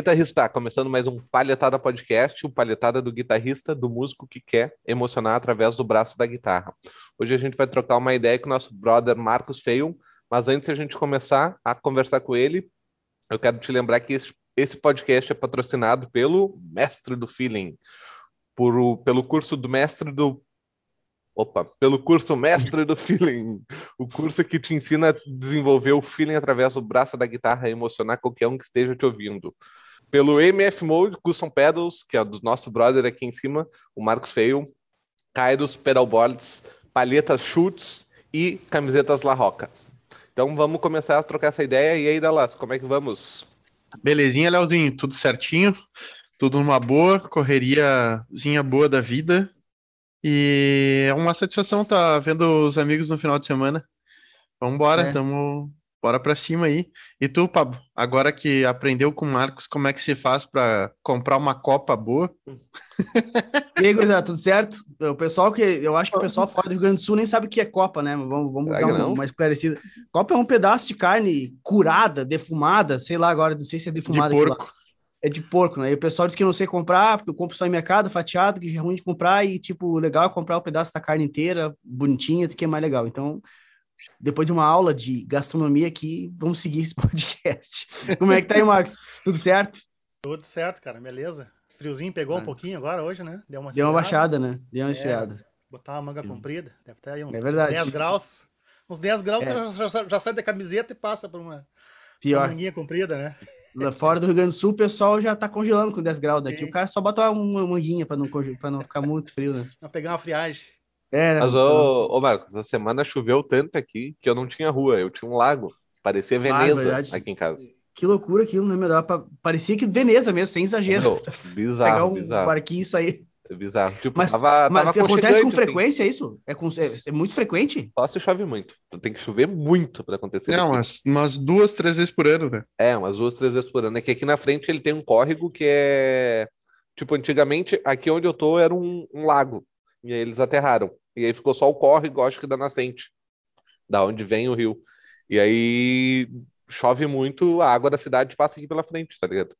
guitarrista! Começando mais um Palhetada Podcast, o Palhetada do guitarrista, do músico que quer emocionar através do braço da guitarra. Hoje a gente vai trocar uma ideia com o nosso brother Marcos Feion, mas antes a gente começar a conversar com ele, eu quero te lembrar que esse podcast é patrocinado pelo Mestre do Feeling, por, pelo curso do Mestre do Opa, pelo curso Mestre do Feeling, o curso que te ensina a desenvolver o feeling através do braço da guitarra e emocionar qualquer um que esteja te ouvindo. Pelo MF Mode Custom Pedals, que é do nosso brother aqui em cima, o Marcos Feio, Kairos Pedalboards, palhetas Chutes e camisetas La Roca. Então vamos começar a trocar essa ideia. E aí, Dallas, como é que vamos? Belezinha, Leozinho, tudo certinho, tudo numa boa, correriazinha boa da vida. E é uma satisfação estar tá vendo os amigos no final de semana. Vamos embora, é. Bora para cima aí. E tu, Pablo, agora que aprendeu com o Marcos como é que se faz para comprar uma copa boa? E aí, gurizada, tudo certo? O pessoal que eu acho que o pessoal fora do Rio Grande do Sul nem sabe o que é copa, né? Vamos, vamos dar uma mais esclarecida. Copa é um pedaço de carne curada, defumada, sei lá agora, não sei se é defumada. De porco é de porco, né? E o pessoal diz que não sei comprar, porque eu compro só em mercado, fatiado, que é ruim de comprar, e, tipo, legal é comprar o um pedaço da carne inteira, bonitinha, diz que é mais legal. Então, depois de uma aula de gastronomia aqui, vamos seguir esse podcast. Como é que tá aí, Marcos? Tudo certo? Tudo certo, cara, beleza. Friozinho pegou ah. um pouquinho agora hoje, né? Deu uma, Deu uma baixada, né? Deu uma é, esfriada. Botar uma manga comprida, deve ter aí uns, é verdade. 10 graus. Uns 10 graus, é. já, já, sai da camiseta e passa por uma, Pior. uma manguinha comprida, né? Lá fora do Rio Grande do Sul, o pessoal já tá congelando com 10 graus daqui. Sim. O cara só bota uma manguinha para não, pra não ficar muito frio, né? Pra pegar uma friagem. É, né? Mas, ô, ô Marcos, essa semana choveu tanto aqui que eu não tinha rua, eu tinha um lago. Parecia Veneza ah, aqui em casa. Que loucura aquilo, né? Meu? Parecia que Veneza mesmo, sem exagero. Meu, bizarro, Pegar um bizarro. barquinho e sair. É bizarro. Tipo, mas tava, mas tava acontece com assim. frequência assim. isso? É, com, é, é, muito frequente? Só se chove muito. Tem que chover muito para acontecer. Não, umas, umas duas, três vezes por ano, né? É, umas duas, três vezes por ano. É que aqui na frente ele tem um córrego que é. Tipo, antigamente, aqui onde eu tô era um, um lago. E aí eles aterraram. E aí ficou só o córrego, acho que da nascente. Da onde vem o rio. E aí chove muito, a água da cidade passa aqui pela frente, tá ligado?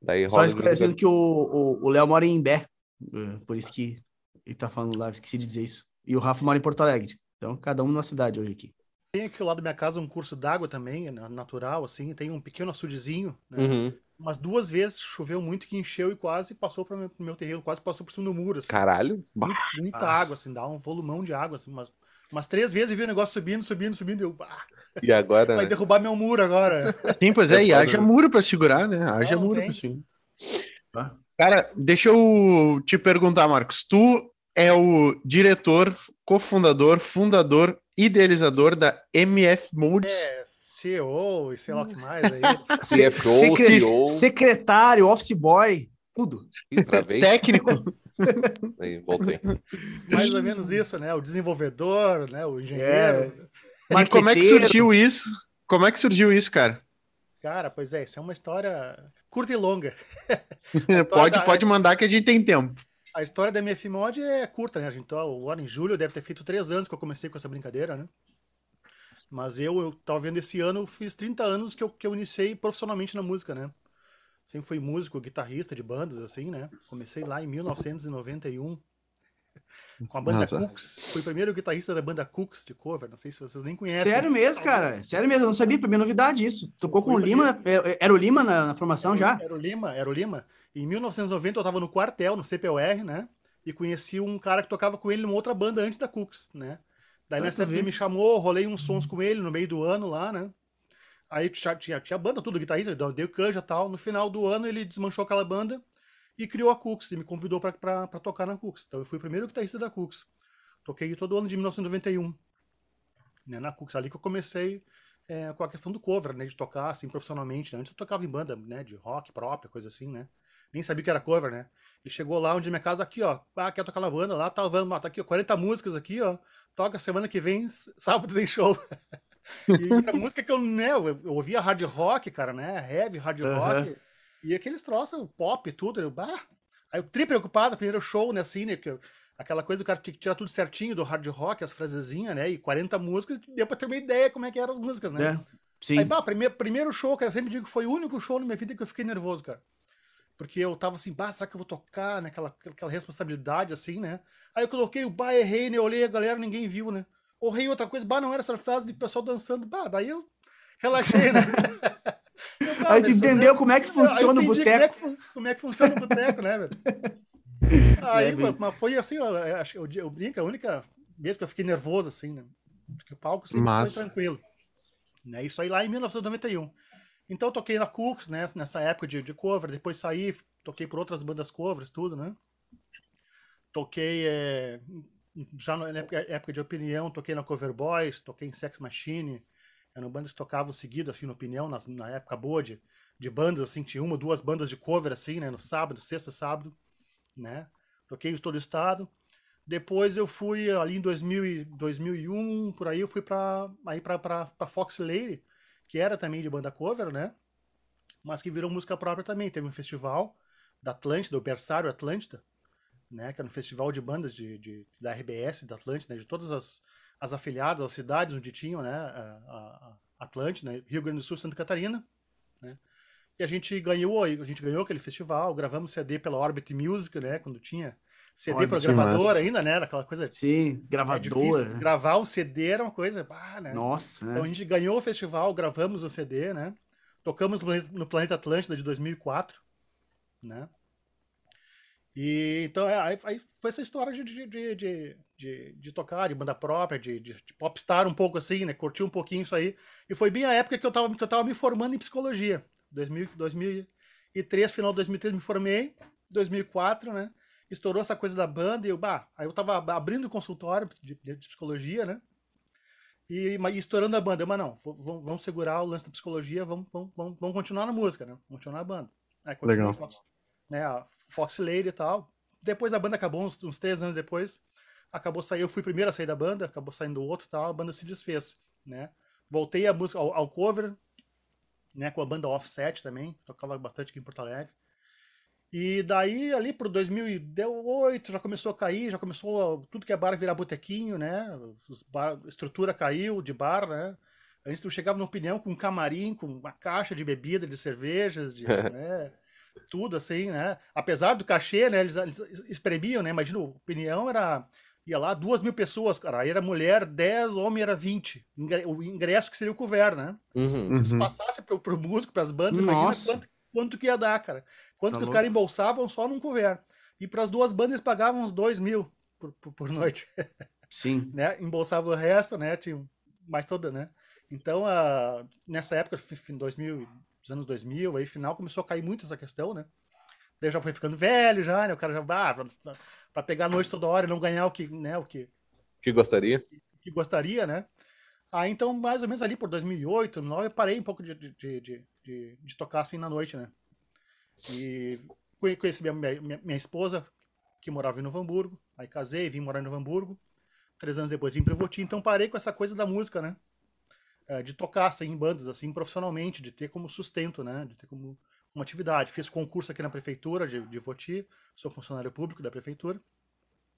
Daí Só esclarecendo que o Léo mora em Imbé, é, por isso que ele tá falando lá, esqueci de dizer isso. E o Rafa mora em Porto Alegre. Então, cada um numa cidade hoje aqui. Tem aqui ao lado da minha casa um curso d'água também, natural, assim, tem um pequeno açudezinho, né? Uhum. Umas duas vezes choveu muito que encheu e quase passou para o meu terreno, quase passou por cima do muro. Assim. Caralho! Muito, muita ah. água, assim, dá um volumão de água, assim, umas, umas três vezes e vi o negócio subindo, subindo, subindo, e eu. Ah, e agora. Vai né? derrubar meu muro agora. Sim, pois é, e haja muro para segurar, né? Haja não, muro para segurar. Cara, deixa eu te perguntar, Marcos. Tu é o diretor, cofundador, fundador, idealizador da MF Mode. É, CEO e sei lá o que mais aí. CFO, Secre CEO. Secretário, office boy, tudo. Técnico. aí, voltei. Mais ou menos isso, né? O desenvolvedor, né? O engenheiro. É. Mas como é que surgiu isso? Como é que surgiu isso, cara? Cara, pois é, isso é uma história curta e longa. pode, da... pode mandar que a gente tem tempo. A história da MF Mod é curta, né? Gente, agora em julho deve ter feito três anos que eu comecei com essa brincadeira, né? Mas eu, eu tava vendo esse ano, fiz 30 anos que eu, que eu iniciei profissionalmente na música, né? Sempre fui músico, guitarrista de bandas, assim, né? Comecei lá em 1991 com a banda Nossa. Cooks. Foi o primeiro guitarrista da banda Cooks de cover. Não sei se vocês nem conhecem. Sério mesmo, cara? Sério mesmo, eu não sabia. Pra mim é novidade isso. Tocou com o Lima. Era o Lima na, na formação era, já? Era o Lima, era o Lima. Em 1990 eu tava no quartel, no CPOR, né? E conheci um cara que tocava com ele numa outra banda antes da Cooks, né? Daí nessa época ele me chamou, rolei uns sons com ele no meio do ano lá, né? Aí tinha, tinha, tinha banda, tudo, guitarrista, deu canja e tal. No final do ano ele desmanchou aquela banda e criou a Cooks e me convidou para tocar na Cooks. Então eu fui o primeiro guitarrista da Cooks. Toquei todo ano de 1991 né, na Cooks. Ali que eu comecei é, com a questão do cover, né, de tocar assim profissionalmente. Né? Antes eu tocava em banda né, de rock própria, coisa assim, né? Nem sabia que era cover, né? E chegou lá onde minha casa, aqui, ó. Ah, quer tocar na banda? Lá tá, vamos, tá aqui, ó, 40 músicas aqui, ó. Toca semana que vem, sábado tem show. e a música que eu, né, eu, eu ouvia hard rock, cara, né? Heavy, hard rock. E aqueles troços, pop, tudo. Eu, bah. Aí eu tri preocupado, primeiro show, né, assim, né? Que eu, aquela coisa do cara tinha que tirar tudo certinho do hard rock, as frasezinhas, né? E 40 músicas, deu pra ter uma ideia como é que eram as músicas, né? É. Sim. Aí, bah, primeiro, primeiro show, cara, eu sempre digo que foi o único show na minha vida que eu fiquei nervoso, cara. Porque eu tava assim, bah, será que eu vou tocar, né? Aquela, aquela responsabilidade, assim, né? Aí eu coloquei o bah, errei, né? Eu olhei a galera, ninguém viu, né? Ou outra coisa, bah, não era essa frase de pessoal dançando, bah, daí eu relaxei, né? aí tu entendeu como é que funciona o boteco. Como, é que, como é que funciona o boteco, né, velho? Aí, é, mas foi assim, eu, eu, eu brinco, a única vez que eu fiquei nervoso, assim, né? Porque o palco sempre mas... foi tranquilo. Né? Isso aí lá em 1991. Então eu toquei na Cooks, né? Nessa época de, de cover, depois saí, toquei por outras bandas covers, tudo, né? Toquei é, já na época de opinião, toquei na Cover Boys, toquei em Sex Machine, eram bandas que tocavam seguido, assim, na opinião, nas, na época boa de, de bandas, assim, tinha uma, duas bandas de cover, assim, né, no sábado, sexta, sábado, né, toquei em todo o estado, depois eu fui ali em 2000, 2001, por aí eu fui para aí para Fox Lady, que era também de banda cover, né? Mas que virou música própria também. Teve um festival da Atlântida, o Bersário Atlântida, né? Que era um festival de bandas de, de da RBS, da Atlântida, né? de todas as, as afiliadas, as cidades onde tinham, né? A, a Atlântida, né? Rio Grande do Sul, Santa Catarina, né? E a gente ganhou, a gente ganhou aquele festival, gravamos CD pela Orbit Music, né? Quando tinha CD Olha, para gravador ainda, né? Era aquela coisa. Sim, gravador. É Gravar o CD era uma coisa. Ah, né? Nossa. Então a gente ganhou o festival, gravamos o CD, né? Tocamos no Planeta Atlântida de 2004, né? E então é, aí, aí foi essa história de, de, de, de, de tocar, de banda própria, de, de, de, popstar um pouco assim, né? Curti um pouquinho isso aí. E foi bem a época que eu tava, que eu tava me formando em psicologia. 2000, 2003, final de 2003 me formei, 2004, né? estourou essa coisa da banda e eu, bah, aí eu tava abrindo o consultório de, de, psicologia, né? E, e, estourando a banda, mas não, vamos, segurar o lance da psicologia, vamos, vamos, vamos, vamos continuar na música, né? Vamos continuar a banda. Aí, Legal. Né, a Fox Lady e tal. Depois a banda acabou, uns, uns três anos depois, acabou saindo, eu fui primeiro a sair da banda, acabou saindo o outro e tal, a banda se desfez, né? Voltei a música ao, ao cover, né, com a banda Offset também, tocava bastante aqui em Porto Alegre. E daí, ali pro 2008, já começou a cair, já começou tudo que é bar virar botequinho, né? Bar, estrutura caiu de bar, né? Antes tu chegava na opinião com um camarim, com uma caixa de bebida, de cervejas, de, né? Tudo assim, né? Apesar do cachê, né? Eles, eles espremiam, né? Imagina, opinião era ia lá, duas mil pessoas, cara. Aí era mulher, dez, homem era vinte. O ingresso que seria o couvert, né? Uhum, Se isso uhum. passasse pro, pro músico, pras bandas, Nossa. imagina quanto, quanto que ia dar, cara. Quanto tá que louco. os caras embolsavam só num couvert. E para as duas bandas eles pagavam uns dois mil por, por, por noite. Sim. né? Embolsava o resto, né? Tinha mais toda, né? Então, a, nessa época, em 2000, dos anos 2000, aí final começou a cair muito essa questão, né? Daí já foi ficando velho já, né? O cara já ah, para pegar a noite toda hora e não ganhar o que, né, o que que gostaria. Que, que gostaria, né? Aí então, mais ou menos ali por 2008, 2009, eu parei um pouco de, de, de, de, de tocar assim na noite, né? E conheci minha, minha, minha esposa, que morava em Novo Hamburgo. Aí casei, vim morar em Novo Hamburgo. Três anos depois vim para Voti. Então parei com essa coisa da música, né? É, de tocar assim, em bandas, assim, profissionalmente, de ter como sustento, né? De ter como uma atividade. Fiz concurso aqui na prefeitura de, de Voti, sou funcionário público da prefeitura,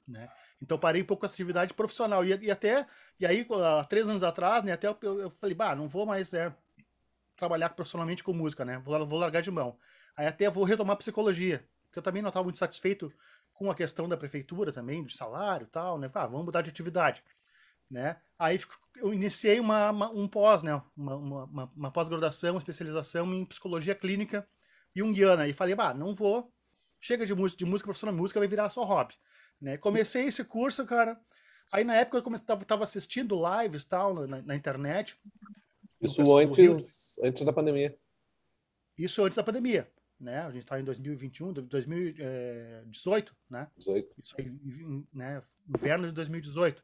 né? Então parei um pouco com essa atividade profissional. E, e até, e aí, há três anos atrás, né, até eu, eu falei, bah, não vou mais né, trabalhar profissionalmente com música, né? Vou, vou largar de mão. Aí até vou retomar psicologia, porque eu também não estava muito satisfeito com a questão da prefeitura também, de salário e tal, né? Ah, vamos mudar de atividade, né? Aí eu iniciei uma, uma um pós, né? Uma, uma, uma pós-graduação, especialização em psicologia clínica junguiana. E falei, bah, não vou, chega de música, de música profissional, música vai virar só hobby, né? Comecei esse curso, cara. Aí na época eu estava tava assistindo lives tal na, na internet. Isso antes, antes da pandemia. Isso antes da pandemia né? A gente está em 2021, 2018, né? 18. Isso aí, né? Inverno de 2018.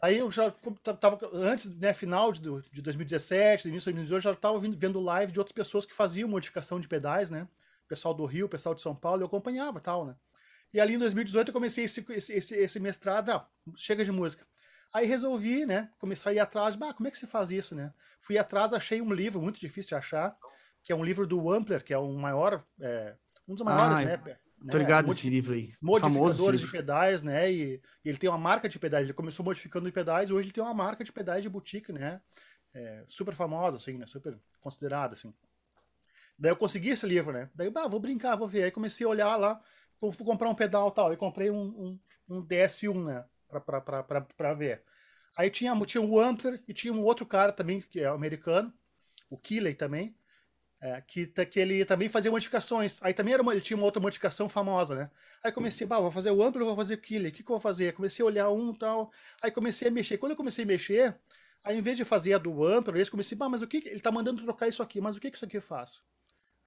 Aí eu já tava antes, né, final de, de 2017, início de 2018, já estava vendo live de outras pessoas que faziam modificação de pedais, né? Pessoal do Rio, pessoal de São Paulo, eu acompanhava, tal, né? E ali em 2018 eu comecei esse, esse, esse mestrado, ah, chega de música. Aí resolvi, né, começar a ir atrás, ah, como é que se faz isso, né? Fui atrás, achei um livro muito difícil de achar, que é um livro do Wampler, que é um maior, é, um dos maiores, ah, né? Tô ligado né, esse livro aí. Modificadores de pedais, né? E, e, ele tem uma marca de pedais. Ele começou modificando pedais, hoje ele tem uma marca de pedais de boutique, né? é, super famosa, assim, né? Super considerada, assim. Daí eu consegui esse livro, né? Daí, ah, vou brincar, vou ver. Aí comecei a olhar lá, vou comprar um pedal tal. Aí comprei um, um, um DS1, né? Pra, pra, pra, pra, pra ver. Aí tinha, tinha o Ampler e tinha um outro cara também, que é americano, o Keeley também, é, que, que ele também fazia modificações. Aí também era uma, ele tinha uma outra modificação famosa, né? Aí comecei, bah, vou fazer o Ampler, vou fazer o Keeley, o que, que eu vou fazer? Comecei a olhar um tal. Aí comecei a mexer. Quando eu comecei a mexer, aí em vez de fazer a do Ampler, eu comecei, bah, mas o que. Ele tá mandando trocar isso aqui, mas o que, que isso aqui faz?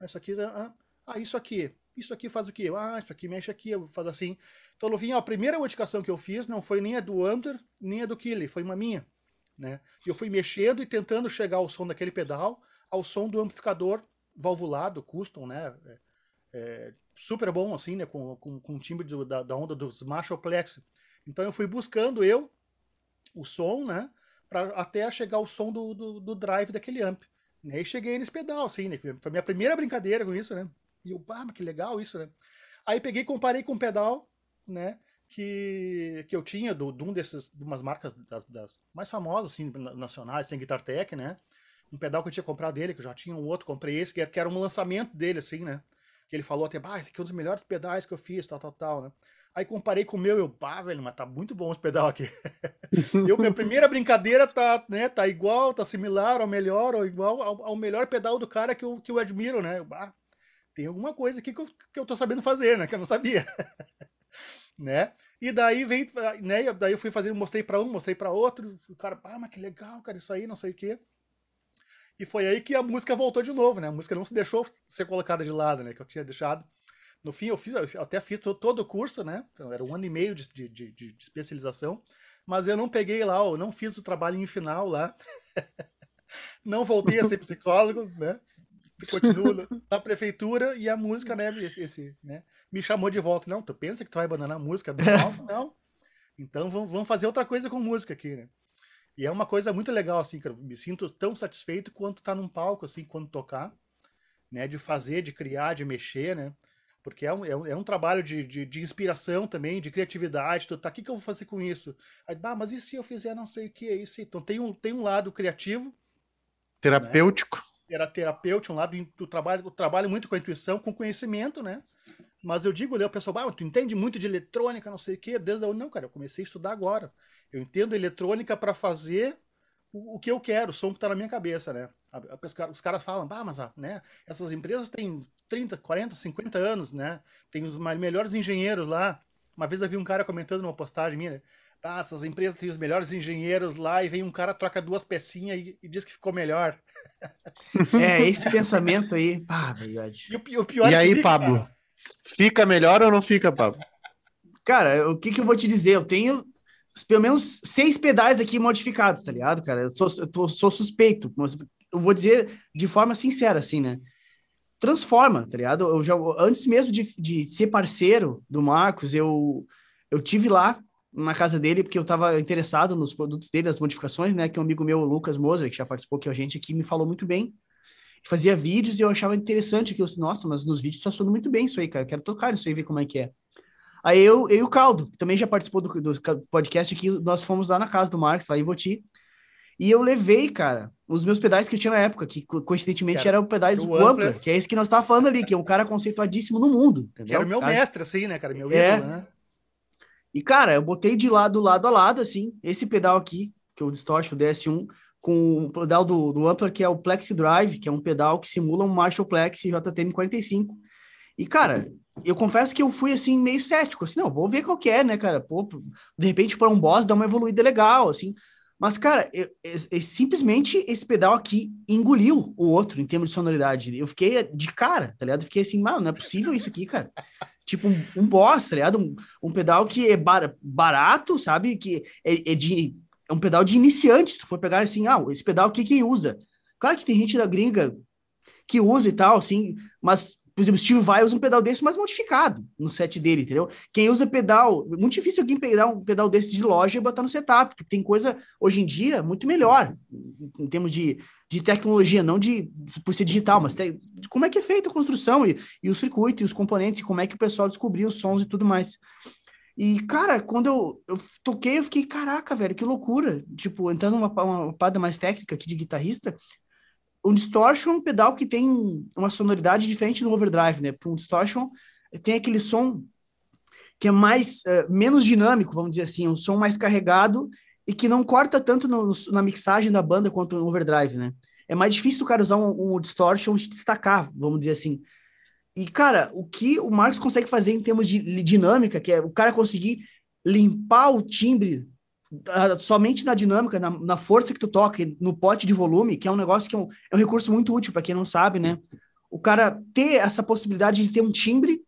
Isso aqui. Ah, ah, isso aqui. Isso aqui faz o quê? Ah, isso aqui mexe aqui, eu faço assim. Então, Luvinho, a primeira modificação que eu fiz não foi nem a do Under, nem a do Kili, foi uma minha. Né? E eu fui mexendo e tentando chegar ao som daquele pedal, ao som do amplificador valvulado, custom, né? É, é, super bom, assim, né? Com, com, com o timbre do, da, da, onda dos Marshall Plex. Então eu fui buscando eu o som, né? Pra até chegar ao som do, do, do drive daquele amp. E aí cheguei nesse pedal, assim, né? Foi a minha primeira brincadeira com isso, né? E eu, ah, mas que legal isso, né? Aí peguei comparei com um pedal, né? Que, que eu tinha do, de um desses, de umas marcas das, das mais famosas, assim, nacionais, sem Guitar Tech, né? Um pedal que eu tinha comprado dele, que eu já tinha um outro, comprei esse, que era, um lançamento dele, assim, né? Que ele falou até, bah, esse aqui é um dos melhores pedais que eu fiz, tal, tal, tal, né? Aí comparei com o meu, eu, pá, velho, mas tá muito bom esse pedal aqui. eu, minha primeira brincadeira tá, né, tá igual, tá similar, ou melhor, ou igual ao, ao melhor pedal do cara que eu, que eu admiro, né? Eu, bah, tem alguma coisa aqui que eu, que eu tô sabendo fazer, né? Que eu não sabia. né? E daí vem, né? Daí eu fui fazer, mostrei para um, mostrei para outro. O cara, ah, mas que legal, cara, isso aí, não sei o quê. E foi aí que a música voltou de novo, né? A música não se deixou ser colocada de lado, né? Que eu tinha deixado. No fim, eu fiz, eu até fiz todo o curso, né? Então, era um ano e meio de, de, de, de especialização. Mas eu não peguei lá, eu não fiz o trabalho em final lá. não voltei a ser psicólogo, né? continua na prefeitura e a música, né, esse, esse, né, me chamou de volta. Não, tu pensa que tu vai abandonar a música alto? Não. Então vamos fazer outra coisa com música aqui, né? E é uma coisa muito legal, assim, cara. Me sinto tão satisfeito quanto tá num palco, assim, quando tocar, né? De fazer, de criar, de mexer, né? Porque é um, é um, é um trabalho de, de, de, inspiração também, de criatividade. Tu, tá, o que, que eu vou fazer com isso? Aí, ah, mas e se eu fizer não sei o que? É isso? Então tem um, tem um lado criativo. Terapêutico. Né? era terapêutico, um lado do trabalho, do trabalho muito com a intuição, com conhecimento, né? Mas eu digo, né, o pessoal, ah, tu entende muito de eletrônica, não sei o quê. Desde não, cara, eu comecei a estudar agora. Eu entendo eletrônica para fazer o, o, que eu quero, o som que está na minha cabeça, né? Os caras falam, ah, mas né, essas empresas têm 30, 40, 50 anos, né? Tem os melhores engenheiros lá. Uma vez eu vi um cara comentando numa postagem minha, né? ah, essas empresas têm os melhores engenheiros lá e vem um cara, troca duas pecinhas e, e diz que ficou melhor. É, esse pensamento aí, pá, verdade. E, o, o pior e é aí, fica, Pablo? Cara. Fica melhor ou não fica, Pablo? Cara, o que, que eu vou te dizer? Eu tenho pelo menos seis pedais aqui modificados, tá ligado, cara? Eu sou, eu tô, sou suspeito, mas eu vou dizer de forma sincera, assim, né? Transforma, tá ligado? Eu já, antes mesmo de, de ser parceiro do Marcos, eu, eu tive lá na casa dele, porque eu estava interessado nos produtos dele, as modificações, né? Que um amigo meu, Lucas Moser, que já participou com a gente aqui, me falou muito bem. Fazia vídeos e eu achava interessante aquilo. Nossa, mas nos vídeos está soando muito bem isso aí, cara. Quero tocar isso aí, ver como é que é. Aí eu, eu e o Caldo, que também já participou do, do podcast aqui, nós fomos lá na casa do Marcos, lá em Voti. E eu levei, cara, os meus pedais que eu tinha na época, que coincidentemente cara, eram pedais Wampler, que é esse que nós estávamos falando ali, que é um cara conceituadíssimo no mundo. Entendeu? Que era o meu cara... mestre, assim, né, cara? Meu é, ídolo, né? E, cara, eu botei de lado, lado a lado, assim, esse pedal aqui, que é o Distortion DS1, com o pedal do, do Ampler, que é o Plexi Drive, que é um pedal que simula um Marshall Plexi JTM45. E, cara, eu confesso que eu fui, assim, meio cético, assim, não, vou ver qual que é, né, cara, pô, de repente, para um boss, dá uma evoluída legal, assim, mas, cara, eu, eu, eu, simplesmente esse pedal aqui engoliu o outro em termos de sonoridade. Eu fiquei de cara, tá ligado? Fiquei assim, mano, não é possível isso aqui, cara tipo um, um boss, tá ligado? Um, um pedal que é bar, barato, sabe? Que é, é, de, é um pedal de iniciante. Se tu for pegar assim, ah, esse pedal aqui quem usa? Claro que tem gente da gringa que usa e tal, assim, mas por exemplo, Steve Vai usa um pedal desse mais modificado no set dele, entendeu? Quem usa pedal, muito difícil alguém pegar um pedal desse de loja e botar no setup, porque tem coisa hoje em dia muito melhor em termos de, de tecnologia, não de por ser digital, mas como é que é feita a construção e, e o circuito e os componentes, e como é que o pessoal descobriu os sons e tudo mais. E, cara, quando eu, eu toquei, eu fiquei, caraca, velho, que loucura. Tipo, entrando numa uma parada mais técnica aqui de guitarrista, um distortion é um pedal que tem uma sonoridade diferente do overdrive, né? Um distortion tem aquele som que é mais uh, menos dinâmico, vamos dizer assim, um som mais carregado e que não corta tanto no, na mixagem da banda quanto no overdrive, né? É mais difícil o cara usar um, um distortion se destacar, vamos dizer assim. E, cara, o que o Marcos consegue fazer em termos de dinâmica, que é o cara conseguir limpar o timbre somente na dinâmica, na, na, força que tu toca, no pote de volume, que é um negócio que é um, é um recurso muito útil para quem não sabe, né? O cara ter essa possibilidade de ter um timbre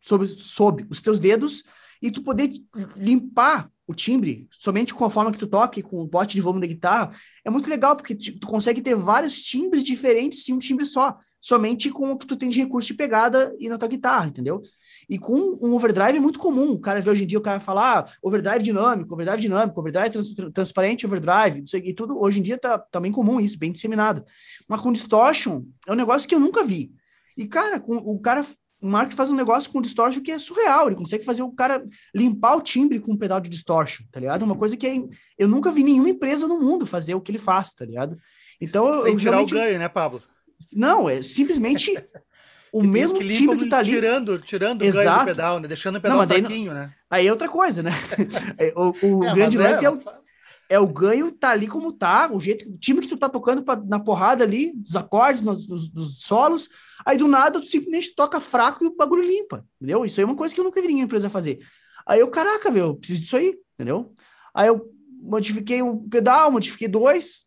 sobre, sob os teus dedos e tu poder limpar o timbre somente com a forma que tu toque, com o pote de volume da guitarra, é muito legal, porque tu consegue ter vários timbres diferentes em um timbre só somente com o que tu tem de recurso de pegada e na tua guitarra, entendeu? E com um overdrive é muito comum. O cara vê hoje em dia o cara falar ah, overdrive dinâmico, overdrive dinâmico, overdrive trans, transparente, overdrive, isso aqui, tudo. Hoje em dia tá, tá bem comum isso, bem disseminado. Mas com distortion é um negócio que eu nunca vi. E, cara, com, o cara o Marx faz um negócio com distortion que é surreal. Ele consegue fazer o cara limpar o timbre com um pedal de distortion, tá ligado? Uma coisa que é, eu nunca vi nenhuma empresa no mundo fazer o que ele faz, tá ligado? Então, Sem eu, tirar realmente... o ganho, né, Pablo? Não, é simplesmente o mesmo que time que tá ali. Tirando, tirando Exato. o ganho do pedal, né? Deixando o pedal não, fraquinho, né? Aí é outra coisa, né? É, o, o é, grande lance é, é, o, é o ganho tá ali como tá, o jeito, o time que tu tá tocando pra, na porrada ali, dos acordes, nos, dos, dos, solos, aí do nada tu simplesmente toca fraco e o bagulho limpa, entendeu? Isso aí é uma coisa que eu nunca vi nenhuma empresa fazer. Aí eu, caraca, meu, preciso disso aí, entendeu? Aí eu modifiquei um pedal, modifiquei dois,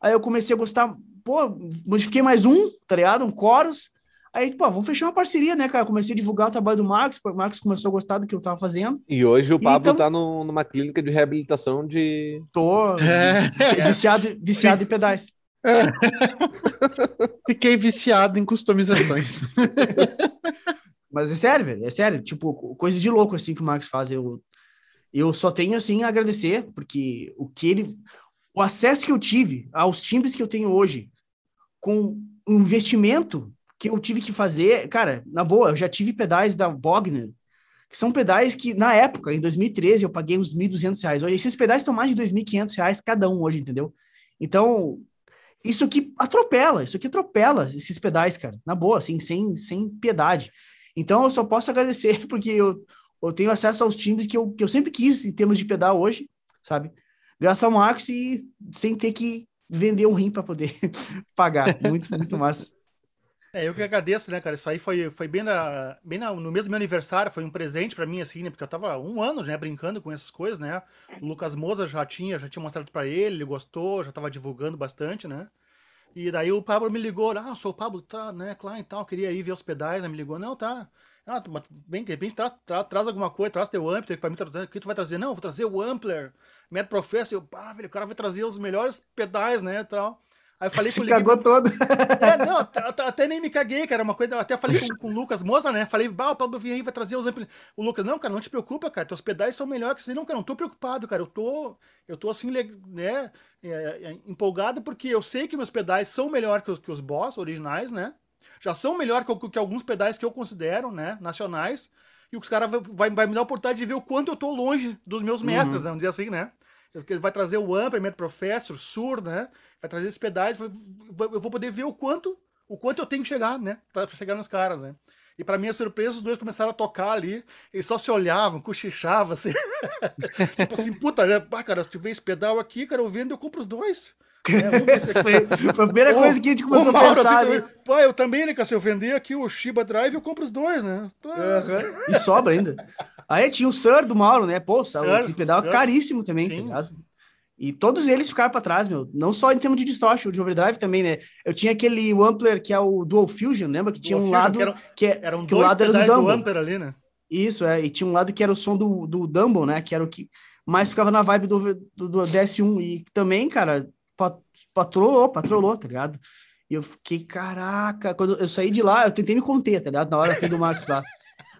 aí eu comecei a gostar pô, modifiquei mais um, tá ligado? Um chorus. Aí, pô, vamos fechar uma parceria, né, cara? Comecei a divulgar o trabalho do Marcos, o Marcos começou a gostar do que eu tava fazendo. E hoje o Pablo então... tá no, numa clínica de reabilitação de. Tô é. viciado, viciado em pedais. É. Fiquei viciado em customizações. Mas é sério, velho, é sério. Tipo, coisa de louco assim que o Marcos faz. Eu, eu só tenho assim a agradecer, porque o que ele o acesso que eu tive aos timbres que eu tenho hoje, com o investimento que eu tive que fazer, cara, na boa, eu já tive pedais da Bogner, que são pedais que, na época, em 2013, eu paguei uns 1.200 reais. Esses pedais estão mais de 2.500 reais cada um hoje, entendeu? Então, isso aqui atropela, isso aqui atropela esses pedais, cara, na boa, assim, sem, sem piedade. Então, eu só posso agradecer porque eu, eu tenho acesso aos timbres que eu, que eu sempre quis em termos de pedal hoje, sabe? graças ao Marcos e sem ter que vender um rim para poder pagar. Muito, muito massa. É, eu que agradeço, né, cara? Isso aí foi, foi bem, na, bem na, no mesmo meu aniversário, foi um presente para mim, assim, né? Porque eu tava um ano, né, brincando com essas coisas, né? O Lucas Moza já tinha, já tinha mostrado para ele, ele gostou, já tava divulgando bastante, né? E daí o Pablo me ligou, ah, sou o Pablo, tá, né, claro e tal, queria ir ver os pedais, né? Me ligou, não, tá. Ah, bem, de repente traz, traz, traz alguma coisa, traz teu ampler para mim, o que tu vai trazer? Não, vou trazer o ampler. Mad Professor, eu, ah, velho, o cara vai trazer os melhores pedais, né, tal. Aí eu falei Se cagou todo. É, não, até, até, nem me caguei, cara, uma coisa, até falei com, com o Lucas Moza, né, falei, bah, o tal do aí vai trazer os O Lucas, não, cara, não te preocupa, cara, teus pedais são melhores que você. Não, cara, não tô preocupado, cara, eu tô, eu tô assim, né, é, é, empolgado porque eu sei que meus pedais são melhores que os, que os Boss originais, né, já são melhores que, que alguns pedais que eu considero, né, nacionais, e os caras vai, vai, vai, me dar a oportunidade de ver o quanto eu tô longe dos meus mestres, uhum. vamos dizer assim, né? Vai trazer o Amplement Professor, Sur, né? Vai trazer esses pedais, eu vou poder ver o quanto, o quanto eu tenho que chegar, né? Pra chegar nos caras, né? E para minha surpresa, os dois começaram a tocar ali, eles só se olhavam, cochichavam, assim. tipo assim, puta, né? Ah, cara, se tiver esse pedal aqui, cara, eu vendo, eu compro os dois. É, foi, foi, a primeira coisa que a gente começou a pensar. ali. Pô, eu também, né, cara? Se eu vender aqui o Shiba Drive, eu compro os dois, né? Uhum. E sobra ainda. Aí tinha o Sir do Mauro, né? Pô, Sir, o pedal Sir. caríssimo também, tá ligado? E todos eles ficaram para trás, meu. Não só em termos de distortion, de overdrive também, né? Eu tinha aquele Wampler que é o Dual Fusion, lembra? Que tinha Dual um Fusion, lado que, era, que, é, eram que o lado era do Dumble. Do ali, né? Isso, é. E tinha um lado que era o som do, do Dumble, né? Que era o que mais ficava na vibe do, do, do DS1. E também, cara, patrolou, patrolou, tá ligado? E eu fiquei, caraca, quando eu saí de lá, eu tentei me conter, tá ligado? Na hora do Marcos lá.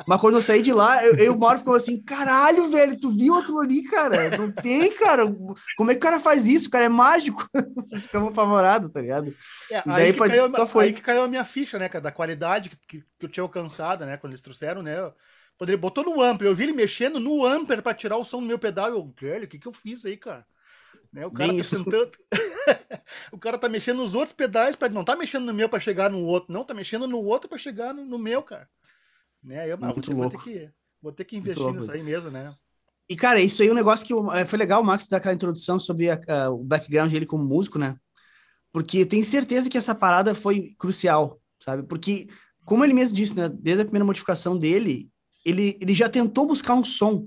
Mas quando eu saí de lá, eu, eu Mauro ficou assim, caralho, velho, tu viu aquilo ali, cara? Não tem, cara. Como é que o cara faz isso? O cara é mágico. Ficamos apavorados, tá ligado? É, aí, que caiu, só foi. aí que caiu a minha ficha, né, cara, da qualidade que, que, que eu tinha alcançado, né, quando eles trouxeram, né? Quando ele botou no Amper, eu vi ele mexendo no Amper para tirar o som do meu pedal. Eu, velho, o que, que eu fiz aí, cara? Né? O cara tá tentando. o cara tá mexendo nos outros pedais, para não tá mexendo no meu para chegar no outro, não, tá mexendo no outro para chegar no, no, meu, cara. Né? Eu, Muito vou, louco. Vou ter, que, vou ter que investir nisso aí mesmo, né? E, cara, isso aí é um negócio que eh, foi legal o Max dar aquela introdução sobre a, a, o background dele como músico, né? Porque eu tenho certeza que essa parada foi crucial, sabe? Porque, como ele mesmo disse, né? Desde a primeira modificação dele, ele, ele já tentou buscar um som,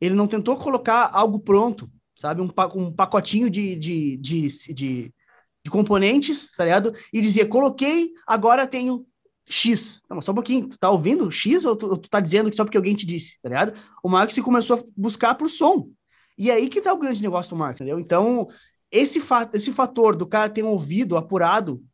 ele não tentou colocar algo pronto, sabe? Um, um pacotinho de, de, de, de, de componentes, tá ligado? E dizia, coloquei, agora tenho X. Não, só um pouquinho, tu tá ouvindo X ou tu, ou tu tá dizendo que só porque alguém te disse, tá ligado? O Marx começou a buscar por som. E aí que tá o grande negócio do Marx, entendeu? Então, esse, fa esse fator do cara ter um ouvido apurado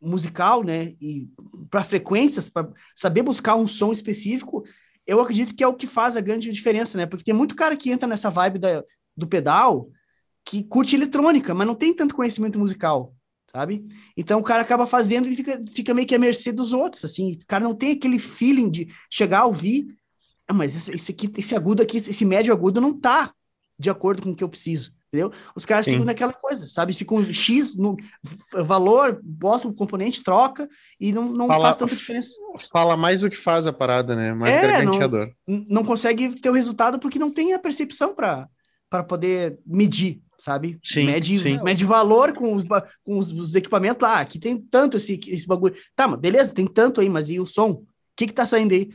musical, né, e para frequências, para saber buscar um som específico, eu acredito que é o que faz a grande diferença, né? Porque tem muito cara que entra nessa vibe da, do pedal que curte eletrônica, mas não tem tanto conhecimento musical, sabe? Então o cara acaba fazendo e fica, fica meio que à mercê dos outros, assim. O cara não tem aquele feeling de chegar a ouvir, ah, mas esse, esse, aqui, esse agudo aqui, esse médio agudo não tá de acordo com o que eu preciso entendeu? Os caras Sim. ficam naquela coisa, sabe? Ficam X no valor, bota o componente, troca e não, não fala, faz tanta diferença. Fala mais do que faz a parada, né? Mais é, garganteador. Não, não consegue ter o resultado porque não tem a percepção para poder medir, sabe? Sim, mede, sim. mede valor com os, com os, os equipamentos lá. Aqui tem tanto esse, esse bagulho. Tá, mas beleza, tem tanto aí, mas e o som? O que que tá saindo aí?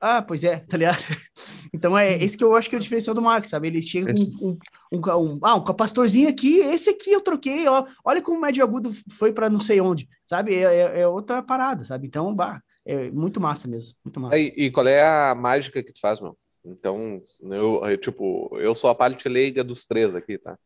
Ah, pois é, tá ligado? Então é esse que eu acho que é o diferencial do Max, sabe? Ele chega com um, um, um, ah, um capacitorzinho aqui, esse aqui eu troquei, ó. Olha como o médio agudo foi para não sei onde, sabe? É, é, é, outra parada, sabe? Então, bah, é muito massa mesmo, muito massa. E, e, qual é a mágica que tu faz, meu? Então, eu, eu, tipo, eu sou a parte leiga dos três aqui, tá?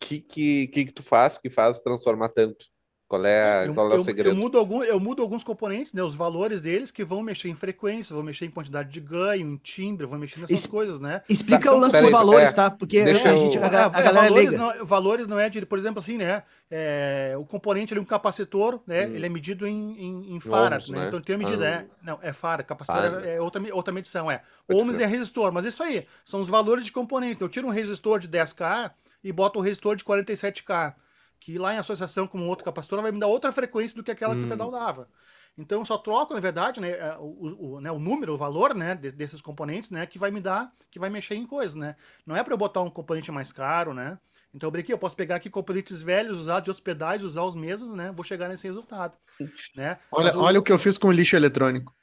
que, que, que que tu faz que faz transformar tanto? Qual é, eu, qual é o segredo? Eu mudo, algum, eu mudo alguns componentes, né? Os valores deles que vão mexer em frequência, vão mexer em quantidade de ganho, em timbre, vão mexer nessas Es, coisas, né? Explica tá, o lance dos valores, é, tá? Porque a, gente, a, a, a galera é valores, não, valores não é de, por exemplo, assim, né? É, o componente ali, um capacitor, né? Hum. Ele é medido em, em, em farad, né? né? Então tem a medida, ah. é. Não, é farad, capacitor é, é, outra, outra medição, é. Ohms é resistor, mas é isso aí. São os valores de componente. Então, eu tiro um resistor de 10K e boto um resistor de 47K que lá em associação com outro capacitor vai me dar outra frequência do que aquela hum. que o hum. pedal dava. Então eu só troco, na verdade, né, é, o, o, né, o número, o valor, né, desses componentes, né, que vai me dar, que vai mexer em coisas, né. Não é para eu botar um componente mais caro, né. Então eu brinquei, eu posso pegar aqui componentes velhos, usar de outros pedais, usar os mesmos, né, vou chegar nesse resultado, né. Olha, o... olha o que eu fiz com o lixo eletrônico.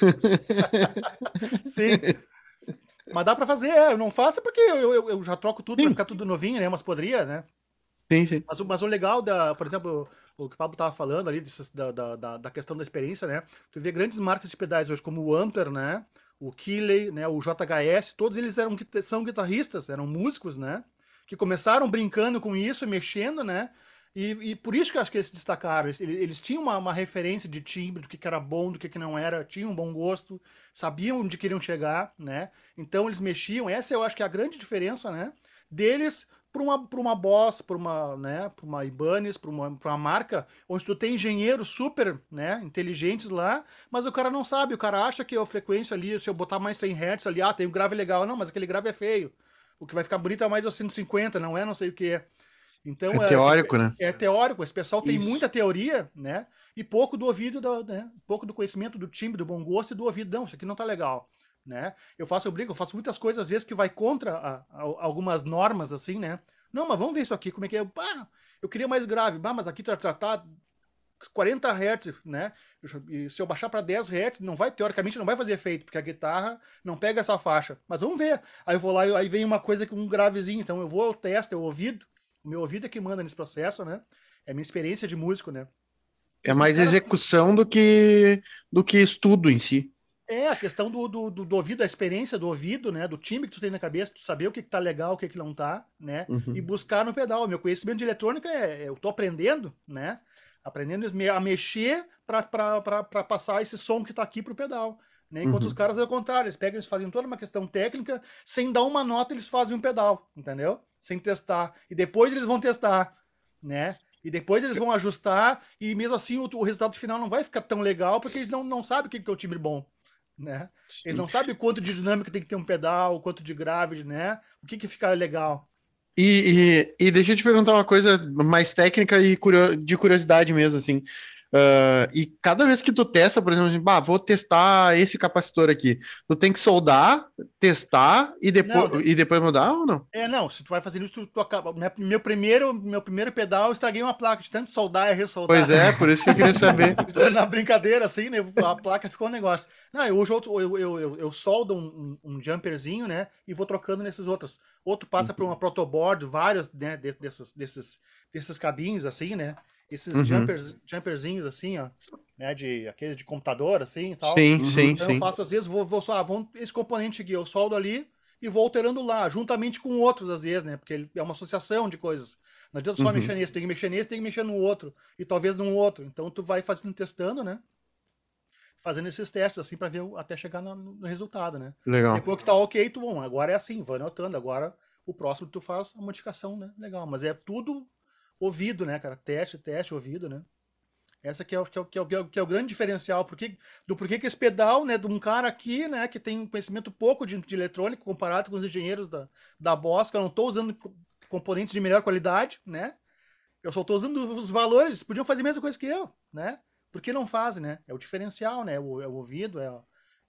Sim. Mas dá para fazer, é, eu não faço porque eu, eu, eu já troco tudo para ficar tudo novinho, né, mas poderia, né. Sim, sim. Mas, mas o legal, da, por exemplo, o que o Pablo estava falando ali, da, da, da, questão da experiência, né? Tu vê grandes marcas de pedais hoje, como o Amper, né? O Keeley, né? O JHS, todos eles eram, são guitarristas, eram músicos, né? Que começaram brincando com isso, mexendo, né? E, e por isso que eu acho que eles se destacaram. Eles, eles tinham uma, uma, referência de timbre, do que, que era bom, do que, que não era, tinham um bom gosto, sabiam onde queriam chegar, né? Então eles mexiam. Essa eu acho que é a grande diferença, né? Deles para uma, pra uma Boss, para uma, né, pra uma Ibanez, para uma, uma marca, onde tu tem engenheiros super né, inteligentes lá, mas o cara não sabe, o cara acha que a frequência ali, se eu botar mais 100 Hz ali, ah, tem um grave legal. Não, mas aquele grave é feio. O que vai ficar bonito é mais o 150, não é não sei o que. Então, é, é teórico, esse, né? É teórico. Esse pessoal tem Isso. muita teoria, né? E pouco do ouvido, do, né? pouco do conhecimento do timbre, do bom gosto e do ouvido. Não, isso aqui não tá legal né? Eu faço, eu brinco, eu faço muitas coisas às vezes que vai contra a, a, algumas normas, assim, né? Não, mas vamos ver isso aqui, como é que é. Ah, eu queria mais grave, bah, mas aqui tá tratado 40 Hz, né? E se eu baixar para 10 Hz, não vai, teoricamente, não vai fazer efeito, porque a guitarra não pega essa faixa. Mas vamos ver. Aí eu vou lá e aí vem uma coisa com um gravezinho. Então eu vou ao teste, eu ouvido. O meu ouvido é que manda nesse processo, né? É a minha experiência de músico, né? É mais execução do que do que estudo em si. É, a questão do, do, do, do, ouvido, a experiência do ouvido, né? Do time que tu tem na cabeça, tu saber o que, que tá legal, o que, que não tá, né? Uhum. E buscar no pedal. Meu conhecimento de eletrônica é, eu tô aprendendo, né? Aprendendo a mexer para passar esse som que tá aqui pro pedal. Né? Enquanto Uhum. os caras é o contrário, eles pegam, eles fazem toda uma questão técnica, sem dar uma nota, eles fazem um pedal, entendeu? Sem testar. E depois eles vão testar, né? E depois eles vão ajustar, e mesmo assim o, o resultado final não vai ficar tão legal, porque eles não, não sabem o que que é o timbre bom, né? Eles não sabem quanto de dinâmica tem que ter um pedal, quanto de grave, né? O que que fica legal. E, e, e deixa eu te perguntar uma coisa mais técnica e curio- de curiosidade mesmo, assim. Ah, e cada vez que tu testa, por exemplo, assim, bah, vou testar esse capacitor aqui, tu tem que soldar, testar e depois, Não, e depois mudar ou não? É, não, se tu vai fazendo isso, tu, tu acaba. Meu primeiro, meu primeiro pedal, eu estraguei uma placa de tanto soldar e ressoldar. Pois é, por isso que eu queria saber. Na brincadeira, assim, né? A placa ficou um negócio. Não, eu outro, eu, eu, eu, eu soldo um, um, um jumperzinho, né? E vou trocando nesses outros. Outro passa por uma protoboard, vários, né? de- Desses, desses, desses cabinhos, assim, né? Esses Uhum. jumpers, jumperzinhos, assim, ó. Né? De, aqueles de computador, assim e tal. Sim, Uhum. sim, Então eu sim. faço, às vezes, vou, vou só, ah, vão, esse componente aqui, eu soldo ali e vou alterando lá, juntamente com outros, às vezes, né? Porque ele é uma associação de coisas. Não adianta só Uhum. mexer nesse, tem que mexer nesse, tem que mexer no outro, e talvez num outro. Então tu vai fazendo, testando, né? Fazendo esses testes, assim, para ver até chegar no, no resultado, né? Legal. Depois que tá ok, tu, bom, agora é assim, vai anotando, agora o próximo tu faz a modificação, né? Legal, mas é tudo ouvido, né, cara? Teste, teste, ouvido, né? Essa que é o, que é o, que é o, que é o- é grande diferencial porque, do porquê que esse pedal, né, de um cara aqui, né, que tem um conhecimento pouco de, de eletrônica comparado com os engenheiros da, da Bosch, que eu não estou usando co- componentes de melhor qualidade, né? Eu só estou usando os valores, podiam fazer a mesma coisa que eu, né? Por que não fazem, né? É o diferencial, né? O, é o ouvido, é, a,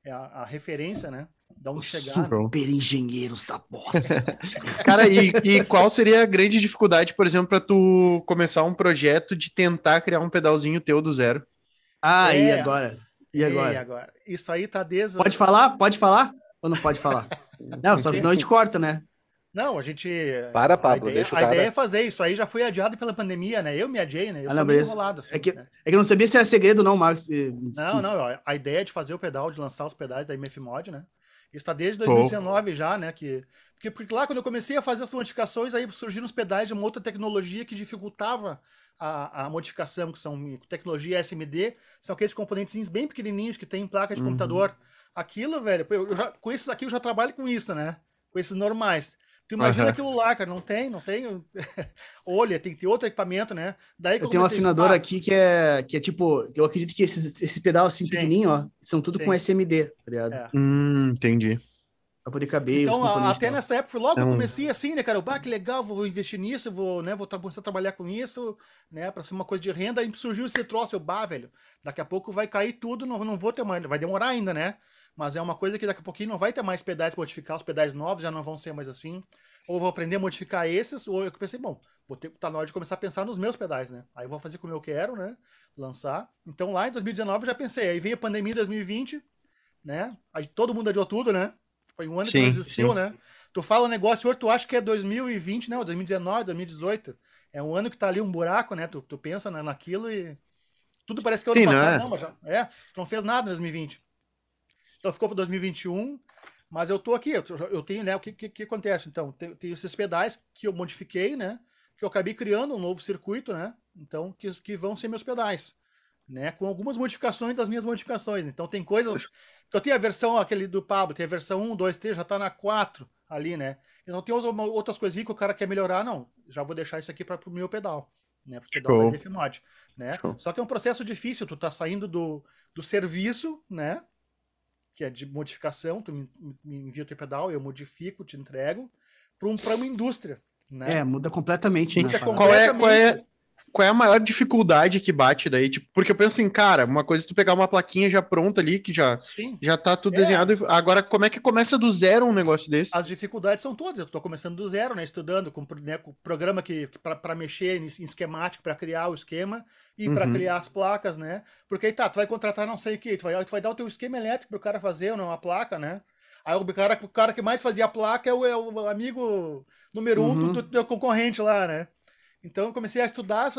é a, a referência, né? Da onde chegar. né? super engenheiros da Boss. Cara, e, e qual seria a grande dificuldade, por exemplo, para tu começar um projeto de tentar criar um pedalzinho teu do zero? Ah, e É. agora? E E agora? agora? Isso aí tá desde. Pode falar? Pode falar? Ou não pode falar? Não, só que senão a gente corta, né? Não, a gente. Para, a Pablo, ideia, deixa o a cara. ideia é fazer isso aí, já foi adiado pela pandemia, né? Eu me adiei, né? Eu Ah, sou não, beleza. enrolado. assim, É que- né? É que eu não sabia se era segredo ou não, Marcos. Não, não, ó, a ideia é de fazer o pedal, de lançar os pedais da MF Mod, né? Isso tá desde Pô. 2019 já, né? Que, porque, porque lá quando eu comecei a fazer essas modificações, aí surgiram os pedais de uma outra tecnologia que dificultava a, a modificação, que são tecnologia SMD, são aqueles componentes bem pequenininhos que tem em placa de Uhum. computador. Aquilo, velho, eu já, com esses aqui eu já trabalho com isso, né? Com esses normais. Tu imagina Aham. aquilo lá, cara, não tem, não tem. Olha, tem que ter outro equipamento, né? Daí que Eu tenho um afinador aqui que é, que é tipo, eu acredito que esses, esse pedal assim Sim. pequenininho, ó, são tudo Sim. com SMD, tá ligado? É. Hum, entendi. Pra poder caber Então, até nessa época, logo que eu Então- comecei assim, né, cara? Eu, bah, que legal, vou investir nisso, vou, né, vou começar a trabalhar com isso, né, pra ser uma coisa de renda. Aí surgiu esse troço, eu, bah, velho, daqui a pouco vai cair tudo, não, não vou ter mais, vai demorar ainda, né? Mas é uma coisa que daqui a pouquinho não vai ter mais pedais pra modificar, os pedais novos já não vão ser mais assim. Ou vou aprender a modificar esses, ou eu pensei, bom, vou ter, tá na hora de começar a pensar nos meus pedais, né? Aí eu vou fazer como eu quero, né? Lançar. Então lá em 2019 eu já pensei, aí veio a pandemia em 2020, né? Aí todo mundo adiou tudo, né? Foi um ano que não Sim, existiu, sim. né? Tu fala um negócio, hoje tu acha que é 2020, não, 2019, 2018. É um ano que tá ali um buraco, né? Tu, tu pensa na- naquilo e tudo parece que é o ano Sim, não passado. é? Não, mas já, é, tu não fez nada em 2020. Então ficou para 2021, mas eu tô aqui, eu, tenho, né, o que, que, que acontece? Então, tem, tem esses pedais que eu modifiquei, né? Que eu acabei criando um novo circuito, né? Então, que, que vão ser meus pedais, né? Com algumas modificações das minhas modificações. Então, tem coisas que eu tenho a versão aquele do Pablo, tem a versão 1, 2, 3, já tá na 4 ali, né? Eu não tenho outras coisinhas que o cara quer melhorar, não. Já vou deixar isso aqui para o meu pedal, né? Show. da MF Mod, né? Show. Só que é um processo difícil, tu tá saindo do, do serviço, né? Que é de modificação, tu me, envia o teu pedal, eu modifico, te entrego, para um, uma indústria, né? É, muda completamente. Né, parada? Qual é, qual, é, completamente. Qual é a maior dificuldade que bate daí? Tipo, porque eu penso assim, cara, uma coisa é tu pegar uma plaquinha já pronta ali, que já, Sim. já tá tudo É. desenhado. Agora, como é que começa do zero um negócio desse? As dificuldades são todas. Eu estou começando do zero, né? Estudando com, né, com programa que, para mexer em, em esquemático, para criar o esquema e para Uhum. criar as placas, né? Porque aí tá, tu vai contratar não sei o que, tu vai, tu vai dar o teu esquema elétrico pro cara fazer, ou não, a placa, né? Aí o cara, o cara que mais fazia a placa é o, é o amigo número um Uhum. do, do teu concorrente lá, né? Então eu comecei a estudar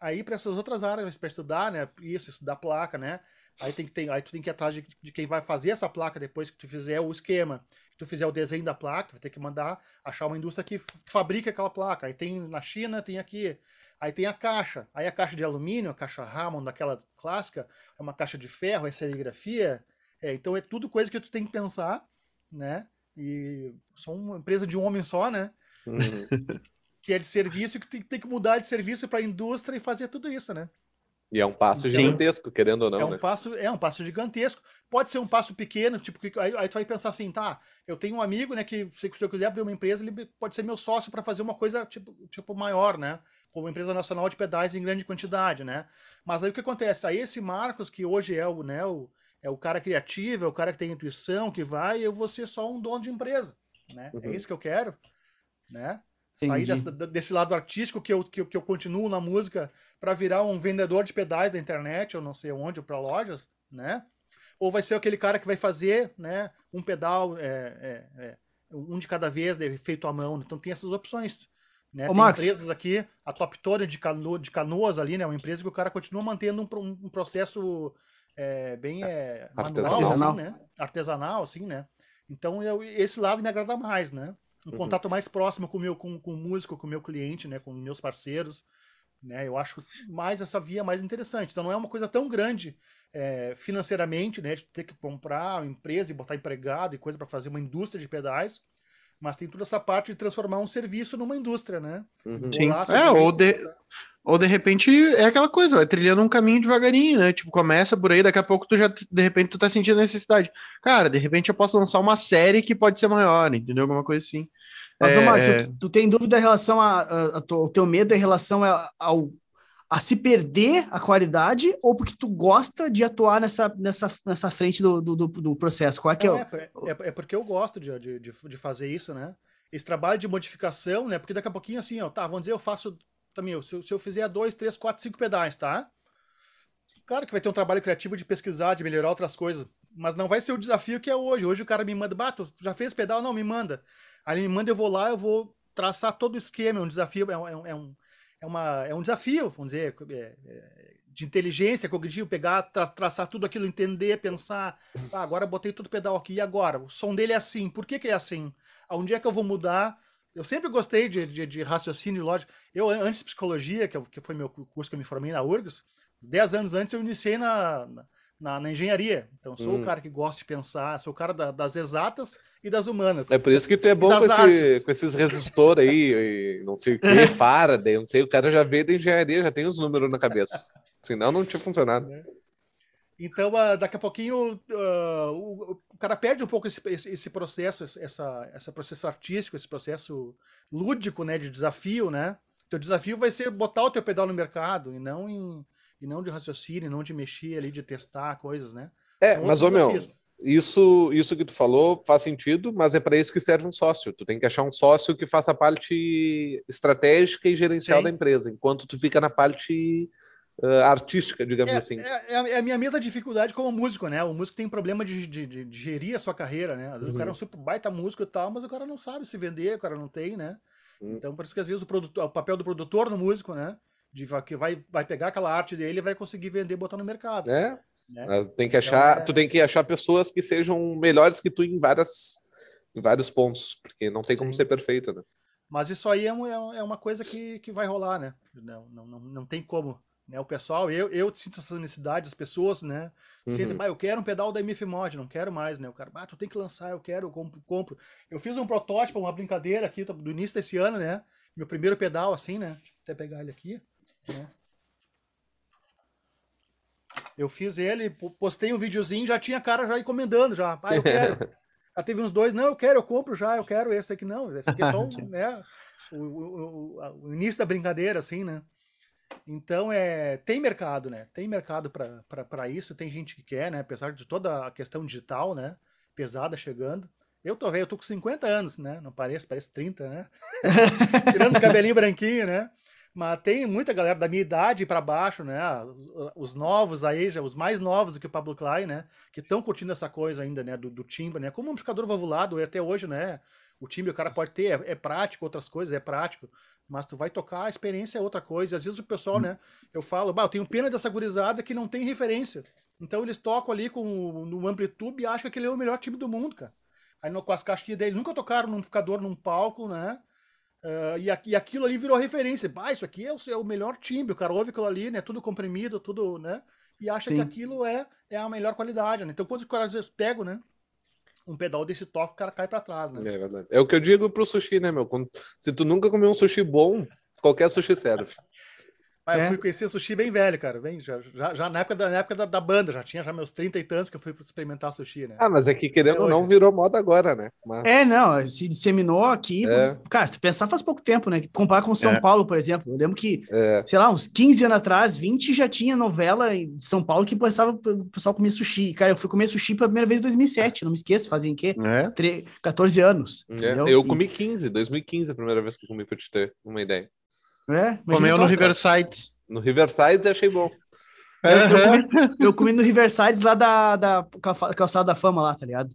aí para essas outras áreas para estudar, né? Isso, estudar placa, né? Aí tem que ter, aí tu tem que ir atrás de, de quem vai fazer essa placa depois que tu fizer o esquema, que tu fizer o desenho da placa, tu vai ter que mandar achar uma indústria que fabrica aquela placa. Aí tem na China, tem aqui. Aí tem a caixa. Aí a caixa de alumínio, a caixa Hammond, daquela clássica, é uma caixa de ferro, é serigrafia, É, então é tudo coisa que tu tem que pensar, né? E sou uma empresa de um homem só, né? Uhum. que é de serviço e que tem, tem que mudar de serviço para a indústria e fazer tudo isso, né? E é um passo então, gigantesco, querendo ou não. É um né? passo, é um passo gigantesco. Pode ser um passo pequeno, tipo, que, aí, aí, tu vai pensar assim, tá, eu tenho um amigo, né, que se, se eu quiser abrir uma empresa, ele pode ser meu sócio para fazer uma coisa tipo, tipo maior, né? Como uma empresa nacional de pedais em grande quantidade, né? Mas aí o que acontece? Aí esse Marcos, que hoje é o, né, o, é o cara criativo, é o cara que tem intuição, que vai, eu vou ser só um dono de empresa, né? É uhum. É isso que eu quero, né? Sair dessa, desse lado artístico que eu, que, eu, que eu continuo na música para virar um vendedor de pedais da internet, ou não sei onde, ou para lojas, né? Ou vai ser aquele cara que vai fazer, né, um pedal, é, é, é, um de cada vez, feito à mão. Então tem essas opções. Né? Ô, tem Max. empresas aqui, a Top Tone de, cano, de Canoas ali, né? Uma empresa que o cara continua mantendo um, um processo é, bem é, artesanal, manual, assim, né? artesanal, assim, né? Então eu, esse lado me agrada mais, né? Um uhum. contato mais próximo com o meu com, com o músico, com o meu cliente, né, com meus parceiros, né? Eu acho mais essa via mais interessante. Então não é uma coisa tão grande é, financeiramente, né, de ter que comprar uma empresa e botar empregado e coisa para fazer uma indústria de pedais, mas tem toda essa parte de transformar um serviço numa indústria, né? Uhum. Sim. É, ou de, ou de repente é aquela coisa, vai trilhando um caminho devagarinho, né? Tipo, começa por aí, daqui a pouco tu já, de repente, tu tá sentindo necessidade. Cara, de repente eu posso lançar uma série que pode ser maior, entendeu? Alguma coisa assim. Mas, é... Marcos, tu, tu, tem dúvida em relação a, a, a, o teu medo em relação a, ao, a se perder a qualidade ou porque tu gosta de atuar nessa, nessa, nessa frente do, do, do processo? Qual é que é, é, é, é porque eu gosto de, de, de fazer isso, né? Esse trabalho de modificação, né? Porque daqui a pouquinho, assim, ó, tá, vamos dizer, eu faço também, se, se eu fizer dois, três, quatro, cinco pedais, tá? Claro que vai ter um trabalho criativo de pesquisar, de melhorar outras coisas, mas não vai ser o desafio que é hoje. Hoje o cara me manda, bato, já fez pedal? Não, me manda. Aí ele me manda, eu vou lá, eu vou traçar todo o esquema, é um desafio, é um, é um, é uma, é um desafio, vamos dizer, é, é, de inteligência cognitivo, pegar, tra, traçar tudo aquilo, entender, pensar, ah, agora botei todo o pedal aqui, e agora? O som dele é assim, por que, que é assim? Onde é que eu vou mudar? Eu sempre gostei de, de, de raciocínio lógico. Eu, antes de psicologia, que, que foi meu curso que eu me formei na URGS, 10 anos antes eu iniciei na, na, na engenharia. Então, sou hum. o cara que gosta de pensar, sou o cara da, das exatas e das humanas. É por isso que tu é bom com, esse, com, esses resistores aí, não sei o que, Faraday, não sei, o cara já veio da engenharia, já tem os números na cabeça. Senão não tinha funcionado. É. Então, uh, daqui a pouquinho, uh, o, o, cara perde um pouco esse, esse, esse, processo, essa, esse processo artístico, esse processo lúdico, né, de desafio, né? Teu desafio vai ser botar o teu pedal no mercado e não em, e não de raciocínio, não de mexer ali, de testar coisas, né? É, mas, ô meu, isso, isso que tu falou faz sentido, mas é para isso que serve um sócio. Tu tem que achar um sócio que faça a parte estratégica e gerencial Sim. da empresa, enquanto tu fica na parte uh, artística, digamos é, assim. É, é, é, a minha mesma dificuldade como músico, né? O músico tem problema de, de, de, de gerir a sua carreira, né? Às vezes uhum. o cara é um super baita músico e tal, mas o cara não sabe se vender, o cara não tem, né? Uhum. Então, por isso que às vezes o, produtor, o papel do produtor no músico, né? De, que vai, vai pegar aquela arte dele e vai conseguir vender e botar no mercado. É. Né? Tem que achar, então, é... Tu tem que achar pessoas que sejam melhores que tu em várias em vários pontos, porque não tem como Sim. ser perfeito, né? Mas isso aí é, é, é uma coisa que, que vai rolar, né? Não, não, não, não tem como. Né? O pessoal, eu, eu sinto essa necessidade, as pessoas, né? Uhum. ah, eu quero um pedal da MF Mod, não quero mais, né? O cara, ah, tu tem que lançar, eu quero, eu compro, compro. Eu fiz um protótipo, uma brincadeira aqui do início desse ano, né? Meu primeiro pedal, assim, né? Deixa eu até pegar ele aqui, né? Eu fiz ele, postei um videozinho, já tinha cara já encomendando já. Ah, eu quero. já teve uns dois, não, eu quero, eu compro já, eu quero esse aqui não. Esse aqui é só um, né, o, o, o, início da brincadeira, assim, né? Então, é, tem mercado, né? Tem mercado para isso, tem gente que quer, né? Apesar de toda a questão digital, né? Pesada chegando. Eu tô velho, eu tô com 50 anos, né? Não parece, parece 30, né? Tirando o cabelinho branquinho, né? Mas tem muita galera da minha idade para baixo, né? Os, novos aí, já, os mais novos do que o Pablo Klein, né? Que estão curtindo essa coisa ainda, né? Do, do timbre, né? Como um amplificador valvulado, até hoje, né? O timbre o cara pode ter, é, é, prático, outras coisas, é prático. Mas tu vai tocar, a experiência é outra coisa. Às vezes o pessoal, hum. né? Eu falo, bah, eu tenho pena dessa gurizada que não tem referência. Então eles tocam ali com no Amplitude e acham que aquele é o melhor time do mundo, cara. Aí no, com as caixinhas dele, nunca tocaram num amplificador num palco, né? Uh, e, e, aquilo ali virou referência. Ah, isso aqui é o, é o, melhor timbre. O cara ouve aquilo ali, né? Tudo comprimido, tudo, né? e acha Sim. que aquilo é, é a melhor qualidade, né? Então, quando os caras às vezes pegam, né? Um pedal desse toque, o cara cai pra trás, né? É verdade. É o que eu digo pro sushi, né, meu? Quando- se tu nunca comeu um sushi bom, qualquer sushi serve. Mas É. eu fui conhecer sushi bem velho, cara. Bem, já, já, já na época, da, na época da, da banda, já tinha já meus 30 e tantos que eu fui experimentar sushi, né? Ah, mas é que querendo ou não, hoje. virou moda agora, né? Mas... É, não, se disseminou aqui. É. Cara, se tu pensar faz pouco tempo, né? Comparar com São É. Paulo, por exemplo. Eu lembro que, É. sei lá, uns 15 anos atrás, 20 já tinha novela em São Paulo que pensava o pessoal comer sushi. Cara, eu fui comer sushi pela primeira vez em 2007, não me esqueço, fazem o quê? É. Tre- 14 anos. É? Eu E- comi 15, 2015, a primeira vez que eu comi pra te ter uma ideia. É, imagina Comeu no Riverside. No Riverside achei bom. Eu, eu comi, eu comi no Riverside lá da, da calçada da fama lá, tá ligado?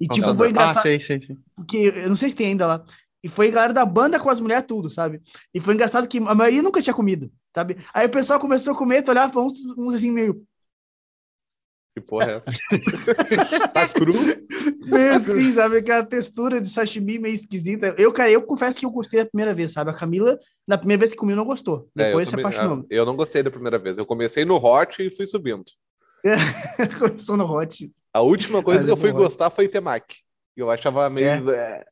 E tipo, Calçada- foi Ah, engraçado, sei, sei, sei. porque eu não sei se tem ainda lá. E foi a galera da banda com as mulheres tudo, sabe? E foi engraçado que a maioria nunca tinha comido, sabe? Aí o pessoal começou a comer, tu olhava pra uns, uns assim meio, Que porra é essa? Tá cru? meio assim, sabe? Aquela textura de sashimi meio esquisita. Eu, cara, eu confesso que eu gostei da primeira vez, sabe? A Camila, na primeira vez que comiu, não gostou. É, Depois se também- apaixonou. ah, Eu não gostei da primeira vez. Eu comecei no hot e fui subindo. Começou no hot. A última coisa Mas que eu é fui é. gostar foi temaki. Eu achava meio. é.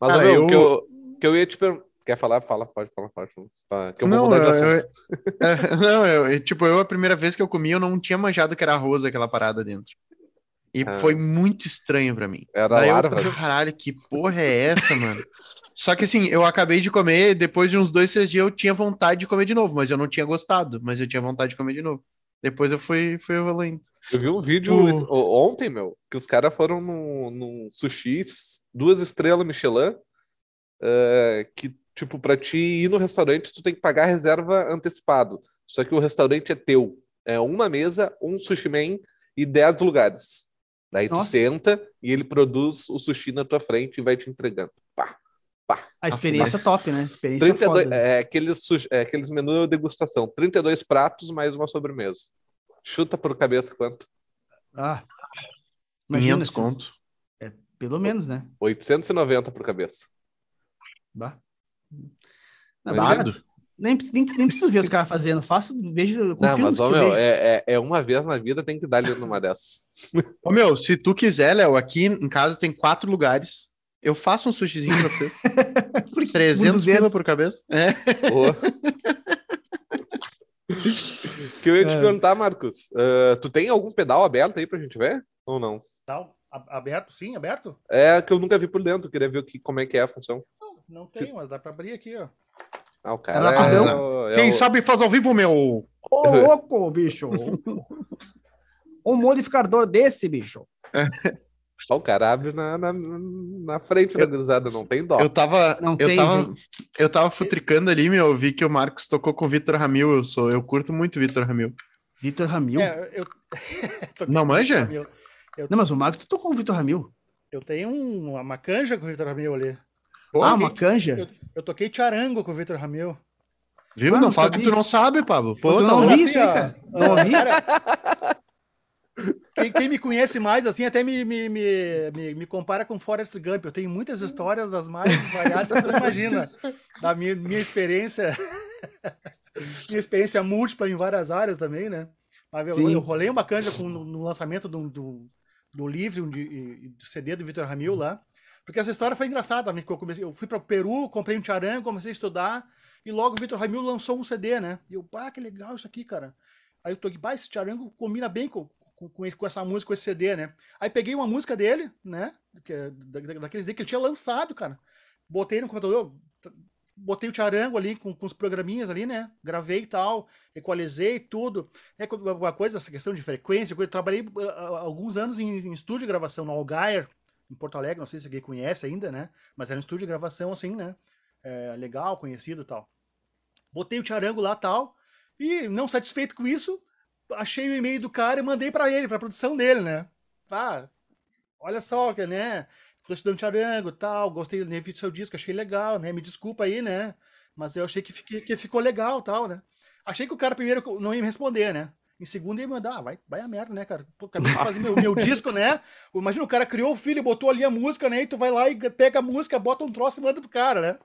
Mas Ah, meu, eu- que, eu, que eu ia te perguntar. Quer falar? Fala, pode falar, pode. Tá, que eu vou Não, mudar de eu- assunto. eu- é, não, eu, eu- tipo, eu a primeira vez que eu comi, eu não tinha manjado que era arroz aquela parada dentro. E Ah. foi muito estranho pra mim. Era Daí eu larvas. pensei, caralho, que porra é essa, mano? Só que assim, eu acabei de comer, depois de uns dois, três dias eu tinha vontade de comer de novo, mas eu não tinha gostado, mas eu tinha vontade de comer de novo. Depois eu fui, fui evoluindo. Eu vi um vídeo O- ontem, meu, que os caras foram num, num sushi, duas estrelas Michelin, eh, que, tipo, pra ti ir no restaurante, tu tem que pagar reserva antecipado. Só que o restaurante é teu. É uma mesa, um sushi man e dez lugares. Daí tu Nossa. senta e ele produz o sushi na tua frente e vai te entregando. Pá, pá. A experiência é top, né? A experiência 32, foda. é, aqueles, é, aqueles menus degustação. 32 pratos mais uma sobremesa. Chuta por cabeça quanto? Ah, 500 esses- conto. Pelo menos, né? 890 por cabeça. Bah. Mas Não, Bardo. cara, nem, nem, nem preciso ver os caras fazendo. Faço, vejo, Não, mas, ó, meu, é, é, é uma vez na vida, tem que dar ali numa dessas. Ô meu, se tu quiser, Léo, aqui em casa tem quatro lugares. Eu faço um sushizinho pra vocês. Porque 300 200. pila por cabeça. É. Ô. que eu ia te É. perguntar, Marcos. ah, tu tem algum pedal aberto aí pra gente ver? Ou não? Tal. Aberto, sim, aberto? É que eu nunca vi por dentro, queria ver o que, como é que é a função. Não, não tem, mas dá pra abrir aqui, ó. Ah, o cara é, padrão. o- é Quem o- sabe faz ao vivo, meu. Ô, louco, bicho! um modificador desse, bicho. Ó, o cara abre na, na, na frente da gurizada, não tem dó. Eu tava, Não eu tem, tava, gente. eu tava futricando ali, meu, eu vi que o Marcos tocou com o Vitor Ramil, eu sou, eu curto muito o Vitor Ramil. Vitor Ramil. É, eu. Não manja? Ramil. Não, mas o Marcos, tu tocou com o Vitor Ramil. Eu tenho um- uma canja com o Vitor Ramil ali. Pô, ah, uma canja? Eu, eu toquei charango com o Vitor Ramil. Viu? Ah, não fala sabia. que tu não sabe, Pablo. Pô, eu tá não ouvi Assim, isso ó, cara. Não ouvi? Cara, quem, quem me conhece mais, assim, até me, me, me, me, me compara com Forrest Gump. Eu tenho muitas histórias das mais variadas que você não imagina. Da minha, minha experiência. minha experiência múltipla em várias áreas também, né? Mas eu, eu rolei uma canja com, no, no lançamento do, do, do livro, de, do CD do Vitor Ramil lá. Porque essa história foi engraçada. Eu, comecei, eu fui para o Peru, comprei um charango, comecei a estudar. E logo o Vitor Ramil lançou um CD, né? E eu, pá, que legal isso aqui, cara. Aí eu tô aqui, pá, esse charango combina bem com, com, com essa música, com esse CD, né? Aí peguei uma música dele, né? Que, é da- da- daqueles que ele tinha lançado, cara. Botei no computador, botei o charango ali com, com os programinhas ali, né? Gravei e tal, equalizei tudo. É uma coisa, essa questão de frequência, eu trabalhei ah, alguns anos em, em estúdio de gravação no Algair, em Porto Alegre, não sei se alguém conhece ainda, né? Mas era um estúdio de gravação assim, né? É, legal, conhecido e tal. Botei o charango lá tal, e não satisfeito com isso, achei o e-mail do cara e mandei pra ele, pra produção dele, né? Ah, olha só, né? Tô estudando charango e tal, gostei do seu disco, achei legal, né? Me desculpa aí, né? Mas eu achei que, fique- que ficou legal tal, né? Achei que o cara primeiro não ia me responder, né? Em segundo ia me mandar, ah, vai, vai a merda, né, cara? Pô, acabei de fazer meu, meu disco, né? Imagina, o cara criou o filho, botou ali a música, né? E tu vai lá e pega a música, bota um troço e manda pro cara, né?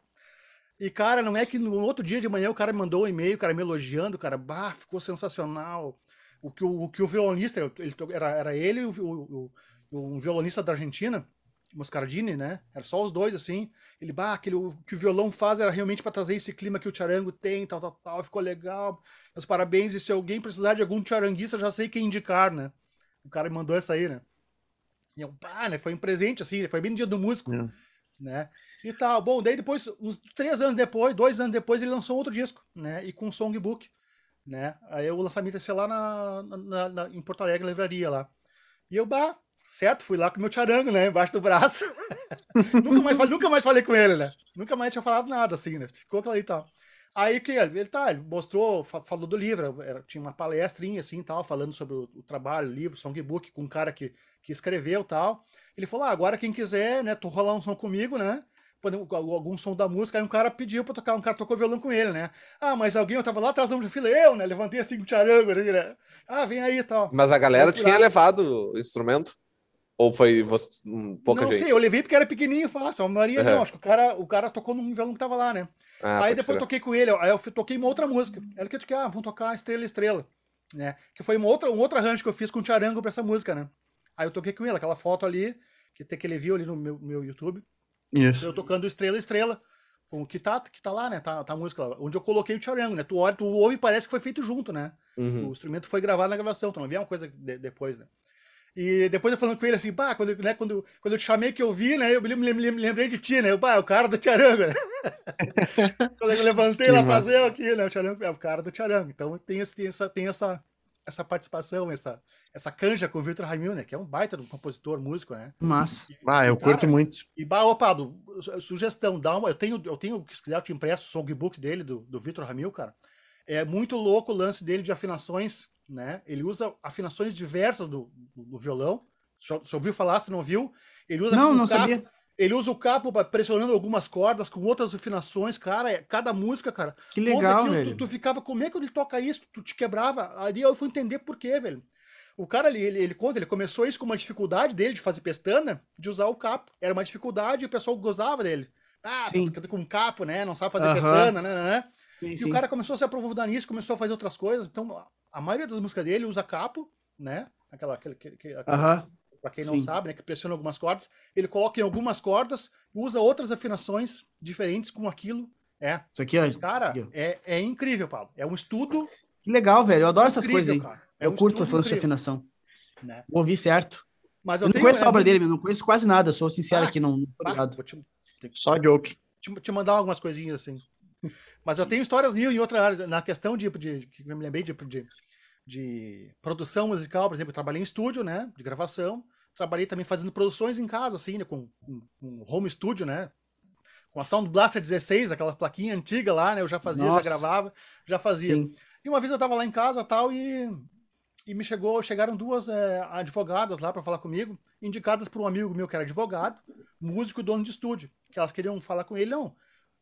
E, cara, não é que no outro dia de manhã o cara me mandou um e-mail, o cara me elogiando, cara, bah, ficou sensacional. O que o, o, que o violonista, ele, era, era ele e o, o, um violonista da Argentina, Moscardini, né? Era só os dois, assim. Ele, bah, aquele, o que o violão faz era realmente para trazer esse clima que o charango tem, tal, tal, tal. Ficou legal. Meus parabéns. E se alguém precisar de algum charanguista, já sei quem indicar, né? O cara me mandou essa aí, né? E eu, pá, né? Foi um presente, assim, foi bem no dia do músico, é. né? E tal. Bom, daí depois, uns três anos depois, dois anos depois, ele lançou outro disco, né? E com um songbook, né? Aí o lançamento ia ser lá na, na, na, em Porto Alegre, na livraria lá. E eu, bah, certo, fui lá com o meu charango, né? Embaixo do braço. nunca, mais, nunca mais falei com ele, né? Nunca mais tinha falado nada, assim, né? Ficou aquilo aí e tal. Aí que ele tá, ele mostrou, falou do livro, era, tinha uma palestrinha assim, tal, falando sobre o, o trabalho, o livro, songbook, com um cara que, que escreveu tal. Ele falou: ah, agora quem quiser, né, tu rolar um som comigo, né? algum som da música, aí um cara pediu pra tocar, um cara tocou violão com ele, né? Ah, mas alguém, eu tava lá atrás da fila, eu, né? Levantei assim com o charango, né? Ah, vem aí e tal. Mas a galera tinha levado o instrumento? Ou foi você, um, pouca não gente? Não sei, eu levei porque era pequenininho fácil, a maioria uhum. não, acho que o cara, o cara tocou num violão que tava lá, né? Ah, aí depois eu toquei com ele, aí eu toquei uma outra música. Ela que eu toquei, ah, vamos tocar Estrela Estrela, né? Que foi uma outra, um outro arranjo que eu fiz com o charango pra essa música, né? Aí eu toquei com ele, aquela foto ali, que tem que ele viu ali no meu, meu YouTube. Isso. Eu tocando Estrela Estrela, com que tá, que tá lá, né? Tá, tá a música lá, onde eu coloquei o charango, né? Tu olha, tu ouve e parece que foi feito junto, né? Uhum. O instrumento foi gravado na gravação, tu não vê uma coisa de, depois, né? E depois eu falando com ele assim, pá, quando, né, quando, quando eu te chamei que eu vi, né? Eu me, lembrei de ti, né? Pá, é o cara do Tiarango, né? quando eu levantei que lá massa. fazer aqui, né? O Tiarango é o cara do Tiarango. Então tem, esse, tem, essa, tem essa, essa participação, essa, essa canja com o Victor Raimil, né? Que é um baita do compositor, músico, né? Massa. Ah, eu cara, curto muito. E, bah, opa, do, sugestão, dá uma. Eu tenho, eu tenho, se quiser, eu te empresto o songbook dele, do, do Victor Ramil, cara. É muito louco o lance dele de afinações, né? Ele usa afinações diversas do, do, do violão. Você ouviu falar, se não viu? Ele usa não, não capo, sabia. Ele usa o capo pressionando algumas cordas com outras afinações, cara. É, cada música, cara. Que legal, velho. Tu, tu, ficava, como é que ele toca isso? Tu te quebrava. Aí eu fui entender por quê, velho. O cara, ele, ele, ele, conta, ele começou isso com uma dificuldade dele de fazer pestana, de usar o capo. Era uma dificuldade e o pessoal gozava dele. Ah, sim. com capo, né? Não sabe fazer uh -huh. pestana, né? né, né. Sim, e sim. o cara começou a se aprofundar nisso, começou a fazer outras coisas. Então, a maioria das músicas dele usa capo, né? Aquela, aquele, aquele, uh -huh. Pra quem não Sim. sabe, né, que pressiona algumas cordas, ele coloca em algumas cordas, usa outras afinações diferentes com aquilo. É. Isso aqui, ó. Cara, aqui, ó. É, é incrível, Paulo. É um estudo. Que legal, velho. Eu adoro essas coisas aí. É eu um curto falando de afinação. Né? Vou ouvir certo. Mas eu, eu não conheço a obra é, dele, não conheço quase nada. Sou sincero ah, aqui, não, não tô Te, Só joke. Te, te, mandar algumas coisinhas assim. Mas eu tenho histórias mil em outra área. Na questão de, de, que eu me lembrei de, de, de produção musical, por exemplo, eu trabalhei em estúdio, né? De gravação. Trabalhei também fazendo produções em casa, assim, né? Com, com, com home studio, né? Com a Sound Blaster 16, aquela plaquinha antiga lá, né? Eu já fazia, Nossa. já gravava, já fazia. Sim. E uma vez eu tava lá em casa tal, e, e me chegou, chegaram duas é, advogadas lá para falar comigo, indicadas por um amigo meu que era advogado, músico e dono de estúdio, que elas queriam falar com ele, não.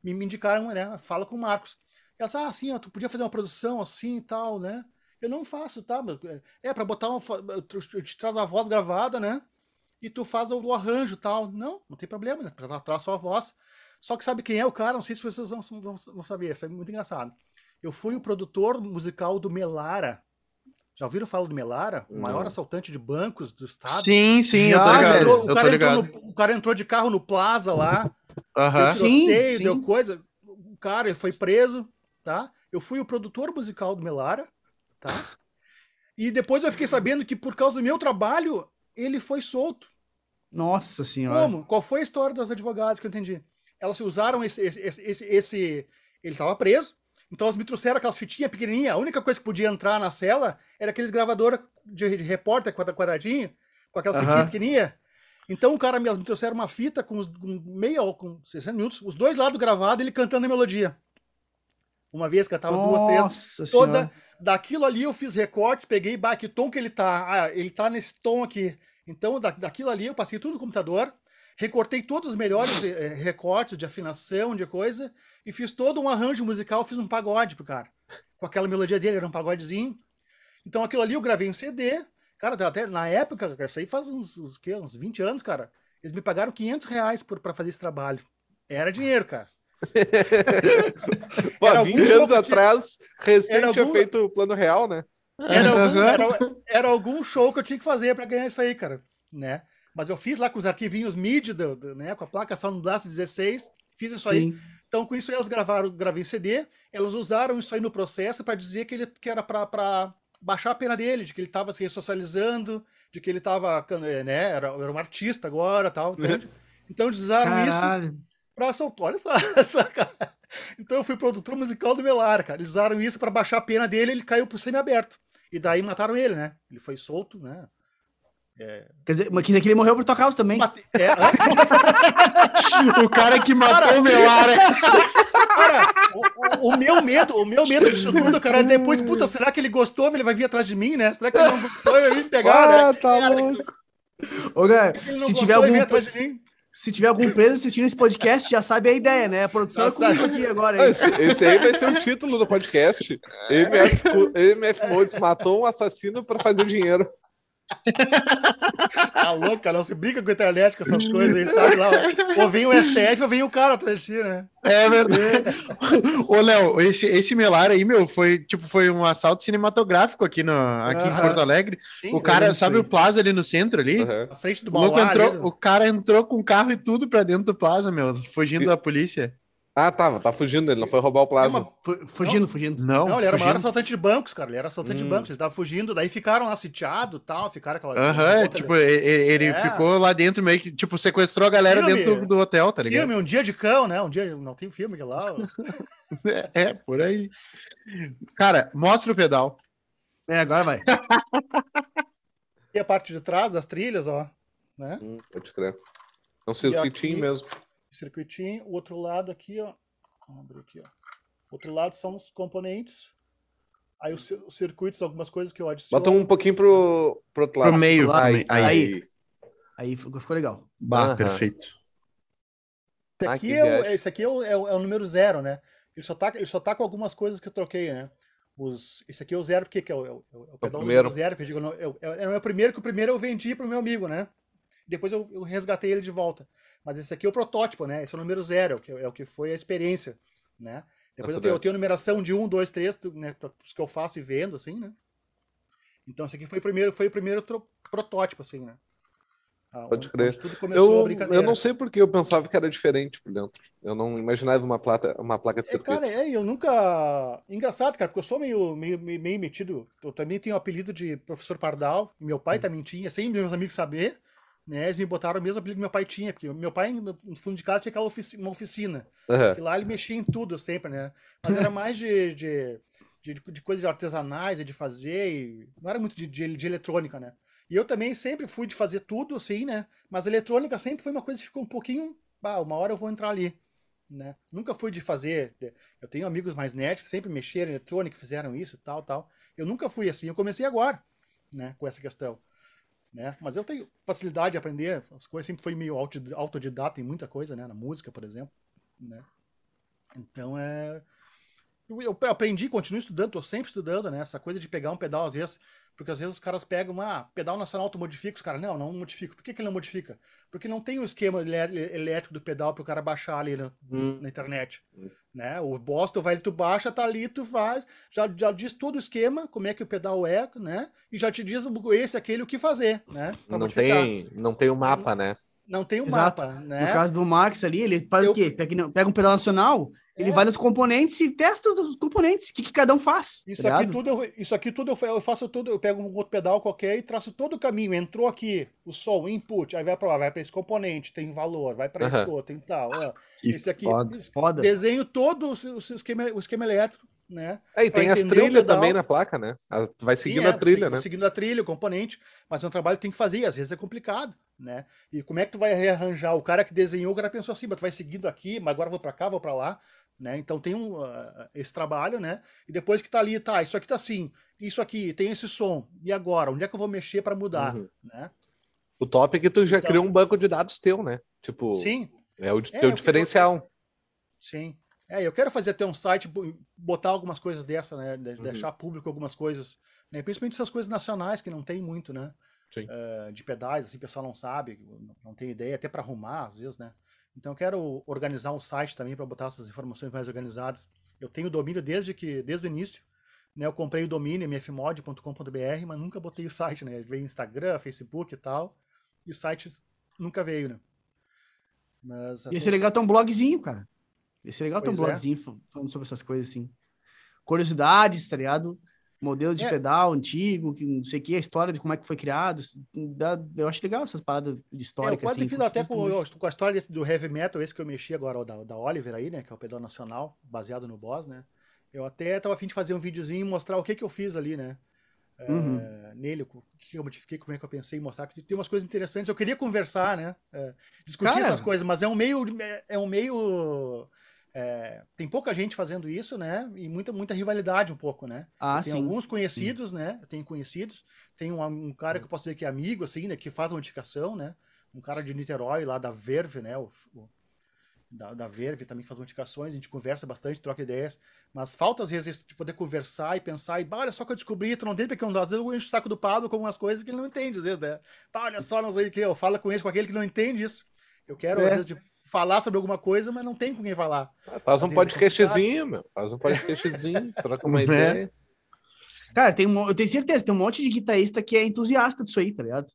Me, indicaram, né? Fala com o Marcos. Elas, ah, sim, tu podia fazer uma produção assim e tal, né? Eu não faço, tá? É, é para botar uma. Eu te trazo a voz gravada, né? E tu faz o, arranjo tal. Não, não tem problema, né? Traz só a voz. Só que sabe quem é o cara? Não sei se vocês vão, vão, vão saber. Isso é muito engraçado. Eu fui o produtor musical do Melara. Já ouviram falar do Melara? O maior assaltante de bancos do estado? Sim, sim, Já, eu tô ligado. Entrou, o, cara ligado. No, o, cara entrou de carro no Plaza lá. Uhum. Sim, sim. Deu coisa. O cara foi preso, tá? Eu fui o produtor musical do Melara tá? E depois eu fiquei sabendo que por causa do meu trabalho, ele foi solto. Nossa senhora. Como? Qual foi a história das advogadas que eu entendi? Elas usaram esse. esse, esse, esse ele estava preso, então elas me trouxeram aquelas fitinhas pequenininhas. A única coisa que podia entrar na cela era aqueles gravadores de, de repórter quadradinho, com aquelas uhum. fitinhas pequenininhas. Então o cara, elas me trouxeram uma fita com, os, com meia ou com 60 minutos, os dois lados gravados, ele cantando a melodia. Uma vez que eu tava Nossa duas, três, toda. Senhora daquilo ali eu fiz recortes, peguei, bah, que tom que ele tá. Ah, ele tá nesse tom aqui. Então, da, daquilo ali eu passei tudo no computador, recortei todos os melhores eh, recortes de afinação, de coisa, e fiz todo um arranjo musical, fiz um pagode pro cara. Com aquela melodia dele, era um pagodezinho. Então aquilo ali eu gravei um CD. Cara, até na época, isso aí faz uns, uns, quê, uns 20 anos, cara. Eles me pagaram 500 reais por, pra fazer esse trabalho. Era dinheiro, cara. Pô, Era 20 algum anos atrás, recém Era tinha algum- feito o plano real, né? Era algum, era, era algum show que eu tinha que fazer pra ganhar isso aí, cara, né? Mas eu fiz lá com os arquivinhos MIDI, do, do- né, com a placa Sound Blast 16, fiz isso aí. Sim. Então, com isso, elas gravaram, gravei em CD, elas usaram isso aí no processo para dizer que, ele, que era para baixar a pena dele, de que ele estava se ressocializando, de que ele estava, né, era, era um artista agora tal, entende? Então, eles usaram isso Caralho. pra soltar. Olha só, essa cara. Então, eu fui produtor musical do Melar, cara. Eles usaram isso para baixar a pena dele, ele caiu pro semi-aberto. E daí mataram ele, né? Ele foi solto, né? Quer dizer, mas quer dizer que ele morreu por tua causa também. Mate... É? O cara que matou Cara. o Melara. Cara, o, o- o meu medo, o meu medo disso tudo, cara, é depois, puta, será que ele gostou? Ele vai vir atrás de mim, né? Será que ele não gostou? Ele vai vir me pegar, Ah, né? tá Cara, louco. Ô, né, Ele não se gostou, tiver algum atrás de mim. se tiver algum preso assistindo esse podcast, já sabe a ideia, né? A produção é Já comigo aqui agora. Hein? esse, esse aí vai ser o título do podcast. MF, Mo- MF Modes matou um assassino para fazer dinheiro. Tá louco, cara. Não se brinca com a internet, com essas coisas aí, sabe? Lá, ou vem o STF ou vem o cara atrás de ti, né? É verdade. Ô, Léo, esse, esse Melara aí, meu, foi tipo, foi um assalto cinematográfico aqui, no, aqui em Aham. Porto Alegre. Sim, o cara, sabe o Plaza ali no centro ali? Uhum. na frente do O, entrou, ali, o cara entrou com carro e tudo pra dentro do Plaza, meu, fugindo E- da polícia. Ah, tava, tá fugindo, ele não foi roubar o plaza. uma- Fu- Fugindo, fugindo. Não, Não, ele era o maior assaltante de bancos, cara. Ele era assaltante Hum. de bancos. Ele tava fugindo, daí ficaram lá sitiados e tal, ficaram aquela. Aham, outra- tipo, e- e- ele É. ficou lá dentro meio que, tipo, sequestrou a galera Filme. dentro do, do hotel, tá ligado? Filme, um dia de cão, né? Um dia. Não tem filme que lá. É, é, por aí. Cara, mostra o pedal. É, agora vai. E a parte de trás das trilhas, ó. Né? Hum, pode crer. É um circuitinho aqui- mesmo. Circuitinho. O outro lado aqui, ó. Vamos abrir aqui, ó. O outro lado são os componentes. Aí os, os circuitos, algumas coisas que eu adiciono. Bota um pouquinho pro, pro outro lado. Pro meio. lado, Aí, aí. aí. Aí ficou legal. Bah, Aham. perfeito. Esse Ah, aqui, que é o, esse aqui é o, é o- é o número zero, né? Ele só, tá, ele só tá com algumas coisas que eu troquei, né? Os, esse aqui é o zero, porque que é o, é o, é o pedal primeiro. número zero, que eu digo, não, é, o- é, é o primeiro, que o primeiro eu vendi pro meu amigo, né? Depois eu, eu resgatei ele de volta. Mas esse aqui é o protótipo, né? Esse é o número zero, é o que, é o que foi a experiência, né? Depois eu tenho, eu tenho a numeração de um, dois, três, tu- né? pra- Os que eu faço e vendo, assim, né? Então esse aqui foi o primeiro, foi o primeiro protótipo, assim, né? Ah, Pode crer. onde tudo começou a Eu, brincadeira. eu não sei porque eu pensava que era diferente por dentro. Eu não imaginava uma, plata, uma placa de É, circuito. cara, é, eu nunca. Engraçado, cara, porque eu sou meio, meio, meio, meio metido. Eu também tenho o apelido de professor Pardal. e Meu pai Hum. também tinha, sem meus amigos saber. Né, eles me botaram o mesmo apelido que meu pai tinha, porque meu pai, no fundo de casa, tinha aquela uma oficina. Aham. Que lá ele mexia em tudo sempre, né? Mas era mais de, de, de, de coisas artesanais e de fazer. E não era muito de, de, de eletrônica, né? E eu também sempre fui de fazer tudo, assim, né? Mas a eletrônica sempre foi uma coisa que ficou um pouquinho. Ah, uma hora eu vou entrar ali. Né? Nunca fui de fazer. Eu tenho amigos mais nerds que sempre mexeram em eletrônica, fizeram isso e tal, tal. Eu nunca fui assim. Eu comecei agora, né? Com essa questão. Né? Mas eu tenho facilidade de aprender. As coisas sempre foi meio auto- autodidata em muita coisa, né? Na música, por exemplo. Né? Então é. Eu, eu aprendi, continuo estudando, tô sempre estudando, né? Essa coisa de pegar um pedal, às vezes, porque às vezes os caras pegam, ah, pedal nacional tu modifica, os caras, não, não modifica. Por que, que ele não modifica? Porque não tem o esquema elé- elétrico do pedal pro cara baixar ali na, Hum. na internet. Hum. Né? O Boston vai, tu baixa, tá ali, tu faz, já, já diz todo o esquema, como é que o pedal é, né? E já te diz o- esse, aquele, o que fazer, né? Pra Não modificar. tem, não tem o mapa, né? Não tem o Exato. mapa, No né? caso do Max ali, ele faz Eu- o quê? Pega, pega um pedal nacional, ele É. vai nos componentes e testa os componentes. O que, que cada um faz? Isso tá aqui, ligado? tudo, eu, isso aqui tudo eu fa- eu faço tudo, eu pego um outro pedal qualquer e traço todo o caminho. Entrou aqui o som, o input, aí vai para lá, vai para esse componente, tem valor, vai para esse Aham. outro, tem tal. ó. Que esse aqui, foda. esse- Foda. desenho todo o, o esquema, o esquema elétrico, né? É, e tem as trilhas também na placa, né? Vai seguindo Sim, é, a trilha, né? Seguindo a trilha, o componente, mas é um trabalho que tem que fazer, às vezes é complicado, né? E como é que tu vai rearranjar? O cara que desenhou, o cara pensou assim, mas tu vai seguindo aqui, mas agora vou para cá, vou para lá, né? Então tem um, ah, esse trabalho, né? E depois que tá ali, tá, isso aqui tá assim, isso aqui tem esse som, e agora? Onde é que eu vou mexer para mudar, Uhum. né? O top é que tu já Então- criou um banco de dados teu, né? Tipo, Sim, é o É, teu eu- diferencial. sim. É, eu quero fazer até um site, bo- botar algumas coisas dessa, né? Uhum. Deixar público algumas coisas, né? Principalmente essas coisas nacionais que não tem muito, né? Sim. Eh, de pedais, assim, o pessoal não sabe, não- tem ideia, até para arrumar, às vezes, né? Então eu quero organizar um site também para botar essas informações mais organizadas. Eu tenho domínio desde que desde o início. Né, eu comprei o domínio mfmod.com.br, mas nunca botei o site, né? Veio Instagram, Facebook e tal. E o site nunca veio, né? Mas, Ia ser legal ter um blogzinho, cara. Ia ser legal ter um Pois é. blogzinho falando sobre essas coisas assim. Curiosidades, tá ligado? Modelo de É. pedal antigo, que não sei o que, a história de como é que foi criado. dá- Eu acho legal essas paradas de É, história. eu quase assim, fiz até com, eu- com a história desse- do heavy metal, esse que eu mexi agora, o da, da Oliver aí, né? Que é o pedal nacional, baseado no Boss, né? Eu até tava afim de fazer um videozinho e mostrar o que que eu fiz ali, né? É, Uhum. Nele, o que eu modifiquei, como é que eu pensei em mostrar, tem umas coisas interessantes. Eu queria conversar, né? É, discutir Cara. essas coisas, mas é um meio. é- É um meio. É, tem pouca gente fazendo isso, né? E muita, muita rivalidade um pouco, né? Ah, tem sim. alguns conhecidos, né? Eu tenho conhecidos. Tem um, um cara que eu posso dizer que é amigo, assim, né? Que faz a modificação, né? Um cara de Niterói, lá da Verve, né? O, o- da, da Verve também faz modificações, a gente conversa bastante, troca ideias. Mas falta, às vezes, de poder conversar e pensar, e "Bah, olha só que eu descobri, tu não tem porque às vezes eu encho o saco do Pablo com umas coisas que ele não entende, às vezes, né? "Bah, olha só, não sei o que, eu falo com esse, com aquele que não entende isso. Eu quero, É. às vezes, de falar sobre alguma coisa, mas não tem com quem falar. Ah, Faz um é podcastzinho, meu. Faz um podcastzinho, troca uma É. ideia. Cara, tem, um- eu tenho certeza, tem um monte de guitarrista que é entusiasta disso aí, tá ligado?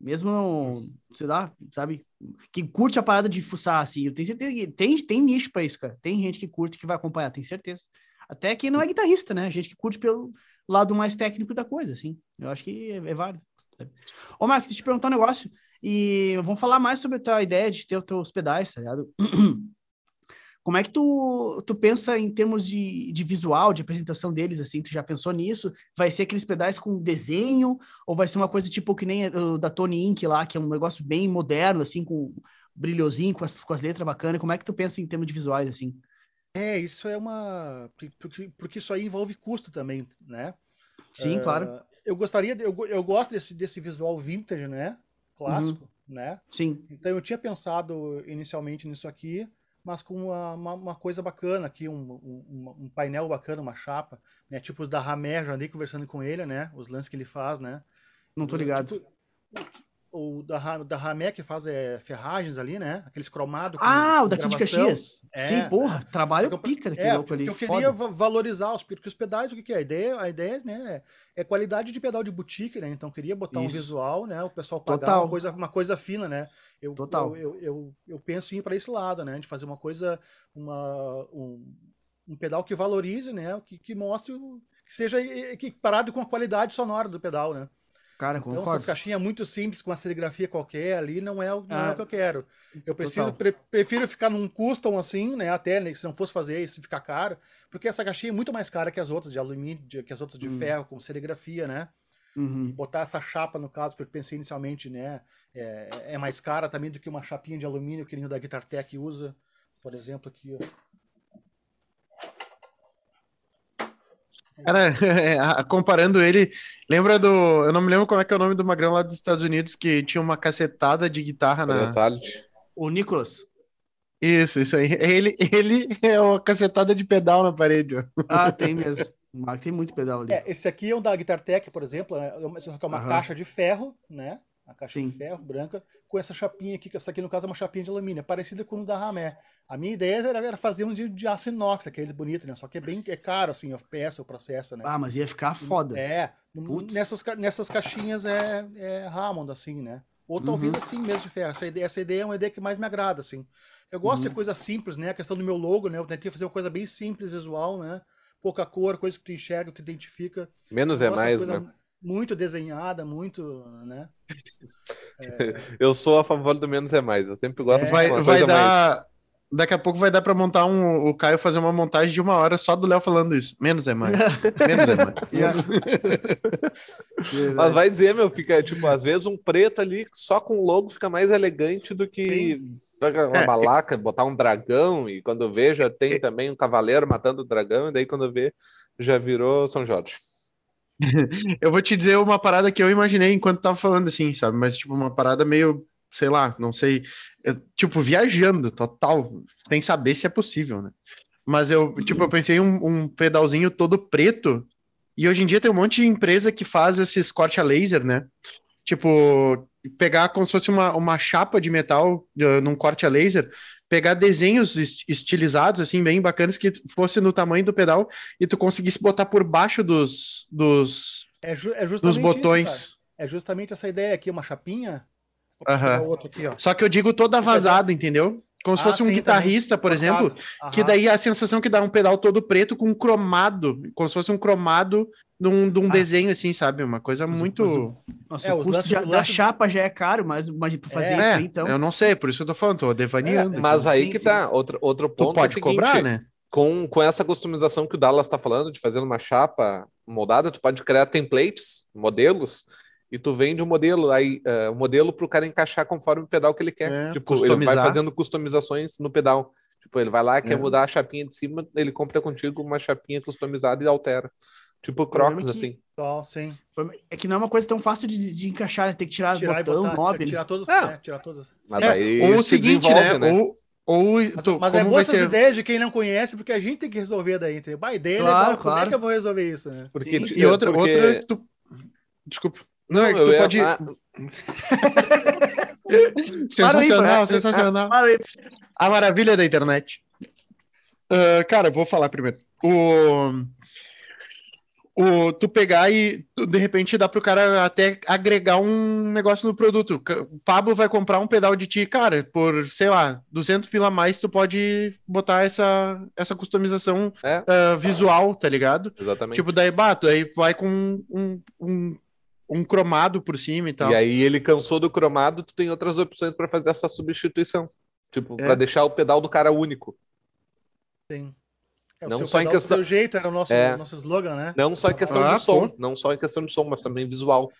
Mesmo não, sei lá, sabe? Que curte a parada de fuçar, assim. Eu tenho certeza que tem, tem nicho pra isso, cara. Tem gente que curte que vai acompanhar, tenho certeza. Até quem não é guitarrista, né? Gente que curte pelo lado mais técnico da coisa, assim. Eu acho que é, é válido. sabe? Ô, Marcos, deixa eu te perguntar um negócio. E vamos falar mais sobre a tua ideia de ter os teus pedais, tá ligado? Como é que tu, tu pensa em termos de, de visual, de apresentação deles, assim? Tu já pensou nisso? Vai ser aqueles pedais com desenho? Ou vai ser uma coisa tipo que nem o da Tony Inc. lá, que é um negócio bem moderno, assim, com brilhozinho, com as, com as letras bacanas? Como é que tu pensa em termos de visuais, assim? É, isso é uma. Porque, porque isso aí envolve custo também, né? Sim, Ah, claro. Eu gostaria, de- eu, eu gosto desse, desse visual vintage, né? Clássico, né? Sim. Então eu tinha pensado inicialmente nisso aqui, mas com uma, uma, uma coisa bacana aqui, um, um, um painel bacana, uma chapa, né? Tipo os da Ramé, já andei conversando com ele, né? Os lances que ele faz, né? Não tô ligado. Tipo, o da, da Ramé que faz é, ferragens ali, né? Aqueles cromados. Ah, o daqui de gravação. Caxias. É, Sim, porra, trabalho Eu- pica daquele É, louco ali. eu foda. queria va- valorizar os, porque os pedais, o que, que é? A ideia, a ideia né, é qualidade de pedal de boutique, né? Então eu queria botar Isso. um visual, né? O pessoal pagar Total. uma coisa, uma coisa fina, né? Eu, Total. Eu, eu, eu, eu penso em ir para esse lado, né? De fazer uma coisa, uma, um, um pedal que valorize, né? Que, que mostre, que seja equiparado com a qualidade sonora do pedal, né? Cara, Então, concordo. essas caixinhas muito simples, com uma serigrafia qualquer ali, não é, o- não é Ah, o que eu quero. Eu prefiro, pre- prefiro ficar num custom assim, né? Até né, se não fosse fazer isso, ficar caro, porque essa caixinha é muito mais cara que as outras de alumínio, de- que as outras de Hum. ferro, com serigrafia, né? Uhum. Botar essa chapa, no caso, que eu pensei inicialmente, né? É, é mais cara também do que uma chapinha de alumínio que nem o da Guitar Tech usa. Por exemplo, aqui, ó. Cara, é, comparando ele, lembra do. Eu não me lembro como é que é o nome do magrão lá dos Estados Unidos que tinha uma cacetada de guitarra na. O Nicolas. Isso, isso aí. Ele, ele é uma cacetada de pedal na parede, ó. Ah, tem mesmo. Tem muito pedal ali. É, esse aqui é o da Guitar Tech, por exemplo, né? É só que é uma Aham. caixa de ferro, né? A caixa Sim. de ferro branca, com essa chapinha aqui, que essa aqui no caso é uma chapinha de alumínio, é parecida com o da Ramé. A minha ideia era, era fazer um de, de aço inox, aquele bonito, né? Só que é bem é caro, assim, a peça, o processo, né? Ah, mas ia ficar foda. É, nessas, nessas caixinhas é, é Hammond, assim, né? Ou talvez Uhum. assim mesmo de ferro. Essa ideia, essa ideia é uma ideia que mais me agrada, assim. Eu gosto Uhum. de coisa simples, né? A questão do meu logo, né? Eu tentei fazer uma coisa bem simples, visual, né? Pouca cor, coisa que tu enxerga, tu identifica. Menos é mais, coisa né? Muito desenhada, muito, né? Eu sou a favor do menos é mais. Eu sempre gosto É, de Vai, vai coisa mais. dar. Daqui a pouco vai dar pra montar um. O Caio fazer uma montagem de uma hora só do Léo falando isso. Menos é mais. Menos é mais. Yeah. Mas vai dizer, meu, fica, tipo, às vezes um preto ali só com logo fica mais elegante do que pegar uma É. balaca, botar um dragão, e quando eu vejo, tem também um cavaleiro matando o dragão, e daí quando ver, já virou São Jorge. Eu vou te dizer uma parada que eu imaginei enquanto tava falando assim, sabe? Mas, tipo, uma parada meio, sei lá, não sei. eu, tipo, viajando total, sem saber se é possível, né? Mas eu, tipo, eu pensei um, um pedalzinho todo preto. E hoje em dia tem um monte de empresa que faz esses corte a laser, né? Tipo, pegar como se fosse uma, uma chapa de metal eh, num corte a laser, pegar desenhos estilizados, assim, bem bacanas, que fosse no tamanho do pedal e tu conseguisse botar por baixo dos, dos, é, ju é dos botões. Isso, é justamente essa ideia aqui, uma chapinha. Uhum. Aqui, Só que eu digo toda vazada, entendeu? Como se ah, fosse um guitarrista, também. por exemplo, que daí a sensação que dá um pedal todo preto com um cromado, como se fosse um cromado de um, de um ah. desenho, assim, sabe? Uma coisa mas, muito. Mas, nossa, é, o custo já, da chapa já é caro, mas, mas pra fazer é, isso aí, então. Eu não sei, por isso que eu tô falando, tô devaneando. É, mas aí sim, que sim. tá, outro, outro ponto. Tu pode é seguinte, cobrar, né? Com, com essa customização que o Dallas está falando, de fazer uma chapa moldada, tu pode criar templates, modelos, e tu vende o um modelo, aí uh, o modelo para o cara encaixar conforme o pedal que ele quer. É, tipo, customizar. ele vai fazendo customizações no pedal. Tipo, ele vai lá, quer é. mudar a chapinha de cima, ele compra contigo uma chapinha customizada e altera. Tipo Crocs, que... assim. Oh, sim. É que não é uma coisa tão fácil de, de encaixar, né? tem que tirar, tirar botão, botar, mob. Tirar todos, é. tirar todos. Mas é. Ou o seguinte, né? né? Ou, ou, mas, tô, mas é boa essas ser... ideias de quem não conhece, porque a gente tem que resolver daí. Entendeu? A ideia claro, é legal, claro. como é que eu vou resolver isso, né? Porque, Sim, e outra, porque... outra tu... desculpa. Não, é que tu pode. Ia... sensacional, sensacional. A maravilha da internet. Uh, cara, vou falar primeiro. O, o, tu pegar e de repente dá pro cara até agregar um negócio no produto. O Pablo vai comprar um pedal de ti, cara, por, sei lá, 200 pila a mais, tu pode botar essa, essa customização é. uh, visual, tá ligado? Exatamente. Tipo, daí bato, aí vai com um, um, um cromado por cima e tal. E aí ele cansou do cromado, tu tem outras opções para fazer essa substituição. Tipo, é. para deixar o pedal do cara único. Sim. É, não só em questão do jeito era o nosso, é. nosso slogan, né? Não só em questão ah, de som, pô. não só em questão de som, mas também visual.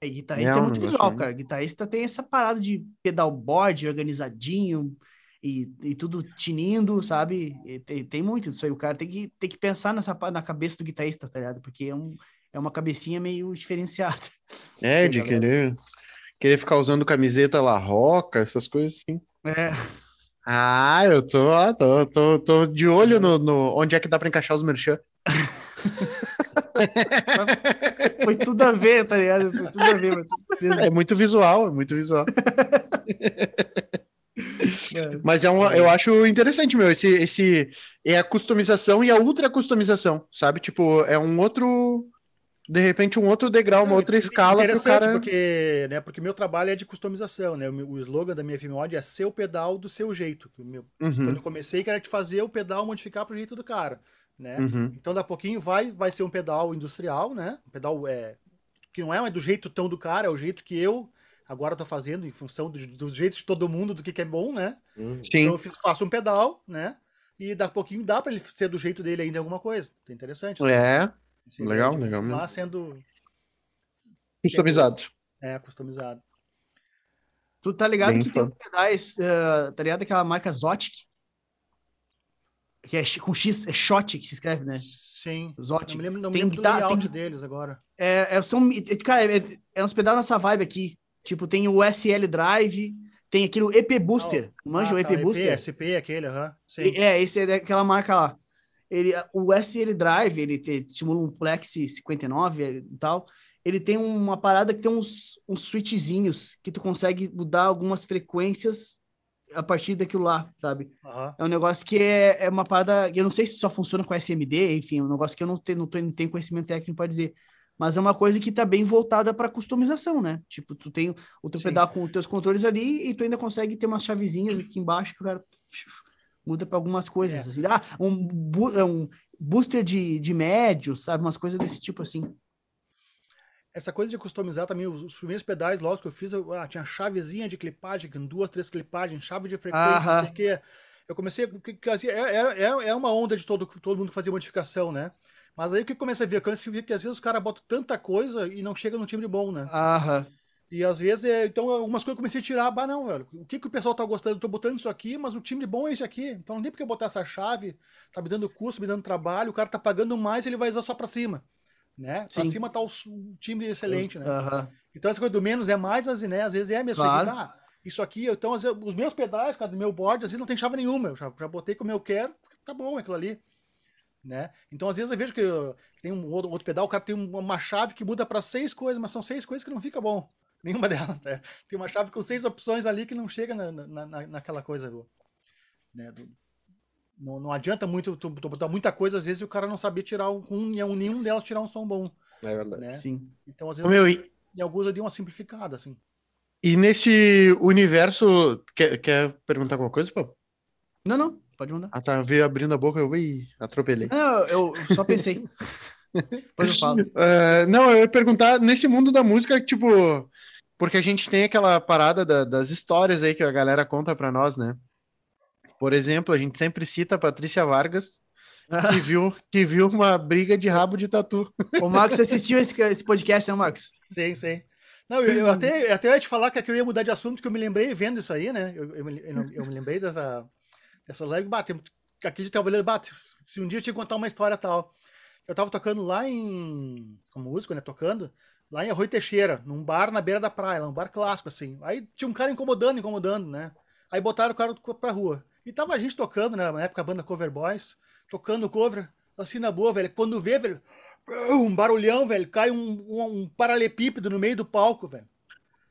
É, guitarrista é, é muito visual, cara. Guitarrista tem essa parada de pedalboard organizadinho e, e tudo tinindo, sabe? Tem, tem, muito disso aí. O cara tem que, tem que pensar nessa, na cabeça do guitarrista, tá ligado? Porque é um, é uma cabecinha meio diferenciada. É, de querer, querer ficar usando camiseta La Roca, essas coisas assim. É. Ah, eu tô, tô, tô, tô de olho no, no onde é que dá para encaixar os merchan. Foi tudo a ver, tá ligado? Foi tudo a ver. É muito visual, é muito visual. É. Mas é um, eu acho interessante, meu, esse, esse é a customização e a ultra customização, sabe? Tipo, é um outro de repente um outro degrau, uma é, outra escala interessante cara... porque, né, porque meu trabalho é de customização, né? O, o slogan da minha FMOD é seu pedal do seu jeito. Meu, uhum. Quando eu comecei, que era de fazer o pedal modificar pro jeito do cara, né? Uhum. Então, daqui a pouquinho vai vai ser um pedal industrial, né? Um pedal é que não é do jeito tão do cara, é o jeito que eu agora tô fazendo em função do, do jeito de todo mundo do que, que é bom, né? Uhum. Então eu faço um pedal, né? E daqui a pouquinho dá para ele ser do jeito dele ainda alguma coisa. É interessante. É. Assim, legal, legal mesmo. Lá sendo customizado. É, customizado. Tu tá ligado Bem que fã. tem pedais, uh, tá ligado aquela marca Zotic? Que é com X, é Shot que se escreve, né? Sim. Zotic. Não me lembro, não me tem lembro guitarra, tem deles agora. É, é, são, cara, é, é uns pedais nessa vibe aqui. Tipo, tem o SL Drive, tem aquele EP Booster. Oh, manja ah, o EP tá, Booster? EP, SP, aquele, aham. Uh -huh. É, esse é daquela marca lá ele, o SL Drive, ele te, simula um Plex 59 e tal, ele tem uma parada que tem uns, uns switchzinhos que tu consegue mudar algumas frequências a partir daquilo lá, sabe? Uhum. É um negócio que é, é uma parada, eu não sei se só funciona com SMD, enfim, é um negócio que eu não tenho, não, tenho, não tenho conhecimento técnico para dizer, mas é uma coisa que tá bem voltada para customização, né? Tipo, tu tem o teu Sim. pedal com os teus controles ali e tu ainda consegue ter umas chavezinhas aqui embaixo que o cara muda para algumas coisas, é. assim. Ah, um, bu é um booster de, de médio, sabe? Umas coisas desse tipo, assim. Essa coisa de customizar também, os, os primeiros pedais, logo que eu fiz, eu, ah, tinha chavezinha de clipagem, duas, três clipagens, chave de frequência, não sei o quê. Eu comecei, assim, é, é, é uma onda de todo, todo mundo fazer modificação, né? Mas aí o que eu comecei a ver? Eu comecei a ver que às vezes os caras botam tanta coisa e não chega no timbre bom, né? Aham. E às vezes, é, então, algumas coisas eu comecei a tirar, bah, não, velho. O que, que o pessoal tá gostando? Eu tô botando isso aqui, mas o time bom é esse aqui. Então não tem porque eu botar essa chave, tá me dando custo, me dando trabalho, o cara tá pagando mais, ele vai usar só pra cima. Né? Sim. Pra cima tá o, o time excelente, né? Uhum. Então essa coisa do menos é mais, assim, né? Às vezes é mesmo. Claro. Ah, isso aqui, então, vezes, os meus pedais, cara, do meu board, às vezes não tem chave nenhuma. Eu já, já botei como eu quero, tá bom aquilo ali. Né? Então, às vezes, eu vejo que tem um outro, outro pedal, o cara tem uma chave que muda para seis coisas, mas são seis coisas que não fica bom. Nenhuma delas, né? Tem uma chave com seis opções ali que não chega na, na, na naquela coisa do, né, do, não, não adianta muito tu, tu botar muita coisa, às vezes o cara não sabia tirar um, um nenhum delas tirar um som bom. É verdade. Né? Sim. Então, às vezes, Meu, e, em alguns eu dei uma simplificada, assim. e nesse universo. Quer, quer perguntar alguma coisa, pô? Não, não, pode mandar. Ah, tá. Veio abrindo a boca, eu ui, atropelei. Não, eu, só pensei. Depois eu falo. É, não, eu ia perguntar, nesse mundo da música, tipo, porque a gente tem aquela parada da- das histórias aí que a galera conta pra nós, né? Por exemplo, a gente sempre cita a Patrícia Vargas, que viu, que viu uma briga de rabo de tatu. O Marcos assistiu esse, esse podcast, né, Marcos? Sim, sim. Não, eu, eu até, eu até ia te falar que eu ia mudar de assunto, que eu me lembrei vendo isso aí, né? Eu, eu, me- eu me lembrei dessa, dessa live, bate, aquele de talvez bate, se um dia eu tinha que contar uma história tal. Eu tava tocando lá em, como músico, né, tocando, lá em Arroio Teixeira, num bar na beira da praia, lá, um bar clássico, assim. Aí tinha um cara incomodando, incomodando, né? Aí botaram o cara pra rua. E tava a gente tocando, né, na época a banda Cover Boys, tocando cover, assim na boa, velho. Quando vê, velho, um barulhão, velho, cai um, um, um paralelepípedo no meio do palco, velho.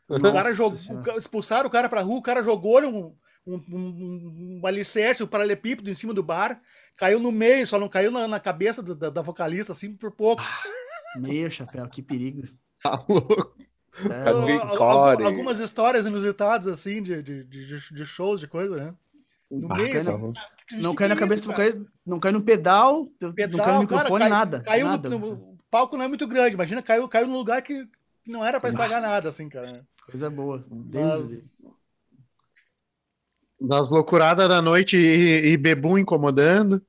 O cara jogou, Senhora. expulsaram o cara pra rua, o cara jogou um, um, um, um alicerce, um paralelepípedo em cima do bar, caiu no meio, só não caiu na, na cabeça do- da, da vocalista, assim, por pouco. Meu chapéu, que perigo. Tá louco. É, Al- algumas histórias inusitadas, assim, de, de, de, de shows, de coisa, né? No meio, Bacana. assim, não cai na cabeça, não cai, não cai no pedal, não cai Pedal, no microfone, cara, cai- nada. Caiu nada. no, no- o palco não é muito grande, imagina, caiu, caiu num lugar que não era pra estragar nada, assim, cara. Coisa boa. Deus. Mas, Das loucuradas da noite e, e bebum incomodando.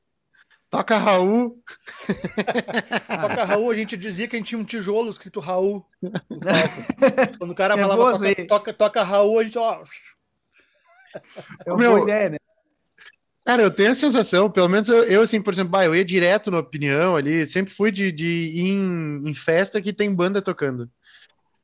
Toca Raul. toca Raul, a gente dizia que a gente tinha um tijolo escrito Raul. Quando o cara É falava toca, toca, toca Raul, a gente, ó, É uma Meu, boa ideia, né? Cara, eu tenho a sensação, pelo menos eu, eu, assim, por exemplo, bah, eu ia direto na opinião ali, sempre fui de, de ir em, em festa que tem banda tocando.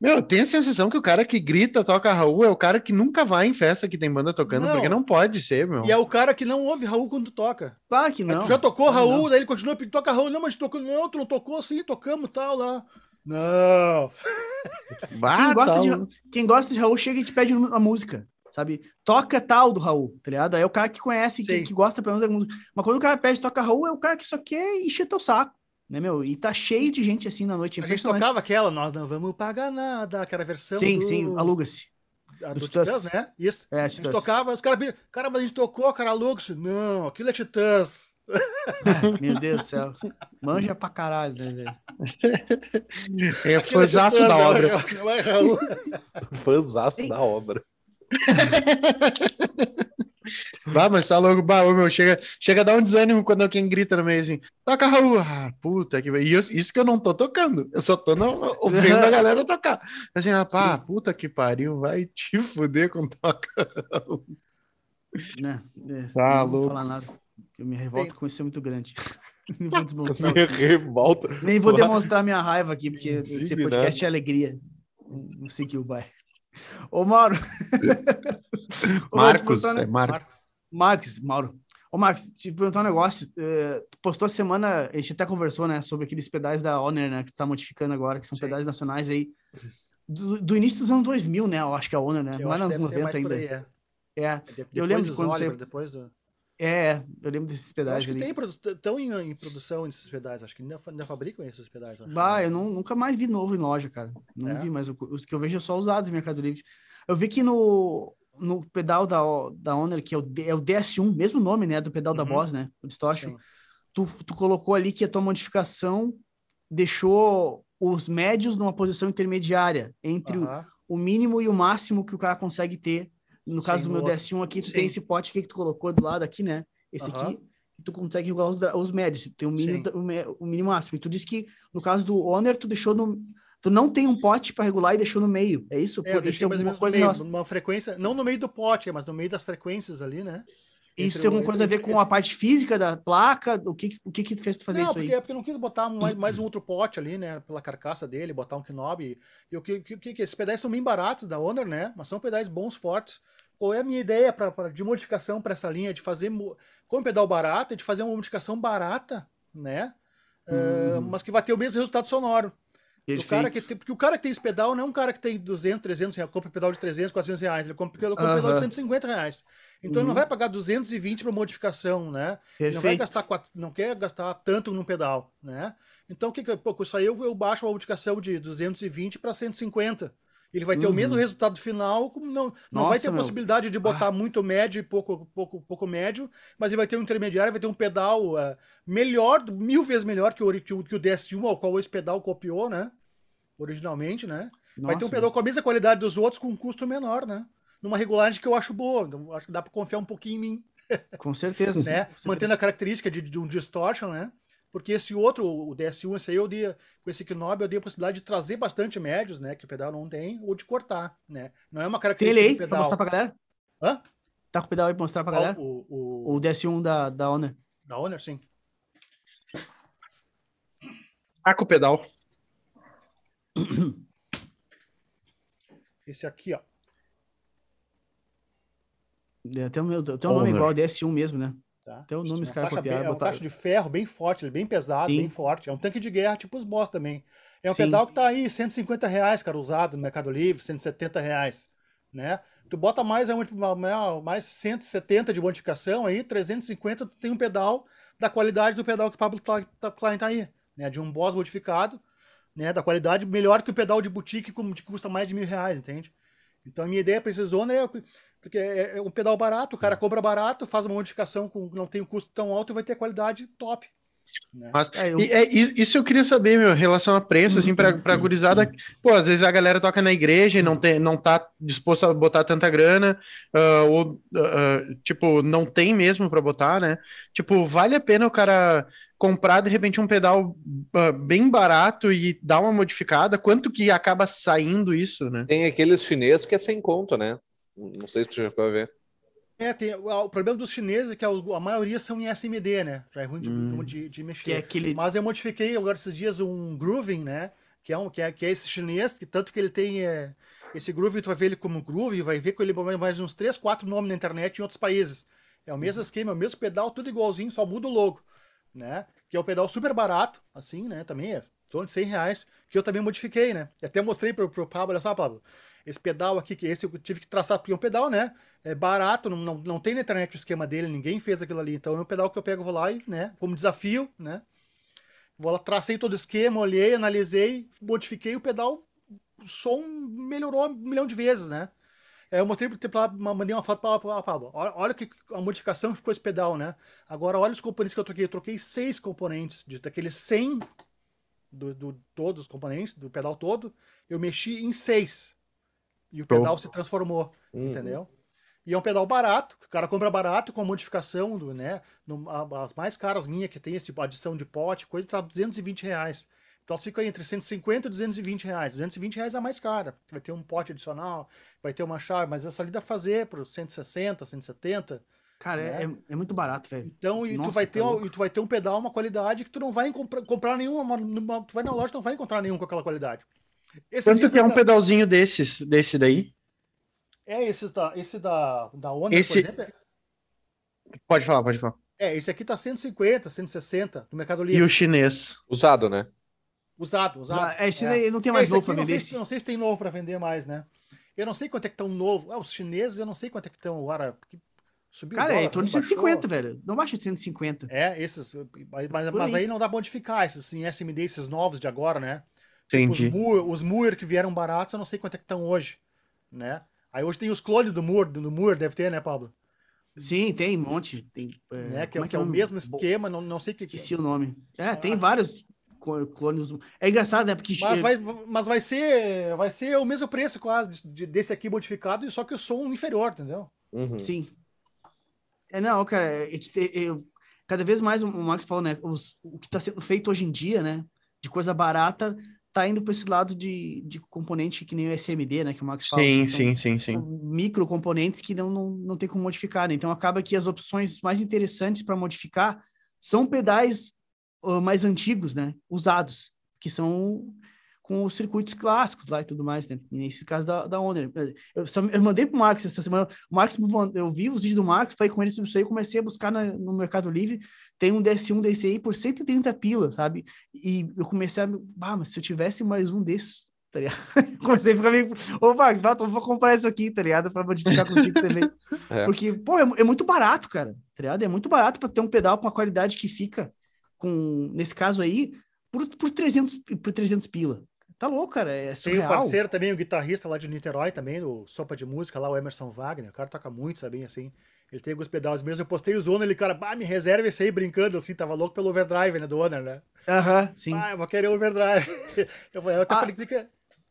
Meu, eu tenho a sensação que o cara que grita, toca Raul, é o cara que nunca vai em festa que tem banda tocando, Não. porque não pode ser, meu. e é o cara que não ouve Raul quando toca. Claro que Aí não. tu já tocou Raul, não. daí ele continua pedindo, toca Raul, não, mas tocou, não, tu não tocou, sim, tocamos tal lá. Não. Quem gosta, tá de, quem gosta de Raul chega e te pede a música, sabe? Toca tal do Raul, tá ligado? Aí é o cara que conhece, que, que gosta pelo menos da música. Mas quando o cara pede toca Raul, é o cara que só quer encher teu saco, né, meu? E tá cheio de gente assim na noite, é A gente tocava aquela, nós não vamos pagar nada, aquela versão Sim, do... sim, aluga-se. a do Titãs, Titãs. né? Isso. É, A gente Titãs. tocava, os caras, cara, mas a gente tocou, cara, aluga-se. Não, aquilo é Titãs. Meu Deus do céu. Manja pra caralho, né, velho? É é fãzaço da é- obra. É. Fãzaço da obra. Bah, mas tá louco, bah, meu, chega, chega a dar um desânimo quando alguém grita no meio assim, toca Raul, ah, puta que... E eu- isso que eu não tô tocando, eu só tô não, ouvindo a galera tocar. Assim, ah, pá, puta que pariu, vai te fuder com toca Raul. Né? É, Tá não vou falar nada. Eu me revolto com isso é muito grande. Nem vou desmontar. Me revolta. Nem vou demonstrar minha raiva aqui, porque esse Indignado. podcast é alegria. Não sei que o vai. Ô, Mauro. Ô, Mauro, te Marcos, é Marcos. Marcos. Marcos, Mauro. Ô, Marcos, te perguntar um negócio. eh, tu postou a semana, a gente até conversou, né, sobre aqueles pedais da Honor, né, que tu tá modificando agora, que são Sim. pedais nacionais aí. Do, do início dos anos 2000, né, eu acho que é a Honor, né? Eu Não é acho nos que deve ser 90 mais por ainda. aí, é. É, Eu lembro de quando Oliver, você- Depois do... é, eu lembro desses pedais acho que ali. tem, produ- estão em, em produção esses pedais, acho que ainda, ainda fabricam esses pedais. acho. Bah, eu não- nunca mais vi novo em loja, cara. Não É? vi, mas o- os que eu vejo é só usados em Mercado Livre. Eu vi que no, no pedal da, da Honor, que é o, é o DS1, mesmo nome, né, do pedal da Uhum. Boss, né, o distortion, tu, tu colocou ali que a tua modificação deixou os médios numa posição intermediária entre o, Aham. o mínimo e o máximo que o cara consegue ter. No Sim, caso do no meu outro. DS1 aqui, tu Sim. tem esse pote que tu colocou do lado aqui, né? Esse aqui, tu consegue regular os, os médios, tu tem o mínimo, Sim. o, mínimo máximo. E tu disse que no caso do Honor, tu deixou no. Tu não tem um pote para regular e deixou no meio. É isso? É, eu deixei é mais alguma coisa, meio, numa frequência, não no meio do pote, mas no meio das frequências ali, né? isso tem alguma coisa a ver com a parte física da placa? O que, o que, que fez tu fazer não, isso porque, aí? é porque eu não quis botar mais, mais um outro pote ali, né? Pela carcaça dele, botar um knob. E, e o que, que, que esses pedais são bem baratos da Honor, né? Mas são pedais bons, fortes. Qual é a minha ideia pra, pra- de modificação para essa linha? De fazer, com pedal barato, é de fazer uma modificação barata, né? Ah, Uhum. mas que vai ter o mesmo resultado sonoro. O cara que tem, porque o cara que tem esse pedal não é um cara que tem 200, 300 reais, compra pedal de 300, 400 reais, ele compra, ele compra pedal de 150 reais. Então uhum. ele não uhum. vai pagar 220 para modificação, né? Não vai gastar não quer gastar tanto num pedal, né? Então o que que pô, isso aí eu, eu baixo a modificação de 220 para 150. Ele vai ter uhum. o mesmo uhum. resultado final, não, não Nossa, vai ter a meu. possibilidade de botar ah. muito médio e pouco, pouco, pouco médio, mas ele vai ter um intermediário, vai ter um pedal uh, melhor, mil vezes melhor que o, que o, que o DS1, ao qual esse pedal copiou, né? Originalmente, né? Nossa, vai ter um pedal com a mesma qualidade dos outros, com um custo menor, né? Numa regulagem que eu acho boa, então, acho que dá para confiar um pouquinho em mim. Com certeza. né? Com certeza. Mantendo a característica de, de um distortion, né? Porque esse outro, o DS1, esse aí eu dei, com esse Knob, eu dei a possibilidade de trazer bastante médios, né? Que o pedal não tem, ou de cortar, né? Não é uma característica tem ele aí, do pedal. Pra mostrar pra galera? Hã? Tá com o pedal aí pra mostrar pra galera? O, o... o DS1 da, da Honor. Da Honor, sim. Tá com o pedal. Esse aqui, ó. É, tem o meu, tem um nome igual, DS1 mesmo, né? Tá? Tem o nome os caras copiaram. É uma caixa de ferro bem forte, bem pesado, Sim. bem forte. É um tanque de guerra tipo os boss também. É um Sim. pedal que tá aí 150 reais, cara, usado no Mercado Livre, 170 reais, né? Tu bota mais, mais 170 de modificação aí, 350 tu tem um pedal da qualidade do pedal que o Pablo Klein tá, tá aí, né? De um boss modificado, né? Da qualidade melhor que o pedal de boutique que custa mais de mil reais, entende? Então a minha ideia para esse zona é porque é, é um pedal barato, o cara hum. cobra barato, faz uma modificação com não tem um custo tão alto e vai ter qualidade top. Né? Mas, é, eu... é, isso eu queria saber, meu, em relação a preço, assim, pra, pra gurizada. Pô, às vezes a galera toca na igreja e não, tem, não tá disposto a botar tanta grana, uh, ou, uh, tipo, não tem mesmo para botar, né? Tipo, vale a pena o cara comprar, de repente, um pedal uh, bem barato e dar uma modificada? Quanto que acaba saindo isso, né? Tem aqueles chineses que é sem conto, né? Não sei se tu já vai ver. É, tem, o problema dos chineses é que a, a maioria são em SMD, né? Já é ruim de, hum, de, de mexer. É aquele... Mas eu modifiquei agora esses dias um grooving, né? Que é, um, que é, que é esse chinês, que tanto que ele tem é, esse groove, tu vai ver ele como groove, vai ver com ele mais uns 3, 4 nomes na internet em outros países. É o mesmo uhum. esquema, é o mesmo pedal, tudo igualzinho, só muda o logo, né? Que é um pedal super barato, assim, né? Também é torno de 100 reais, que eu também modifiquei, né? E até mostrei pro, pro Pablo, olha só, Pablo, esse pedal aqui, que esse eu tive que traçar, porque é um pedal, né? É barato, não, não, não tem na internet o esquema dele, ninguém fez aquilo ali. Então é um pedal que eu pego, vou lá e, né, como desafio, né? Vou lá, tracei todo o esquema, olhei, analisei, modifiquei o pedal, o som melhorou um milhão de vezes, né? É, eu mostrei para mandei uma foto para Pablo. Olha, olha que a modificação ficou esse pedal, né? Agora olha os componentes que eu troquei. Eu troquei seis componentes de daqueles 100 do, do todos os componentes do pedal todo. Eu mexi em seis. E o pedal se transformou, uhum. entendeu? E é um pedal barato, o cara compra barato com modificação, do, né? No, as mais caras minhas que tem esse tipo, adição de pote, coisa, tá 220 reais. Então fica entre 150 e 220 reais. 220 reais é a mais cara. Vai ter um pote adicional, vai ter uma chave, mas essa ali dá pra fazer por 160, 170. Cara, né? é, é muito barato, velho. Então, e Nossa, tu vai ter, tá e tu vai ter um pedal, uma qualidade que tu não vai comprar, comprar nenhuma, tu vai na loja, tu não vai encontrar nenhum com aquela qualidade. Esse Tanto que é um pedalzinho desses, desse daí. É, esse da, esse da, da Honda, esse... por exemplo. É... Pode falar, pode falar. É, esse aqui tá 150, 160 no Mercado Livre. E o chinês? Usado, né? Usado, usado. É, esse é. não tem mais é, novo para vender. Não sei, não sei se tem novo para vender mais, né? Eu não sei quanto é que estão novo. Ah, os chineses eu não sei quanto é que estão agora. Subiu Cara, é em torno de 150, baixou. velho. Não baixa de 150. É, esses. Mas, mas aí. não dá modificar esses assim, SMD, esses novos de agora, né? Entendi. Tipo, os, Moore, os Moore que vieram baratos, eu não sei quanto é que estão hoje, né? Aí hoje tem os clones do Moore, do Moore deve ter, né, Pablo? Sim, tem um monte. Tem, é, né? Que, é, é que é, é o mesmo esquema, não, não sei que. Esqueci o nome. É, tem ah. vários clones. É engraçado, né? Porque... Mas, vai, mas vai, ser, vai ser o mesmo preço quase desse aqui modificado, só que o som inferior, entendeu? Uhum. Sim. É, não, cara, é, é, cada vez mais o Max falou, né? Os, o que está sendo feito hoje em dia, né? De coisa barata, tá indo para esse lado de, de componente que nem o SMD, né? Que o Max fala. Sim, sim, sim, sim. Micro componentes que não, não, não tem como modificar, né? Então acaba que as opções mais interessantes para modificar são pedais uh, mais antigos, né? Usados, que são com os circuitos clássicos lá e tudo mais, né? Nesse caso da, da. Eu, eu mandei pro Marcos essa semana. O Marcos, eu vi os vídeos do Marcos, falei com ele sobre isso aí, comecei a buscar na, no Mercado Livre. Tem um DS1 desse aí por 130 pila, sabe? E eu comecei a. Ah, mas se eu tivesse mais um desses, tá ligado? Comecei a ficar meio. Ô, Marcos, então vou comprar isso aqui, tá ligado? Pra modificar contigo também. É. Porque, pô, é, é, muito barato, cara, tá ligado? É muito barato pra ter um pedal com a qualidade que fica, com, nesse caso aí, por, por, 300, por 300 pila. Tá louco, cara. É surreal. Tem o parceiro também, o guitarrista lá de Niterói também, do Sopa de Música lá, o Emerson Wagner. O cara toca muito, sabe? Assim. Ele tem alguns pedais mesmo. Eu postei o Zono, ele, cara, bah, me reserva esse aí brincando, assim. Tava louco pelo overdrive, né? Do Honor, né? Aham, uh -huh, sim. Ah, eu vou querer overdrive. eu, eu até ah, falei, clica.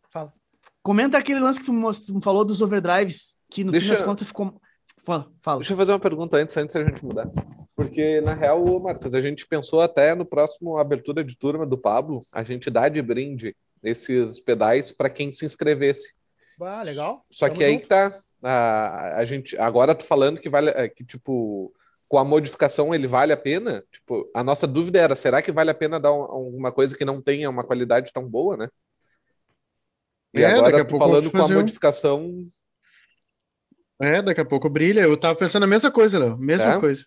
Fala. Comenta aquele lance que tu, tu falou dos overdrives, que no Deixa... fim das contas ficou. Fala, fala. Deixa eu fazer uma pergunta antes, antes da gente mudar. Porque, na real, Marcos, a gente pensou até no próximo abertura de turma do Pablo, a gente dá de brinde esses pedais para quem se inscrevesse. Ah, legal. Só Tamo que aí junto. que tá. A, a gente, agora tu falando que vale. É, que, tipo, com a modificação ele vale a pena? Tipo, a nossa dúvida era: será que vale a pena dar alguma coisa que não tenha uma qualidade tão boa, né? E é, agora tu falando com a modificação. É, daqui a pouco brilha. Eu tava pensando a mesma coisa, Léo. Mesma é? coisa.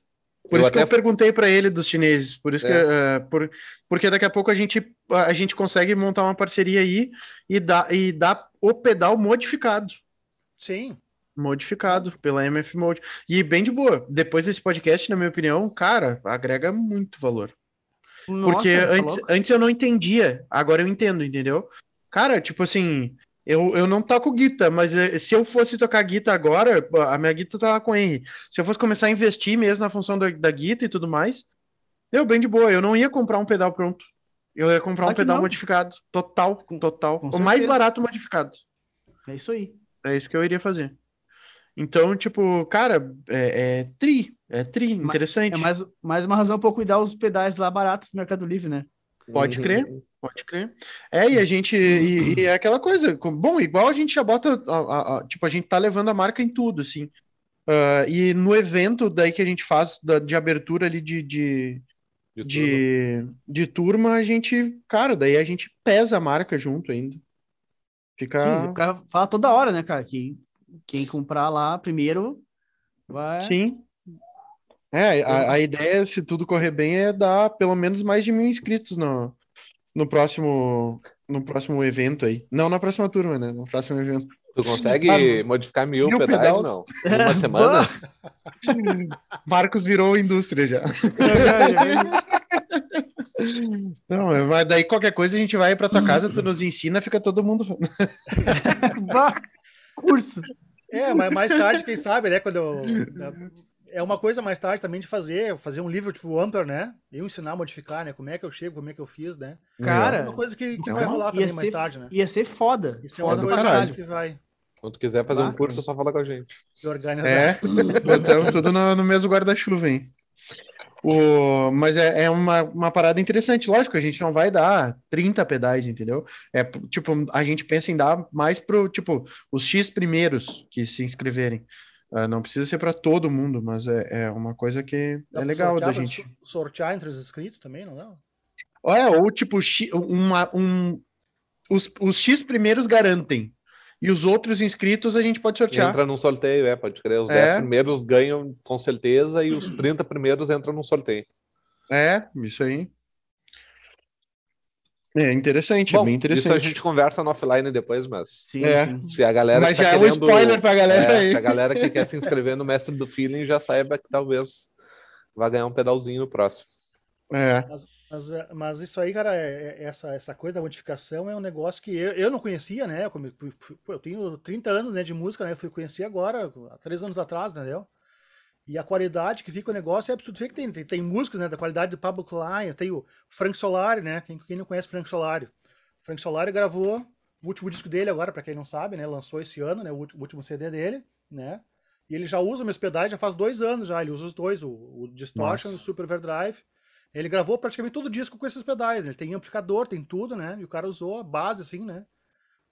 Por eu isso que eu perguntei para ele dos chineses, por isso é. que, uh, por, porque daqui a pouco a gente, a gente consegue montar uma parceria aí e dar, e dar o pedal modificado. Sim. Modificado pela MF Mode. E bem de boa. Depois desse podcast, na minha opinião, cara, agrega muito valor. Nossa, porque tá antes, antes eu não entendia, agora eu entendo, entendeu? Cara, tipo assim, eu, eu não toco guitarra, mas eh, se eu fosse tocar guitarra agora, a minha guitarra tá lá com Henry. Se eu fosse começar a investir mesmo na função da, da guitarra e tudo mais, eu bem de boa, eu não ia comprar um pedal pronto. Eu ia comprar um pedal não. modificado. Total, total. Com o certeza. mais barato modificado. É isso aí. É isso que eu iria fazer. Então, tipo, cara, é, é tri. É tri, interessante. É mais, mais uma razão para cuidar os pedais lá baratos do Mercado Livre, né? Pode crer, pode crer. É, e a gente. E, e, é aquela coisa. Bom, igual a gente já bota. A, a, a, tipo, a gente tá levando a marca em tudo, assim. Uh, e no evento daí que a gente faz da, de abertura ali de, de, de, de, turma. de turma, a gente. Cara, daí a gente pesa a marca junto ainda. Fica. Sim, o cara fala toda hora, né, cara? Que quem comprar lá primeiro vai. Sim. É, a, a, ideia, se tudo correr bem, é dar pelo menos mais de mil inscritos no, no, próximo, no próximo evento aí. Não na próxima turma, né? No próximo evento. Tu consegue Mas, modificar mil, mil pedais, não? Em uma semana? Marcos virou indústria já. Não, mas daí qualquer coisa a gente vai para tua casa, tu nos ensina, fica todo mundo. Curso. É, mas mais tarde, quem sabe, né? Quando eu, é uma coisa mais tarde também de fazer, fazer um livro tipo Amper, né? Eu ensinar a modificar, né? Como é que eu chego, como é que eu fiz, né? Cara, é uma coisa que, que vai rolar também ser, mais tarde, né? Ia ser foda. Isso foda é uma coisa que vai. Quando quiser fazer um curso, é só falar com a gente. É, então tudo no, no mesmo guarda-chuva, hein? O, mas é, é uma, uma parada interessante. Lógico, a gente não vai dar 30 pedais, entendeu? É tipo, a gente pensa em dar mais pro, tipo, os X primeiros que se inscreverem. Uh, não precisa ser para todo mundo, mas é, é uma coisa que dá é legal da gente. Sortear entre os inscritos também, não dá? É, ou tipo, uma, um, os, os X primeiros garantem. E os outros inscritos a gente pode sortear. Entra num sorteio, é, pode crer. Os é. 10 primeiros ganham com certeza e os 30 primeiros entram num sorteio. É, isso aí. É interessante, Bom, bem interessante. Isso a gente conversa no offline depois, mas sim, é. sim. se a galera. Mas tá já querendo, é um spoiler pra galera é, aí. Se a galera que quer se inscrever no Mestre do Feeling já saiba que talvez vai ganhar um pedalzinho no próximo. É. Mas, mas, mas isso aí, cara, é, é, essa, essa coisa da modificação é um negócio que eu, eu não conhecia, né? Eu, eu tenho 30 anos né, de música, né? Eu fui conhecer agora, há três anos atrás, entendeu? E a qualidade que fica o negócio é absurdo. Que tem, tem, tem músicas, né, da qualidade do Pablo Klein, tem o Frank Solari, né? Quem, quem não conhece Frank Solari? Frank Solari gravou o último disco dele agora, para quem não sabe, né? Lançou esse ano, né? O último CD dele, né? E ele já usa meus pedais já faz dois anos já. Ele usa os dois, o, o Distortion e o Super Overdrive. Ele gravou praticamente todo o disco com esses pedais, né? Ele tem amplificador, tem tudo, né? E o cara usou a base, assim, né?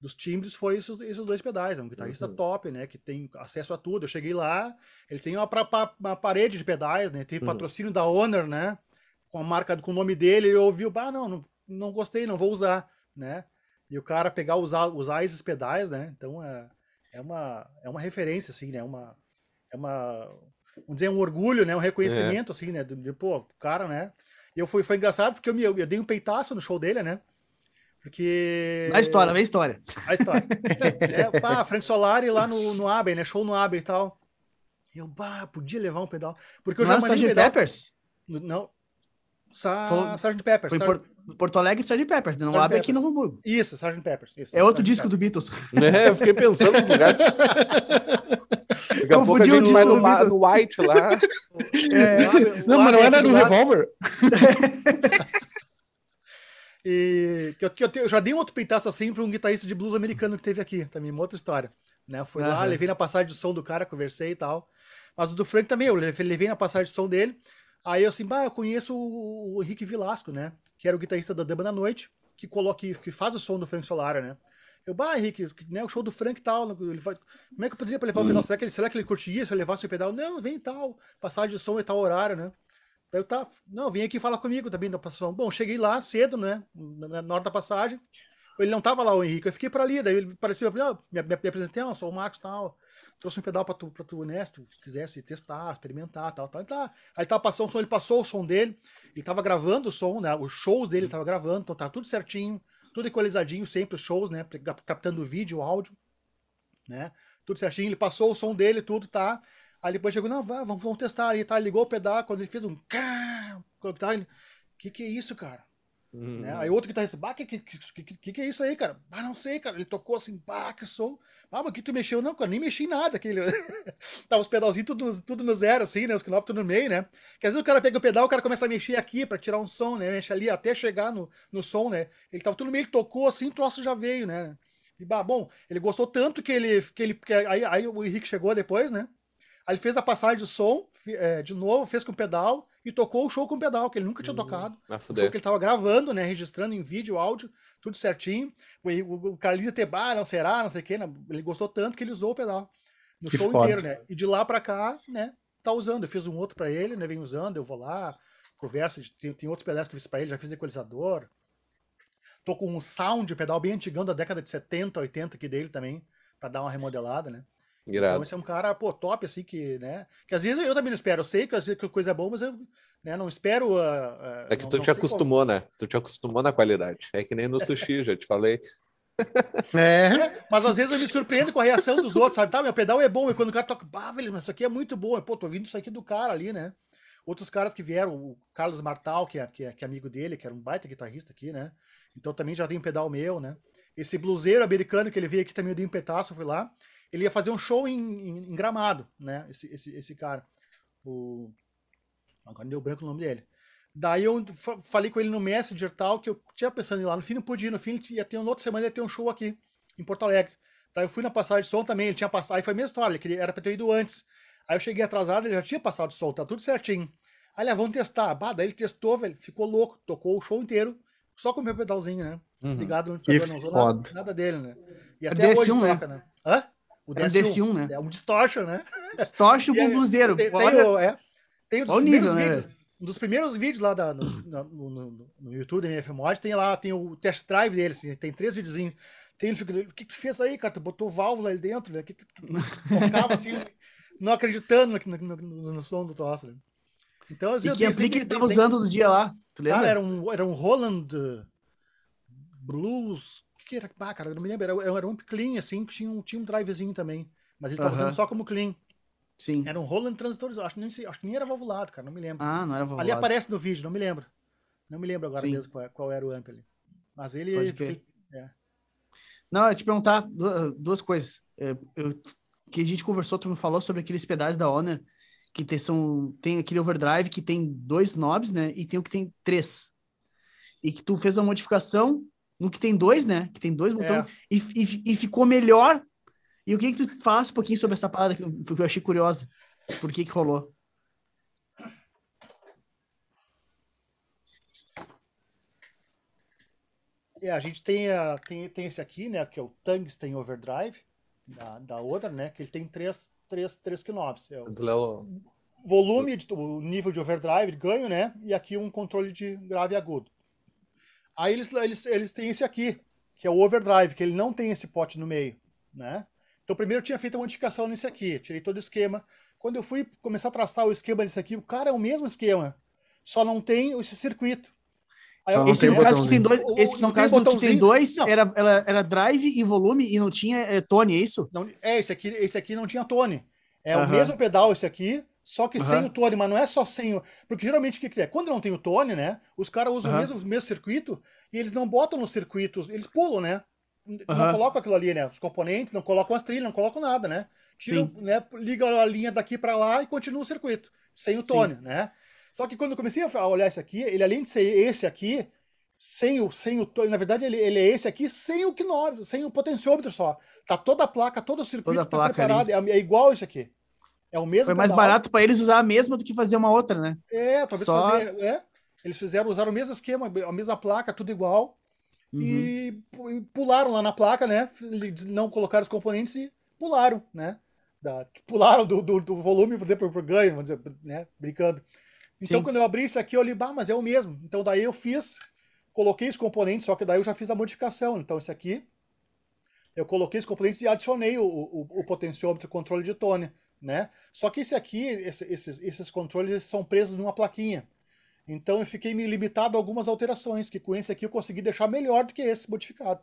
Dos timbres foi esses, esses dois pedais. É um guitarrista uhum. top, né? Que tem acesso a tudo. Eu cheguei lá, ele tem uma, pra, uma parede de pedais, né? Teve uhum. patrocínio da Honor, né? Com a marca, com o nome dele. Ele ouviu, ah, não, não, não gostei, não vou usar né? E o cara pegar, usar, usar esses pedais, né? Então é, é, uma, é uma referência, assim, né? Uma, é uma, vamos dizer, um orgulho, né? Um reconhecimento, é. assim, né? De, de, pô, cara, né? E eu fui, foi engraçado porque eu, me, eu dei um peitaço no show dele, né? Porque. Na história, vem história. A história. é, pá, Frank Solari lá no, no Abbey, né? Show no Abbey e tal. E eu, bah, podia levar um pedal. Porque eu não já mandei um pedal... Peppers? Não. Sa... Sgt. Peppers. Foi Sgt. Porto Alegre Sgt. Peppers, né? não Sgt. Abbey aqui no Hamburgo. Isso, Sgt. Peppers. Isso, é outro Sgt. disco do Beatles. É, eu fiquei pensando nos lugares. Daqui a pouco a gente vai no, no White lá. É, não, mas não era no Revolver. E que eu, que eu, eu, já dei um outro peitaço assim para um guitarrista de blues americano que teve aqui, também, uma outra história. Né? Fui uhum. lá, levei na passagem de som do cara, conversei e tal. Mas o do Frank também, eu levei na passagem de som dele. Aí eu assim, bah, eu conheço o, o Henrique Vilasco, né? Que era o guitarrista da Dama da Noite, que coloca, que, que faz o som do Frank Solara, né? Eu, bah, Henrique, né, o show do Frank e tal, ele vai, como é que eu poderia levar o pedal? Será que ele, será que ele curtia se eu levasse o pedal? Não, vem e tal, passagem de som e tal horário, né? Eu tá, não, vem aqui falar comigo também da passação. Bom, cheguei lá cedo, né? Na hora da passagem. Ele não tava lá, o Henrique. Eu fiquei por ali, daí ele parecia, ah, me, me, apresentei, não, sou o Marcos tal. Trouxe um pedal pra tu, pra tu, né? Se tu quisesse testar, experimentar, tal, tal. Tá. Aí ele tava passando o som, ele passou o som dele, ele tava gravando o som, né? Os shows dele ele tava gravando, então tá tudo certinho, tudo equalizadinho, sempre os shows, né? Captando o vídeo, o áudio, né? Tudo certinho. Ele passou o som dele, tudo, tá? Aí depois chegou, não, vamos, vamos testar aí, tá? Ligou o pedal, quando ele fez um. Tá, ele, que que é isso, cara? Uhum. Né? Aí outro que tá assim, bah, que, que, que, que, que é isso aí, cara? Ah, não sei, cara. Ele tocou assim, bah, que som. Ah, mas que tu mexeu? Não, cara, nem mexi em nada. Aquele... Tava os pedalzinhos tudo, tudo no zero, assim, né? Os knobs tudo no meio, né? Que às vezes o cara pega o pedal, o cara começa a mexer aqui pra tirar um som, né? Mexe ali até chegar no, no som, né? Ele tava tudo no meio, ele tocou assim, o troço já veio, né? E, bah, bom, ele gostou tanto que ele. Que ele que aí, aí o Henrique chegou depois, né? Aí ele fez a passagem de som é, de novo, fez com pedal e tocou o show com pedal, que ele nunca tinha hum, tocado. O show que ele tava gravando, né? Registrando em vídeo, áudio, tudo certinho. O, o, o Carlinhos Tebar, não será, não sei o quê, né? ele gostou tanto que ele usou o pedal no que show foda. inteiro, né? E de lá pra cá, né? Tá usando. Eu fiz um outro pra ele, né? Vem usando, eu vou lá, converso, tem, tem outros pedais que eu fiz pra ele, já fiz equalizador. Tô com um sound, pedal bem antigão da década de 70, 80 aqui dele também, para dar uma remodelada, né? Irado. Então esse é um cara, pô, top, assim, que, né? Que às vezes eu também não espero. Eu sei que às vezes que coisa é boa, mas eu né, não espero. Uh, uh, é que não, tu te acostumou, como. né? Tu te acostumou na qualidade. É que nem no sushi, já te falei. É. é. Mas às vezes eu me surpreendo com a reação dos outros, sabe? Tá, meu pedal é bom. E quando o cara toca, bah, velho, mas isso aqui é muito bom. Pô, tô ouvindo isso aqui do cara ali, né? Outros caras que vieram, o Carlos Martal, que é, que é, que é amigo dele, que era um baita guitarrista aqui, né? Então também já tem um pedal meu, né? Esse bluseiro americano que ele veio aqui também, eu dei um petaço, fui lá ele ia fazer um show em, em, em Gramado, né? Esse, esse, esse cara. O... Agora deu branco o nome dele. Daí eu falei com ele no Messenger tal, que eu tinha pensando em ir lá. No fim não podia, no fim ia ter uma outra semana, ia ter um show aqui, em Porto Alegre. Daí eu fui na passagem de som também, ele tinha passado, aí foi a mesma história, ele queria, era pra ter ido antes. Aí eu cheguei atrasado, ele já tinha passado o som, tá tudo certinho. Aí ele, ah, vamos testar. Bah, daí ele testou, velho, ficou louco, tocou o show inteiro, só com o meu pedalzinho, né? Uhum. Ligado no pedal, não usou nada, nada, dele, né? E até hoje né? toca, né? Hã? O DS1, é DS1 né? É um distortion, né? Distortion com bluseiro. Tem, tem, o, é, tem um dos primeiros nível, né? vídeos. Né? Um dos primeiros vídeos lá da, no, no, no, no YouTube da MF Mod, tem lá, tem o test drive dele, assim, tem três videozinhos. Tem ele fica, o que, que tu fez aí, cara? Tu botou válvula ali dentro, né? Que, que, que, tocava assim, não acreditando no, no, som do troço. Né? Então, assim, e que ele tava usando no dia lá? Tu lembra? Cara, era um, era um Roland Blues que era? Ah, cara, não me lembro. Era, era um clean, assim, que tinha um, tinha um drivezinho também. Mas ele tava usando só como clean. Sim. Era um Roland transistorizado. Acho, nem sei, acho que nem era valvulado, cara. Não me lembro. Ah, não era valvulado. Ali aparece no vídeo, não me lembro. Não me lembro agora Sim. mesmo qual, qual, era o amp ali. Mas ele. ele é. Não, eu te perguntar duas coisas. É, eu, que a gente conversou, tu me falou sobre aqueles pedais da Honor que tem, são, tem aquele overdrive que tem dois knobs, né? E tem o que tem três. E que tu fez a modificação no que tem dois, né? Que tem dois botões, é. e, e, e, ficou melhor. E o que que tu faz um pouquinho sobre essa parada que eu, que eu achei curiosa? Por que que rolou? É, a gente tem, a, tem, tem esse aqui, né? Que é o Tungsten Overdrive, da, da outra, né? Que ele tem três, três, três knobs. É o volume, o nível de overdrive, ganho, né? E aqui um controle de grave e agudo. Aí eles, eles, eles têm esse aqui, que é o overdrive, que ele não tem esse pote no meio, né? Então primeiro eu tinha feito a modificação nesse aqui, tirei todo o esquema. Quando eu fui começar a traçar o esquema desse aqui, o cara é o mesmo esquema, só não tem esse circuito. Aí, esse no caso que tem dois, esse no caso que tem dois era, era, era drive e volume e não tinha é, tone, é isso? Não, é, esse aqui, esse aqui não tinha tone. É o mesmo pedal esse aqui, só que sem o tone, mas não é só sem o. Porque geralmente o que, que é? Quando não tem o tone, né? Os caras usam o, mesmo, o mesmo circuito e eles não botam no circuito, eles pulam, né? Não colocam aquilo ali, né? Os componentes, não colocam as trilhas, não colocam nada, né? Tiram, né? Liga a linha daqui para lá e continua o circuito, sem o tone, Sim. né? Só que quando eu comecei a olhar esse aqui, ele além de ser esse aqui, sem o, sem o na verdade ele, ele é esse aqui sem o quinómetro, sem o potenciômetro só. Tá toda a placa, todo o circuito toda tá preparado, é, é, igual isso aqui. É o mesmo Foi mais pedal. barato para eles usar a mesma do que fazer uma outra, né? É, talvez só... fazer, é. Eles fizeram, usaram o mesmo esquema, a mesma placa, tudo igual. Uhum. E, e pularam lá na placa, né? Não colocaram os componentes e pularam, né? Da, pularam do, do, do volume, vou dizer, pro, pro ganho, vamos dizer, né? Brincando. Então, Sim. quando eu abri isso aqui, eu olhei, bah, mas é o mesmo. Então, daí eu fiz coloquei os componentes, só que daí eu já fiz a modificação. Então, esse aqui, eu coloquei os componentes e adicionei o, o, o potenciômetro controle de tone, né? Só que esse aqui, esse, esses, esses controles são presos numa plaquinha. Então eu fiquei me limitado a algumas alterações, que com esse aqui eu consegui deixar melhor do que esse modificado.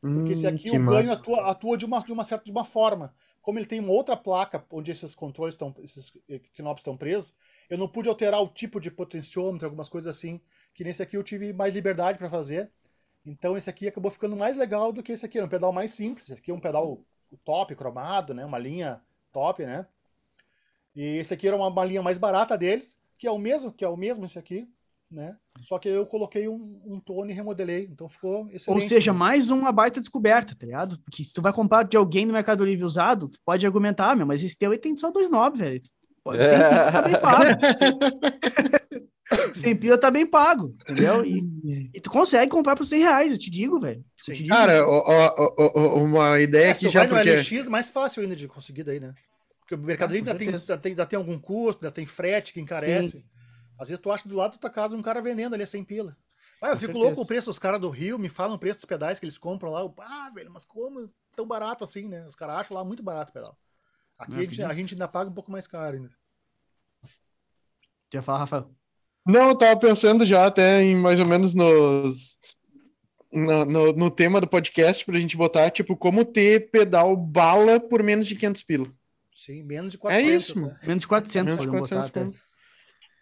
Porque esse hum, aqui o ganho atua, atua, de, uma, de uma certa de uma forma. Como ele tem uma outra placa onde esses controles estão, esses knobs estão presos, eu não pude alterar o tipo de potenciômetro, algumas coisas assim que nesse aqui eu tive mais liberdade para fazer. Então esse aqui acabou ficando mais legal do que esse aqui. É um pedal mais simples. Esse aqui é um pedal top, cromado, né? Uma linha top, né? E esse aqui era uma, uma linha mais barata deles, que é o mesmo, que é o mesmo esse aqui, né? Só que eu coloquei um, um tone e remodelei, então ficou excelente. Ou seja, mais uma baita descoberta, tá ligado? Porque se tu vai comprar de alguém no Mercado Livre usado, tu pode argumentar, meu, mas esse teu aí tem só dois knobs, velho. Pode ser, tá bem pago. Sem pila tá bem pago, entendeu? E, e, tu consegue comprar por 100 reais, eu te digo, velho. Cara, ó, ó, ó, uma ideia é, que já. Vai porque... no LX, mais fácil ainda de conseguir daí, né? Porque o Mercado ah, Livre ainda, tem, ainda, tem, ainda tem algum custo, ainda tem frete que encarece. Sim. Às vezes tu acha do lado da tua casa um cara vendendo ali sem pila. Ah, eu com fico certeza. louco o preço, os caras do Rio me falam o preço dos pedais que eles compram lá. Eu, ah, velho, mas como tão barato assim, né? Os caras acham lá muito barato o pedal. Aqui a gente, a gente ainda paga um pouco mais caro ainda. Quer falar, Rafael? Não, eu tava pensando já até em mais ou menos nos. No, no, no tema do podcast pra gente botar, tipo, como ter pedal bala por menos de 500 pila. Sim, menos de 400. É isso. Né? Menos de 400, menos de 400 botar até.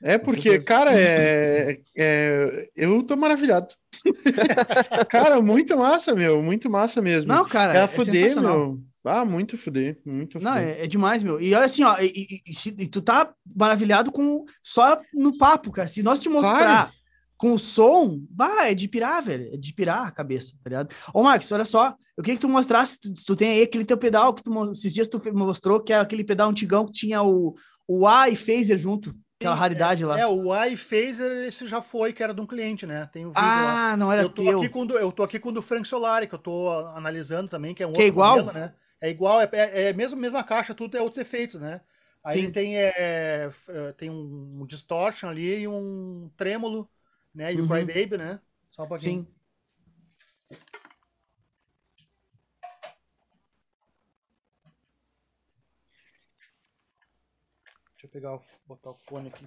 É porque, cara, é, é, eu tô maravilhado. cara, muito massa, meu, muito massa mesmo. Não, cara, é, é fuder, meu. Ah, muito fuder, muito Não, é, é, demais, meu. E olha assim, ó, e, e, e, tu tá maravilhado com só no papo, cara. Se nós te mostrar claro. com o som, vai, é de pirar, velho. É de pirar a cabeça, tá ligado? Ô, Max, olha só, eu queria que tu mostrasse, se tu tem aí aquele teu pedal que tu, esses dias tu mostrou, que era aquele pedal antigão que tinha o, o A e phaser junto. Aquela raridade é, lá. É, o iPhaser, esse já foi, que era de um cliente, né? Tem o vídeo ah, lá. não era eu tô teu. Aqui com do, eu tô aqui com o do Frank Solari, que eu tô analisando também, que é um que é outro é igual? Modelo, né? É igual, é, é, é mesmo mesma caixa, tudo é outros efeitos, né? Aí Sim. tem, é, é, tem um distortion ali e um trêmulo, né? E uhum. o Crybaby, né? Só um pouquinho. Sim. Deixa eu pegar, botar o fone aqui.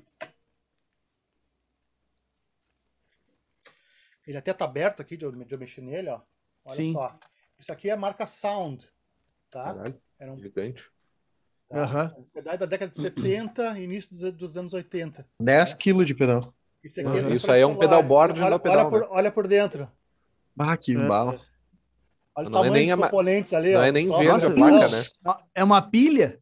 Ele até tá aberto aqui de eu, de eu mexer nele, ó. Olha Sim. só. Isso aqui é a marca Sound. Tá? Caralho, Era um gigante. Tá? Uhum. Pedal da década de 70 início dos, dos anos 80. 10 quilos de pedal. Isso, uhum. Isso aí é um pedal board olha, no pedal. Olha por, né? olha por dentro. Ah, que é. bala. Olha não o tamanho é nem dos componentes ali. Não ó. é nem verde a placa, né? É uma pilha?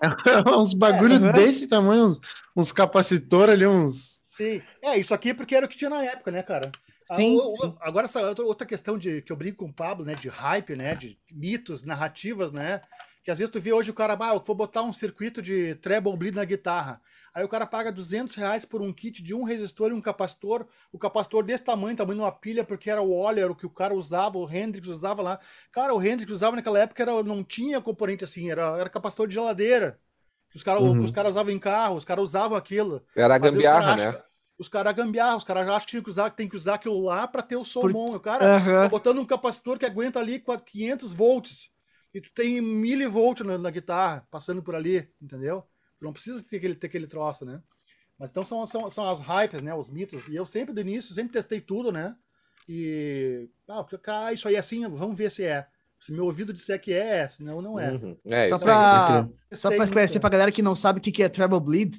é uns bagulho é. desse tamanho, uns, uns capacitores ali, uns... Sim. É, isso aqui porque era o que tinha na época, né, cara? Sim, ah, sim. Agora, essa outra questão de que eu brinco com o Pablo, né? De hype, né? De mitos, narrativas, né? Que às vezes tu vê hoje o cara, ah, eu vou botar um circuito de treble bleed na guitarra. Aí o cara paga 200 reais por um kit de um resistor e um capacitor. O capacitor desse tamanho, tamanho de uma pilha, porque era o óleo, era o que o cara usava, o Hendrix usava lá. Cara, o Hendrix usava naquela época, era, não tinha componente assim, era, era capacitor de geladeira. Os caras uhum. os caras usavam em carro, os caras usavam aquilo. Era a gambiarra, né? Os caras gambiarram, os caras acham que tem que usar, tem que usar aquilo lá para ter o som Por- bom. O cara Aham. tá botando um capacitor que aguenta ali 500 volts e tu tem milivolts na, na guitarra passando por ali, entendeu? Tu não precisa ter aquele, ter aquele troço, né? Mas então são, são, são as hypes, né? Os mitos. E eu sempre do início, sempre testei tudo, né? E. Ah, cara, isso aí é assim, vamos ver se é. Se meu ouvido disser que é, senão não é. Uhum. É, Só isso pra, aí. só Testei pra esclarecer muito. pra galera que não sabe o que que é treble bleed,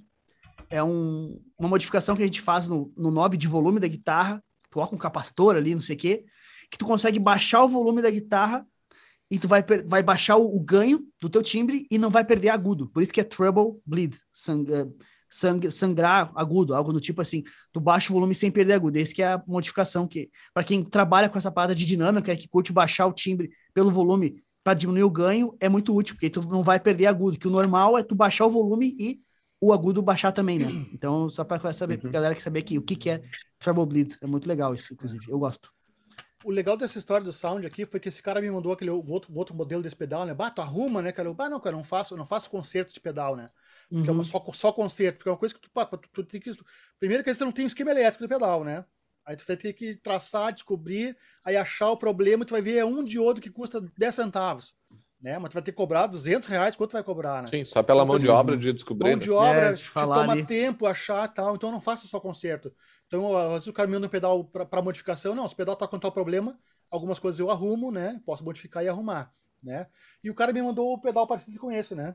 é um- uma modificação que a gente faz no, no knob de volume da guitarra, coloca um capacitor ali, não sei o quê, que tu consegue baixar o volume da guitarra e tu vai, vai baixar o, o ganho do teu timbre e não vai perder agudo. Por isso que é treble bleed, sang- eh, sang- sangrar agudo, algo do tipo assim. Tu baixa o volume sem perder agudo. Esse que é a modificação que, para quem trabalha com essa parada de dinâmica, é que curte baixar o timbre pelo volume para diminuir o ganho é muito útil, porque tu não vai perder agudo, que o normal é tu baixar o volume e o agudo baixar também, né? Então, só para saber, Uhum. galera que saber aqui o que, que é treble bleed. É muito legal isso, inclusive. Eu gosto. O legal dessa história do sound aqui foi que esse cara me mandou aquele outro, outro modelo desse pedal, né? Bah, tu arruma, né, cara? Eu, não, cara, não faço, eu não faço concerto de pedal, né? Porque é Uhum. uma- só, só concerto, porque é uma coisa que tu, pá, tu, tu tem que. Primeiro que você não tem um esquema elétrico do pedal, né? Aí tu vai ter que traçar, descobrir, aí achar o problema, tu vai ver é um diodo que custa 10 centavos. Né? Mas tu vai ter que cobrar 200 reais, quanto vai cobrar, né? Sim, só pela Então, mão de coisa- obra de descobrir. Mão né? de obra, É, de te falar toma ali. tempo, achar tal, então eu não faço só conserto. Então, às vezes o cara me manda um pedal para modificação, não, se o pedal tá com tal problema, algumas coisas eu arrumo, né? Posso modificar e arrumar, né? E o cara me mandou o pedal parecido com esse, né?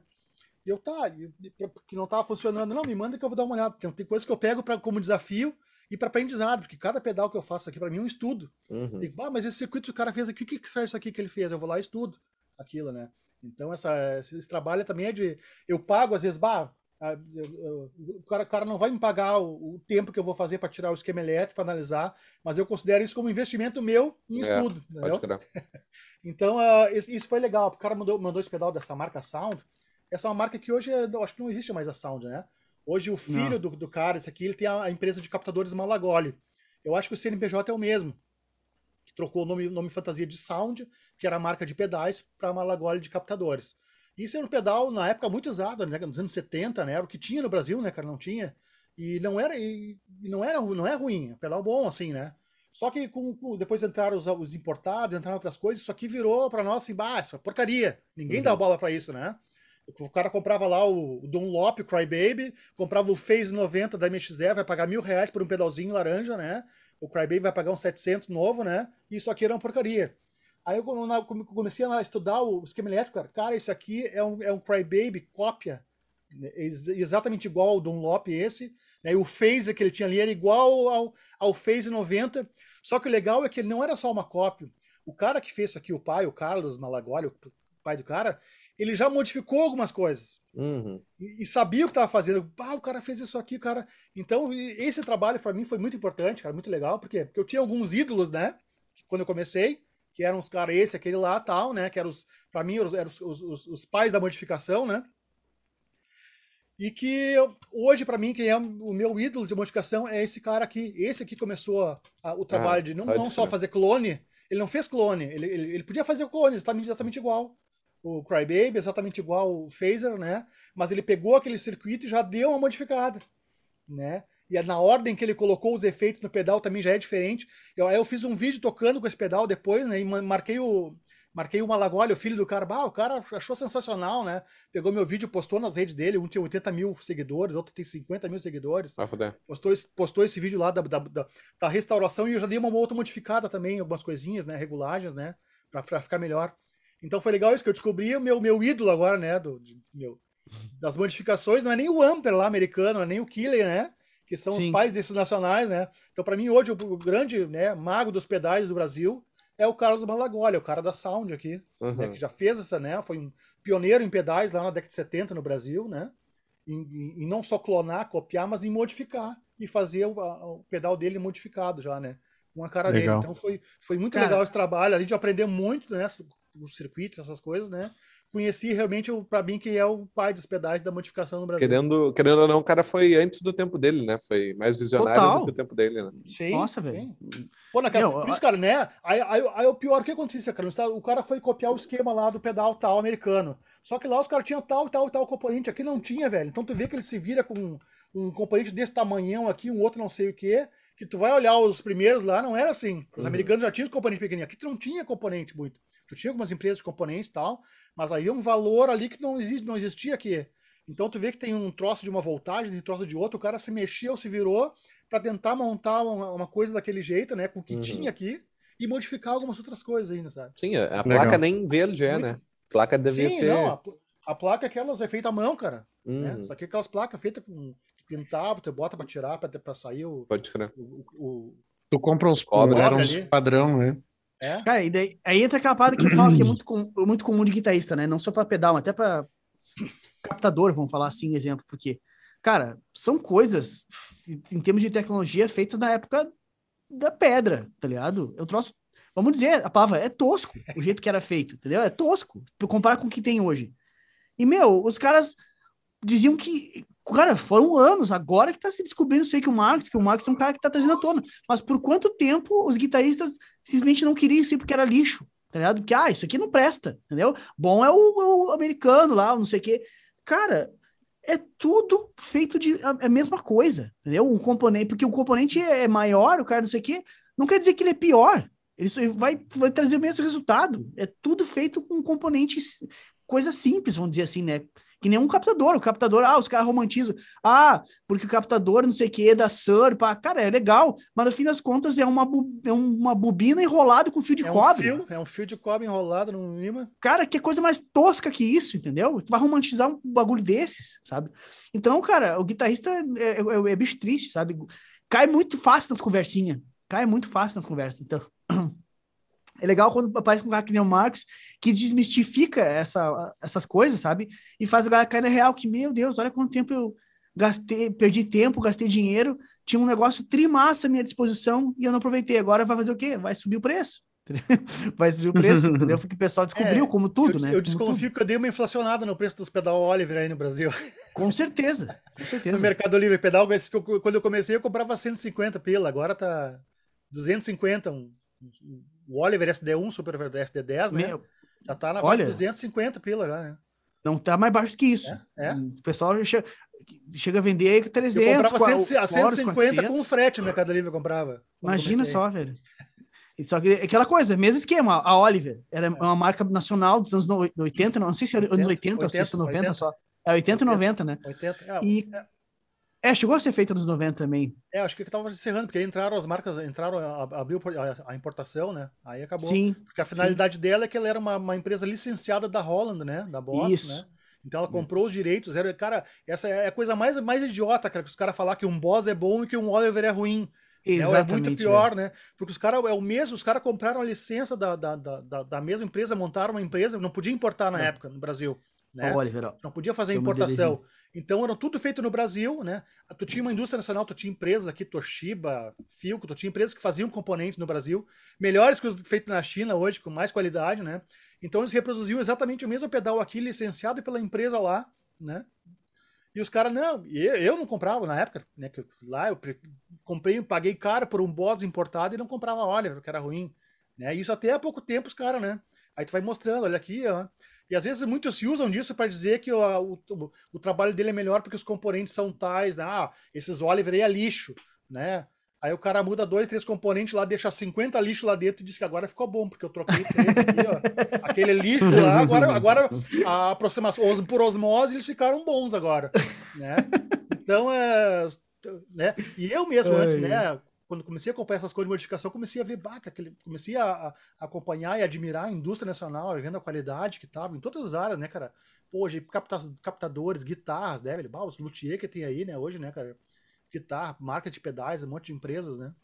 E eu, tá, e- e- que não tava funcionando, não, me manda que eu vou dar uma olhada, porque tem coisas que eu pego pra, como desafio e para aprendizado, porque cada pedal que eu faço aqui para mim é um estudo. Uhum. Digo, ah, mas esse circuito que o cara fez aqui, o que, que serve isso aqui que ele fez? Eu vou lá e estudo aquilo, né? Então, essa, esse, esse trabalho também é de. Eu pago, às vezes, bah, ah, eu- eu- o, cara, o cara não vai me pagar o, o tempo que eu vou fazer para tirar o esquema elétrico, para analisar, mas eu considero isso como investimento meu em É, estudo. Então, ah, isso isso foi legal. O cara mandou, mandou esse pedal dessa marca Sound. Essa é uma marca que hoje, é- eu acho que não existe mais a Sound, né? Hoje o filho do, do cara, esse aqui, ele tem a, a empresa de captadores Malagoli. Eu acho que o CNPJ é o mesmo. Que trocou o nome, nome fantasia de Sound, que era a marca de pedais, para Malagoli de captadores. Isso era um pedal, na época, muito usado, né? nos anos 70, né? Era o que tinha no Brasil, né, cara? Não tinha. E não era, e não era, não é ruim, é um pedal bom, assim, né? Só que com, com- depois entraram os, os importados, entraram outras coisas, isso aqui virou para nós assim, bah, isso é porcaria. Ninguém Uhum. dá bola para isso, né? O cara comprava lá o, o Dunlop, o Crybaby, comprava o Phase 90 da MXE, vai pagar mil reais por um pedalzinho laranja, né? O Crybaby vai pagar uns 700 novo, né? E isso aqui era uma porcaria. Aí eu comecei a estudar o esquema elétrico, cara, cara, isso aqui é um, é um Crybaby cópia, né? Ex- exatamente igual ao Dunlop esse, né? E o Phase que ele tinha ali era igual ao, ao Phase 90, só que o legal é que ele não era só uma cópia. O cara que fez isso aqui, o pai, o Carlos Malagoli, o pai do cara, ele já modificou algumas coisas Uhum. e, e sabia o que estava fazendo. Ah, o cara fez isso aqui, cara. Então, esse trabalho para mim foi muito importante, cara, muito legal, por quê? Porque eu tinha alguns ídolos, né? Quando eu comecei, que eram os caras, esse, aquele lá, tal, né? Que eram os, para mim, eram os, os, os- os pais da modificação, né? E que eu- hoje, para mim, quem é o meu ídolo de modificação é esse cara aqui. Esse aqui começou a- a- o trabalho Ah, de não, não só fazer clone, ele não fez clone, ele, ele, ele podia fazer clone exatamente, exatamente igual. O Crybaby, exatamente igual o Phaser, né? Mas ele pegou aquele circuito e já deu uma modificada, né? E é na ordem que ele colocou os efeitos no pedal também já é diferente. Eu, aí eu fiz um vídeo tocando com esse pedal depois, né? E ma- marquei o marquei o Malagoli, o filho do cara. Bah, o cara achou sensacional, né? Pegou meu vídeo, postou nas redes dele. Um tinha 80 mil seguidores, outro tem 50 mil seguidores. Foder. Postou esse, postou esse vídeo lá da, da, da- da restauração e eu já dei uma outra modificada também, algumas coisinhas, né? Regulagens, né? Pra, pra ficar melhor. Então foi legal isso que eu descobri o meu, meu ídolo agora, né? Do, de- meu, das modificações. Não é nem o Amper lá americano, não é nem o Killer, né? Que são os Sim. pais desses nacionais, né? Então, para mim, hoje, o, grande né, mago dos pedais do Brasil é o Carlos Malagoli, o cara da Sound aqui Uhum. né, que já fez essa, né? Foi um pioneiro em pedais lá na década de 70 no Brasil, né? Em, em- em não só clonar, copiar, mas em modificar e fazer o, a- o pedal dele modificado já, né? Com a cara Legal. dele. Então foi, foi muito Cara- legal esse trabalho. A gente aprendeu muito, né? Os circuitos, essas coisas, né? conheci realmente, para mim, que é o pai dos pedais da modificação no Brasil. Querendo, querendo ou não, o cara foi antes do tempo dele, né? Foi mais visionário Total. do que o tempo dele, né? Sim. Nossa, velho. Pô, naquela, Meu, por isso, cara, né? Aí, aí, aí o pior, o que aconteceu, cara? O cara foi copiar o esquema lá do pedal tal americano. Só que lá os caras tinham tal, tal, tal componente. Aqui não tinha, velho. Então tu vê que ele se vira com um componente desse tamanhão aqui, um outro não sei o quê que tu vai olhar os primeiros lá, não era assim. Os uhum. americanos já tinham os componentes pequenininhos. Aqui tu não tinha componente muito. Tu tinha algumas empresas de componentes e tal, mas aí é um valor ali que não existe, não existia aqui. Então tu vê que tem um troço de uma voltagem, tem um troço de outro, o cara se mexeu, se virou para tentar montar uma, uma, coisa daquele jeito, né, com o que uhum. tinha aqui e modificar algumas outras coisas ainda, sabe? Sim, a placa nem verde é, né? A placa devia Sim, ser. Não, a, a placa aquelas é feita à mão, cara. Né? Uhum. Né? Só que aquelas placas feitas com pintava, tu bota pra tirar, pra, pra sair o. Pode crer. O, o, tu compra uns, era uns padrão, né? É? Cara, e daí, aí entra aquela parada que eu falo que é muito, com, muito comum de guitarrista, né? Não só para pedal, mas até para captador, vamos falar assim, exemplo, porque, cara, são coisas, em termos de tecnologia, feitas na época da pedra, tá ligado? Eu trouxe, vamos dizer, a palavra é tosco, o jeito que era feito, entendeu? É tosco, comparar com o que tem hoje. E, meu, os caras diziam que Cara, foram anos, agora que tá se descobrindo isso aí que o Marx, que o Marx é um cara que tá trazendo à tona. Mas por quanto tempo os guitarristas simplesmente não queriam isso porque era lixo, tá ligado? Porque, ah, isso aqui não presta, entendeu? Bom é o, o americano lá, não sei o quê. Cara, é tudo feito de a, a, mesma coisa, entendeu? Um componente, porque o componente é maior, o cara não sei o quê, não quer dizer que ele é pior. Ele vai, vai trazer o mesmo resultado. É tudo feito com componentes, coisa simples, vamos dizer assim, né? Que nem um captador. O captador, ah, os caras romantizam. Ah, porque o captador não sei o que, da Sur, pá. Cara, é legal, mas no fim das contas é uma, é uma bobina enrolada com fio de é cobre. Um fio, é um fio de cobre enrolado no imã. Cara, que coisa mais tosca que isso, entendeu? Tu vai romantizar um bagulho desses, sabe? Então, cara, o guitarrista é, é, é bicho triste, sabe? Cai muito fácil nas conversinhas. Cai muito fácil nas conversas. Então. É legal quando aparece um cara que nem o Marcos, que desmistifica essa, essas coisas, sabe? E faz a galera cair na real, que, meu Deus, olha quanto tempo eu gastei, perdi tempo, gastei dinheiro, tinha um negócio trimassa à minha disposição e eu não aproveitei. Agora vai fazer o quê? Vai subir o preço. vai subir o preço, entendeu? Porque o pessoal descobriu, é, como tudo, eu, né? Eu desconfio que eu dei uma inflacionada no preço dos pedal Oliver aí no Brasil. Com certeza, com certeza. No Mercado Livre pedal, quando eu comecei eu comprava 150 pila, agora tá 250, um, o Oliver SD1 Super SD10, né? Meu, já tá na olha, 250 pila já, né? Não tá mais baixo que isso. É, é. O pessoal chega, chega a vender aí com 300. Eu comprava 100, a 150 400. com frete no Mercado Livre eu comprava. Imagina só, velho. Só que aquela coisa, mesmo esquema, a Oliver era é. uma marca nacional dos anos 80, não, sei se é anos 80, 80 ou se é 90 80. só. É 80 e 90, né? 80, é, e é. É, chegou a ser feita nos 90 também. É, acho que estava encerrando, porque aí entraram as marcas, entraram, abriu a, importação, né? Aí acabou. Sim. Porque a finalidade sim. dela é que ela era uma, uma, empresa licenciada da Holland, né? Da Boss, Isso. né? Então ela comprou os direitos. Era, cara, essa é a coisa mais, mais idiota, cara, que os caras falar que um Boss é bom e que um Oliver é ruim. Exatamente, é, é muito pior, né? Porque os caras é o mesmo, os caras compraram a licença da, da, da, da, mesma empresa, montaram uma empresa, não podia importar na não. época no Brasil. Né? Oliver. Não podia fazer importação. Então era tudo feito no Brasil, né? Tu tinha uma indústria nacional, tu tinha empresas aqui, Toshiba, Filco, tu tinha empresas que faziam componentes no Brasil, melhores que os feitos na China hoje, com mais qualidade, né? Então eles reproduziam exatamente o mesmo pedal aqui, licenciado pela empresa lá, né? E os caras, não, eu, eu não comprava na época, né? Que eu, lá eu comprei, paguei caro por um Boss importado e não comprava óleo, porque era ruim. Né? Isso até há pouco tempo os caras, né? Aí tu vai mostrando, olha aqui, ó. E às vezes muitos se usam disso para dizer que o, o, o, trabalho dele é melhor porque os componentes são tais, né? ah, esses Oliver aí é lixo, né? Aí o cara muda dois, três componentes lá, deixa 50 lixo lá dentro e diz que agora ficou bom, porque eu troquei aqui, ó, aquele lixo lá, agora, agora a aproximação, por osmose, eles ficaram bons agora, né? Então, é, né? E eu mesmo antes, né, quando comecei a acompanhar essas coisas de modificação, comecei a ver, baca, comecei a, a, acompanhar e admirar a indústria nacional, vendo a qualidade que estava em todas as áreas, né, cara? Pô, hoje, capta, captadores, guitarras, né, velho? os luthier que tem aí, né, hoje, né, cara? Guitarra, marca de pedais, um monte de empresas, né?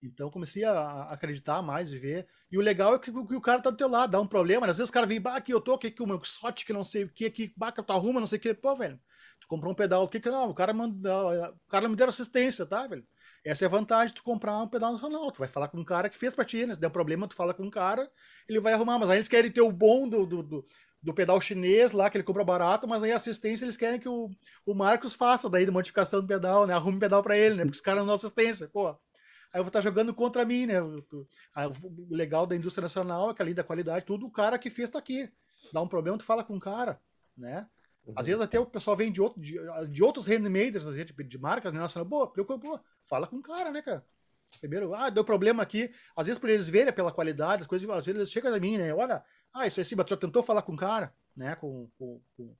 Então comecei a acreditar mais e ver. E o legal é que, o cara tá do teu lado, dá um problema. Às vezes o cara vem, bah, aqui eu tô, aqui que o meu sorte que não sei o que, que tu arruma, não sei o que. Pô, velho, tu comprou um pedal, o que que não? O cara, manda, o cara me deram assistência, tá, velho? Essa é a vantagem de tu comprar um pedal nacional. Tu vai falar com um cara que fez pra ti, né? Se der um problema, tu fala com um cara, ele vai arrumar. Mas aí eles querem ter o bom do, do, do, do pedal chinês lá, que ele compra barato, mas aí a assistência eles querem que o, o Marcos faça daí de modificação do pedal, né? Arrume pedal para ele, né? Porque os caras não dão assistência, pô. Aí eu vou estar jogando contra mim, né? O legal da indústria nacional é que ali da qualidade, tudo o cara que fez tá aqui. Dá um problema, tu fala com o cara, né? Uhum. Às vezes até o pessoal vem de, outro, de, de outros handmakers, de, de marcas né, nacionais. Pô, pô, fala com o cara, né, cara? Primeiro, ah, deu problema aqui. Às vezes, por eles verem pela qualidade, as coisas, às vezes eles chegam a mim, né? Olha, ah, isso aí, sim, mas tu já tentou falar com o cara, né? Com, com, com,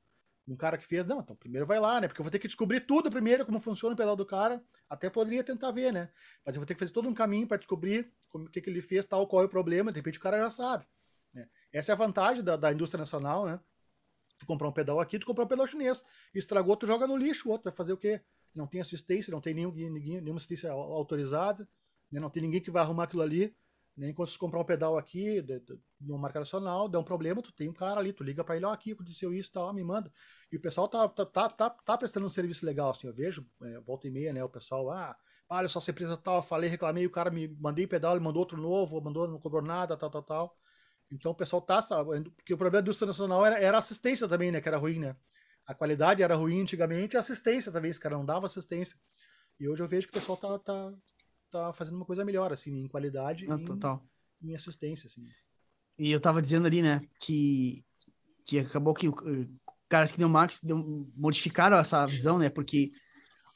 um cara que fez. Não, então primeiro vai lá, né? Porque eu vou ter que descobrir tudo primeiro, como funciona o pedal do cara. Até poderia tentar ver, né? Mas eu vou ter que fazer todo um caminho para descobrir o que, que ele fez, tal, qual é o problema. De repente o cara já sabe. Né? Essa é a vantagem da, da indústria nacional, né? Tu comprar um pedal aqui, tu comprar um pedal chinês. Estragou, tu joga no lixo, o outro vai fazer o quê? Não tem assistência, não tem nenhum, ninguém, nenhuma assistência autorizada, né? não tem ninguém que vai arrumar aquilo ali. Né? Enquanto você comprar um pedal aqui, de, de, de uma marca nacional, der um problema, tu tem um cara ali, tu liga para ele, ó, aqui aconteceu isso, tal, me manda. E o pessoal tá, tá, tá, tá, tá prestando um serviço legal, assim, eu vejo, é, volta e meia, né, o pessoal, ah, olha só, essa empresa tal, falei, reclamei, o cara me mandei pedal, ele mandou outro novo, mandou, não cobrou nada, tal, tal, tal. Então o pessoal tá, sabe, porque o problema do indústria nacional era, era a assistência também, né, que era ruim, né. A qualidade era ruim antigamente, a assistência também, esse cara não dava assistência. E hoje eu vejo que o pessoal tá, tá, tá fazendo uma coisa melhor, assim, em qualidade ah, total. Em, em, assistência, assim. E eu tava dizendo ali, né, que, que acabou que caras que deu Max deu, modificaram essa visão, né, porque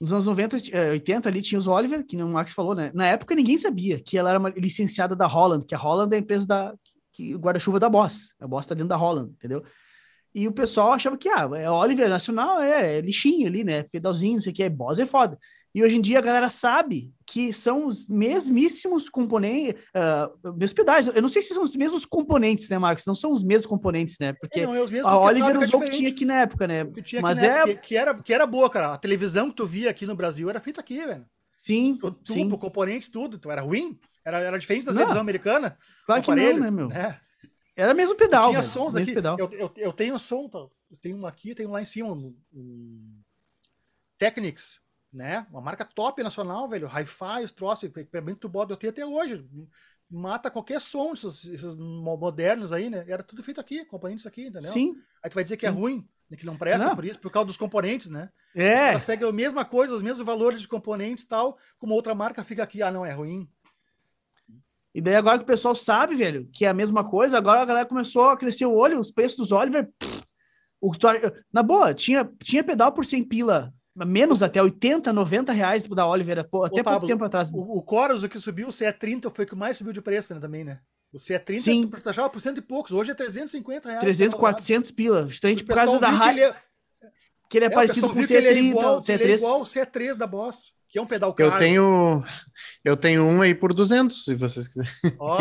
nos anos 90, 80 ali tinha os Oliver, que o Max falou, né, na época ninguém sabia que ela era uma licenciada da Holland, que a Holland é a empresa da, que guarda-chuva da Boss, a Boss tá dentro da Holland, entendeu? E o pessoal achava que, ah, é Oliver Nacional, é, é lixinho ali, né, pedalzinho, não sei o que, é Boss é foda. E hoje em dia a galera sabe que são os mesmíssimos componentes, uh, meus pedais. Eu não sei se são os mesmos componentes, né, Marcos? Não são os mesmos componentes, né? Porque é, não, é a Oliver é usou o que tinha aqui na época, né? Mas é época, que, que, era que era boa, cara. A televisão que tu via aqui no Brasil era feita aqui, velho. Sim, o tubo, sim. componentes, tudo. Então era ruim? Era, era diferente da televisão americana? Claro que não, né, meu? É. Era mesmo pedal. Eu tinha velho, sons aqui. Pedal. Eu, eu, eu tenho som, tá? eu tenho um aqui, tenho um lá em cima, um, um Technics né? Uma marca top nacional, velho. Hi-Fi, os troços, equipamento bode eu tenho até hoje. Mata qualquer som, esses, esses, modernos aí, né? Era tudo feito aqui, componentes aqui, entendeu? Sim. Aí tu vai dizer que é Sim. é ruim, né? que não presta não. por isso, por causa dos componentes, né? É. Ela segue a mesma coisa, os mesmos valores de componentes e tal, como outra marca fica aqui, ah, não, é ruim. E daí agora que o pessoal sabe, velho, que é a mesma coisa, agora a galera começou a crescer o olho, os preços dos Oliver. Pff, o, na boa, tinha, tinha pedal por 100 pila menos até 80, 90 reais da Oliver, até Ô, pouco Pablo, tempo atrás. O, o Chorus, o que subiu, o CE30 foi o que mais subiu de preço né, também, né? O CE30 Sim. taxava por cento e poucos, hoje é 350 reais. 300, 400 pila, justamente por causa da raiva. Que, ele é, que ele é, é parecido com o C30, é igual, C3. Ele é igual o C3 da Boss, que é um pedal caro. Eu tenho, eu tenho um aí por 200, se vocês quiserem. Ó.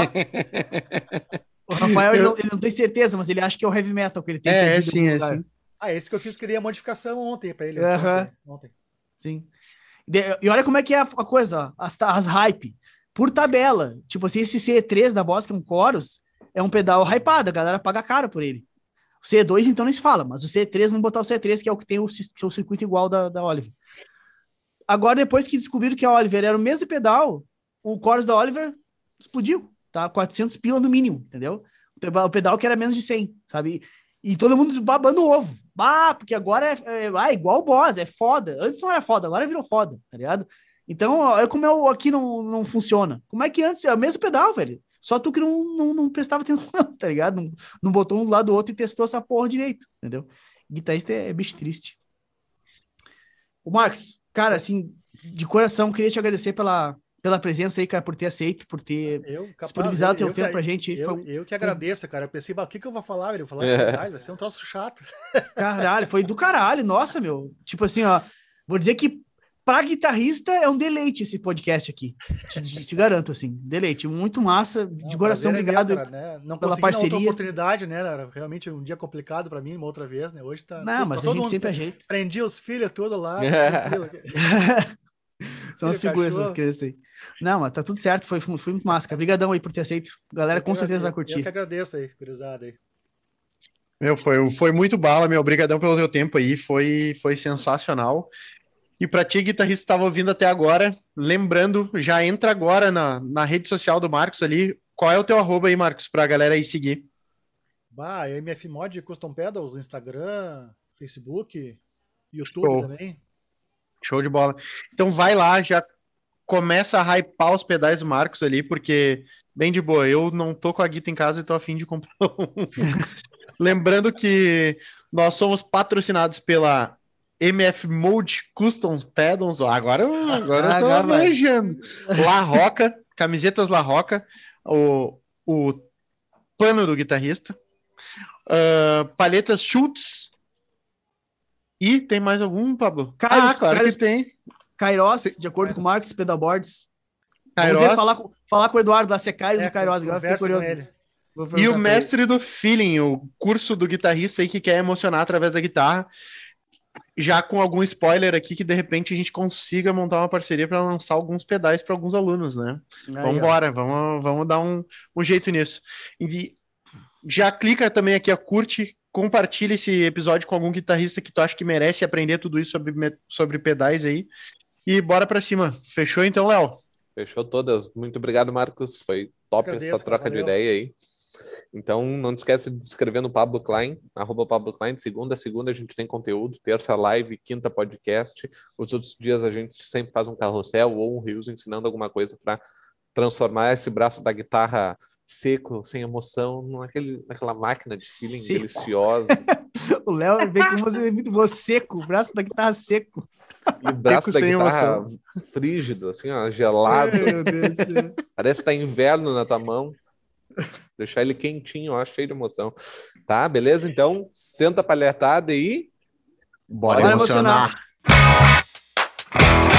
o Rafael, eu... ele, não, ele, não, tem certeza, mas ele acha que é o heavy metal que ele tem. É, é sim, é sim. Ah, esse que eu fiz, queria modificação ontem para ele. Ontem, ontem. Sim. E olha como é que é a coisa, as, as hype. Por tabela. Tipo assim, esse C3 da Boss, que é um Chorus, é um pedal hypado, a galera paga caro por ele. O C2, então, nem se fala, mas o C3, vamos botar o C3, que é o que tem o, o circuito igual da, da Oliver. Agora, depois que descobriram que a Oliver era o mesmo pedal, o Chorus da Oliver explodiu, tá? 400 pila no mínimo, entendeu? O pedal que era menos de 100, sabe? E todo mundo babando o ovo. Ah, porque agora é, é ah, igual o boss, é foda. Antes não era foda, agora virou foda, tá ligado? Então, olha como é aqui não, não funciona. Como é que antes é o mesmo pedal, velho? Só tu que não, não, não prestava atenção, tá ligado? Não, não botou um do lado do outro e testou essa porra direito, entendeu? Guitarrista é, é bicho triste. O Max, cara, assim, de coração, queria te agradecer pela, pela presença aí, cara, por ter aceito, por ter eu, capaz, disponibilizado eu, teu eu, tempo pra gente. Eu, foi, eu que agradeço, cara. Eu pensei, o que, que eu vou falar, velho? Eu vou falar é. verdade, vai ser um troço chato. Caralho, foi do caralho, nossa, meu. Tipo assim, ó, vou dizer que pra guitarrista é um deleite esse podcast aqui. Te, te, te garanto, assim, deleite. Muito massa, de Não, coração, é obrigado cara, né? Não pela parceria. outra oportunidade, né? Realmente um dia complicado pra mim, uma outra vez, né? Hoje tá. Não, mas a gente sempre ajeita. Prendi os filhos todos lá. São as figuras essas crianças aí. Não, mas tá tudo certo, foi, foi muito massa. Obrigadão aí por ter aceito. A galera eu com certeza vai curtir. Eu que agradeço aí, gurizada aí. Meu, foi, foi muito bala, meu. Obrigadão pelo teu tempo aí, foi, foi sensacional. E para ti, guitarrista, estava ouvindo até agora, lembrando, já entra agora na, na rede social do Marcos ali. Qual é o teu arroba aí, Marcos, para a galera aí seguir? Bah, MF Mod Custom Pedals, Instagram, Facebook, YouTube Show. também. Show de bola. Então vai lá, já começa a hypar os pedais do Marcos ali, porque, bem de boa, eu não tô com a guita em casa e tô afim de comprar um. Lembrando que nós somos patrocinados pela MF Mode Custom Pedals. Agora, eu- agora eu tô Agora vai. manjando. La Roca, camisetas La Roca, o, o pano do guitarrista, ah, palhetas Schultz. E tem mais algum, Pablo? Kairos- ah, claro Kairos- que tem. Kairos, de acordo com o Marcos, pedalboards. Vamos Kairos. ver, falar, com- falar com o Eduardo da Secais É, do Kairos, agora fiquei com curioso. E o mestre do feeling, o curso do guitarrista aí que quer emocionar através da guitarra. Já com algum spoiler aqui que de repente a gente consiga montar uma parceria para lançar alguns pedais para alguns alunos, né? Vamos embora, vamos, vamos dar um, um jeito nisso. E já clica também aqui, ó, curte, compartilha esse episódio com algum guitarrista que tu acha que merece aprender tudo isso sobre, sobre pedais aí. E bora para cima. Fechou então, Léo? Fechou todas. Muito obrigado, Marcos. Foi top Agradeço, essa troca de valeu. ideia aí. Então, não te esquece de se inscrever no Pablo Klein, arroba Pablo Klein. Segunda a segunda a gente tem conteúdo. Terça live, quinta podcast. Os outros dias a gente sempre faz um carrossel ou um rios ensinando alguma coisa para transformar esse braço da guitarra seco, sem emoção, naquele, naquela máquina de feeling Seco. deliciosa. O Léo vem com você muito boa, seco, o braço da guitarra seco. E o braço da guitarra frígido, assim, ó, gelado. Ai, meu Deus do céu. Parece que tá inverno na tua mão. Deixar ele quentinho, ó, cheio de emoção. Tá, beleza? Então, senta a palhetada e. Bora, Bora emocionar. emocionar.